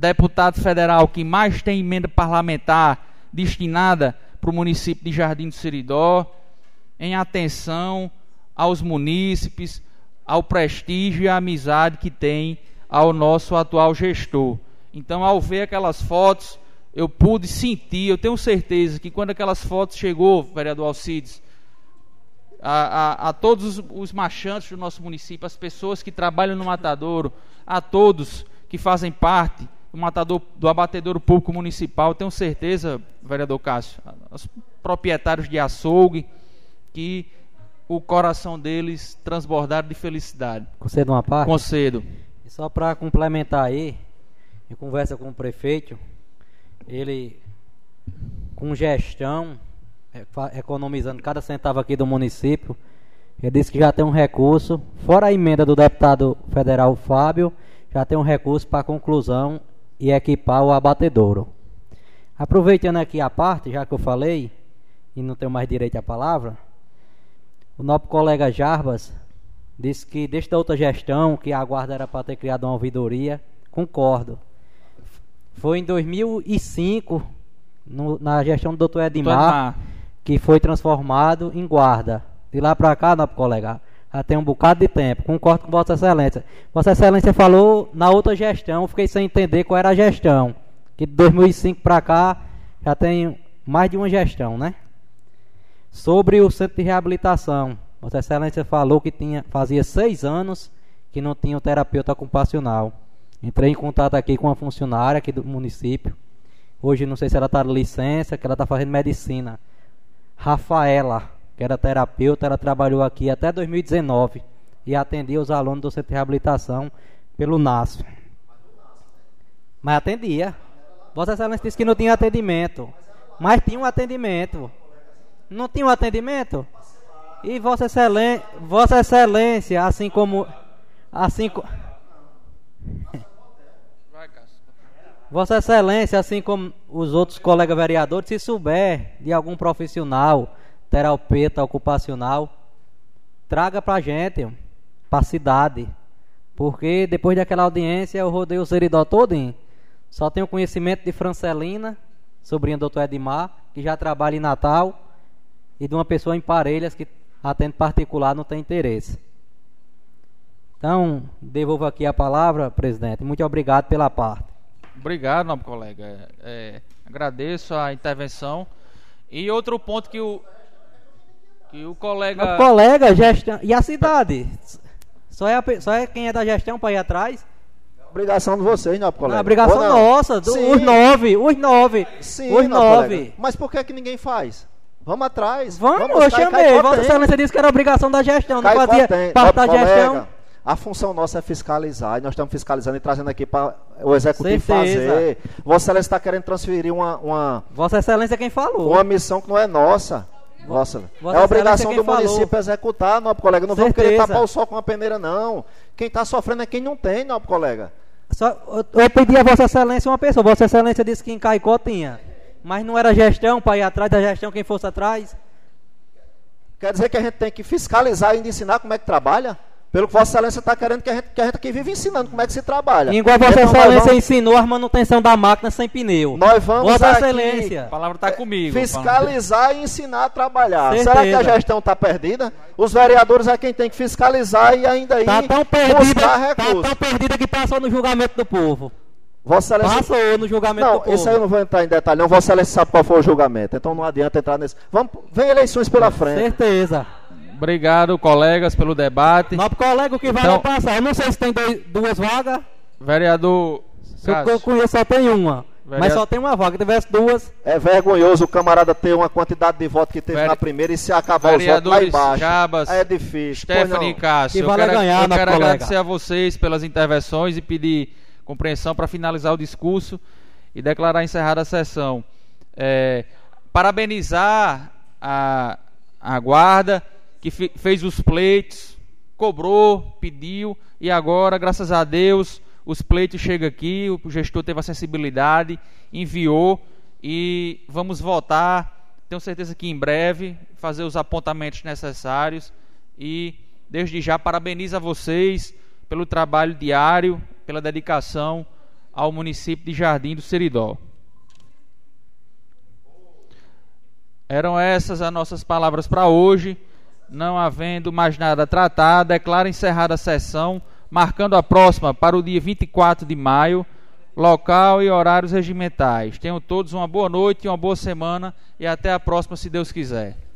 deputado federal que mais tem emenda parlamentar destinada para o município de Jardim do Seridó, em atenção aos munícipes, ao prestígio e à amizade que tem ao nosso atual gestor. Então, ao ver aquelas fotos, eu pude sentir, eu tenho certeza que quando aquelas fotos chegou, vereador Alcides, a, a, a, todos os, os do nosso município, as pessoas que trabalham no matadouro, a todos que fazem parte do matador do abatedouro público municipal, tenho certeza, vereador Cássio, os proprietários de açougue, que o coração deles transbordaram de felicidade. Concedo uma parte? Concedo. E só para complementar aí, em conversa com o prefeito, ele com gestão, é, economizando cada centavo aqui do município, ele disse que já tem um recurso, fora a emenda do deputado federal Fábio, já tem um recurso para conclusão e equipar o abatedouro. Aproveitando aqui a parte, já que eu falei, e não tenho mais direito à palavra, o nosso colega Jarbas disse que desde a outra gestão, que a guarda era para ter criado uma ouvidoria, concordo. Foi em 2005, no, na gestão do doutor Edmar, Edmar, que foi transformado em guarda. De lá para cá, nosso colega, já tem um bocado de tempo. Concordo com Vossa Excelência. Vossa Excelência falou na outra gestão, fiquei sem entender qual era a gestão. Que de 2005 para cá já tem mais de uma gestão, né? Sobre o centro de reabilitação, Vossa Excelência falou que tinha, fazia seis anos que não tinha um terapeuta ocupacional. Entrei em contato aqui com uma funcionária aqui do município. Hoje não sei se ela está de licença, que ela está fazendo medicina. Rafaela, que era terapeuta, ela trabalhou aqui até 2019 e atendia os alunos do centro de reabilitação pelo NASF. Mas atendia. Vossa Excelência disse que não tinha atendimento. Mas tinha um atendimento. Não tinha um atendimento? E Vossa Excelência, Vossa Excelência, assim como assim Vossa Excelência, assim como os outros colegas vereadores, se souber de algum profissional, terapeuta ocupacional, traga pra gente, pra cidade. Porque depois daquela audiência eu rodei o Seridó todinho. Só tenho conhecimento de Francelina, sobrinha do doutor Edmar, que já trabalha em Natal e de uma pessoa em Parelhas que atende particular não tem interesse. Então, devolvo aqui a palavra, presidente. Muito obrigado pela parte. Obrigado, nobre colega. É, agradeço a intervenção. E outro ponto que o que o colega. O colega, gestão. E a cidade? Só é, a, só é quem é da gestão para ir atrás? Obrigação de vocês, nobre colega. Não, obrigação nossa, do, os nove, os nove. Sim, os nove. Colega. Mas por que, que ninguém faz? Vamos atrás. Vamos, vamos eu chamei. Vossa Excelência disse que era obrigação da gestão, não fazia parte da gestão. A função nossa é fiscalizar e nós estamos fiscalizando e trazendo aqui para o executivo Certeza. fazer. Vossa Excelência está querendo transferir uma, uma. Vossa Excelência é quem falou. Uma missão que não é nossa. Vossa, Vossa é obrigação do falou. município executar, nobre colega. Não Certeza. vamos querer tapar o sol com uma peneira, não. Quem está sofrendo é quem não tem, nobre colega. Só, eu, eu pedi a Vossa Excelência uma pessoa. Vossa Excelência disse que em Caicó tinha. Mas não era gestão para ir atrás da gestão quem fosse atrás? Quer dizer que a gente tem que fiscalizar e ensinar como é que trabalha? Pelo que Vossa Excelência está querendo que a, gente, que a gente aqui vive ensinando como é que se trabalha. Igual Vossa então, Excelência vamos... ensinou a manutenção da máquina sem pneu. Nós vamos Vossa Excelência. A palavra está comigo. Fiscalizar e ensinar a trabalhar. Certeza. Será que a gestão está perdida? Os vereadores é quem tem que fiscalizar e ainda aí tá tão perdida, buscar recursos. Está tão perdida que passou no julgamento do povo. Vossa Excelência... Passou no julgamento não, do povo. isso aí eu não vou entrar em detalhe, não. Vossa Excelência sabe qual foi o julgamento, então não adianta entrar nesse. Vamos, vem eleições pela frente. Certeza. Obrigado, colegas, pelo debate. Nobre colega, o que vai então, passar? Eu não sei se tem dois, duas vagas. Vereador. Se eu conheço, só tem uma. Vereador... Mas só tem uma vaga, se tivesse duas. É vergonhoso o camarada ter uma quantidade de votos que teve Vere... na primeira e se acabar os votos lá embaixo. Jabas, é difícil. Stephanie Cássio. eu quero, ganhar, eu quero agradecer a vocês pelas intervenções e pedir compreensão para finalizar o discurso e declarar encerrada a sessão. É, parabenizar a, a guarda que fez os pleitos, cobrou, pediu e agora, graças a Deus, os pleitos chegam aqui, o gestor teve a sensibilidade, enviou e vamos votar. Tenho certeza que em breve fazer os apontamentos necessários e desde já parabenizo a vocês pelo trabalho diário, pela dedicação ao município de Jardim do Seridó. Eram essas as nossas palavras para hoje. Não havendo mais nada a tratar, declaro encerrada a sessão, marcando a próxima para o dia 24 de maio, local e horários regimentais. Tenham todos uma boa noite, uma boa semana e até a próxima, se Deus quiser.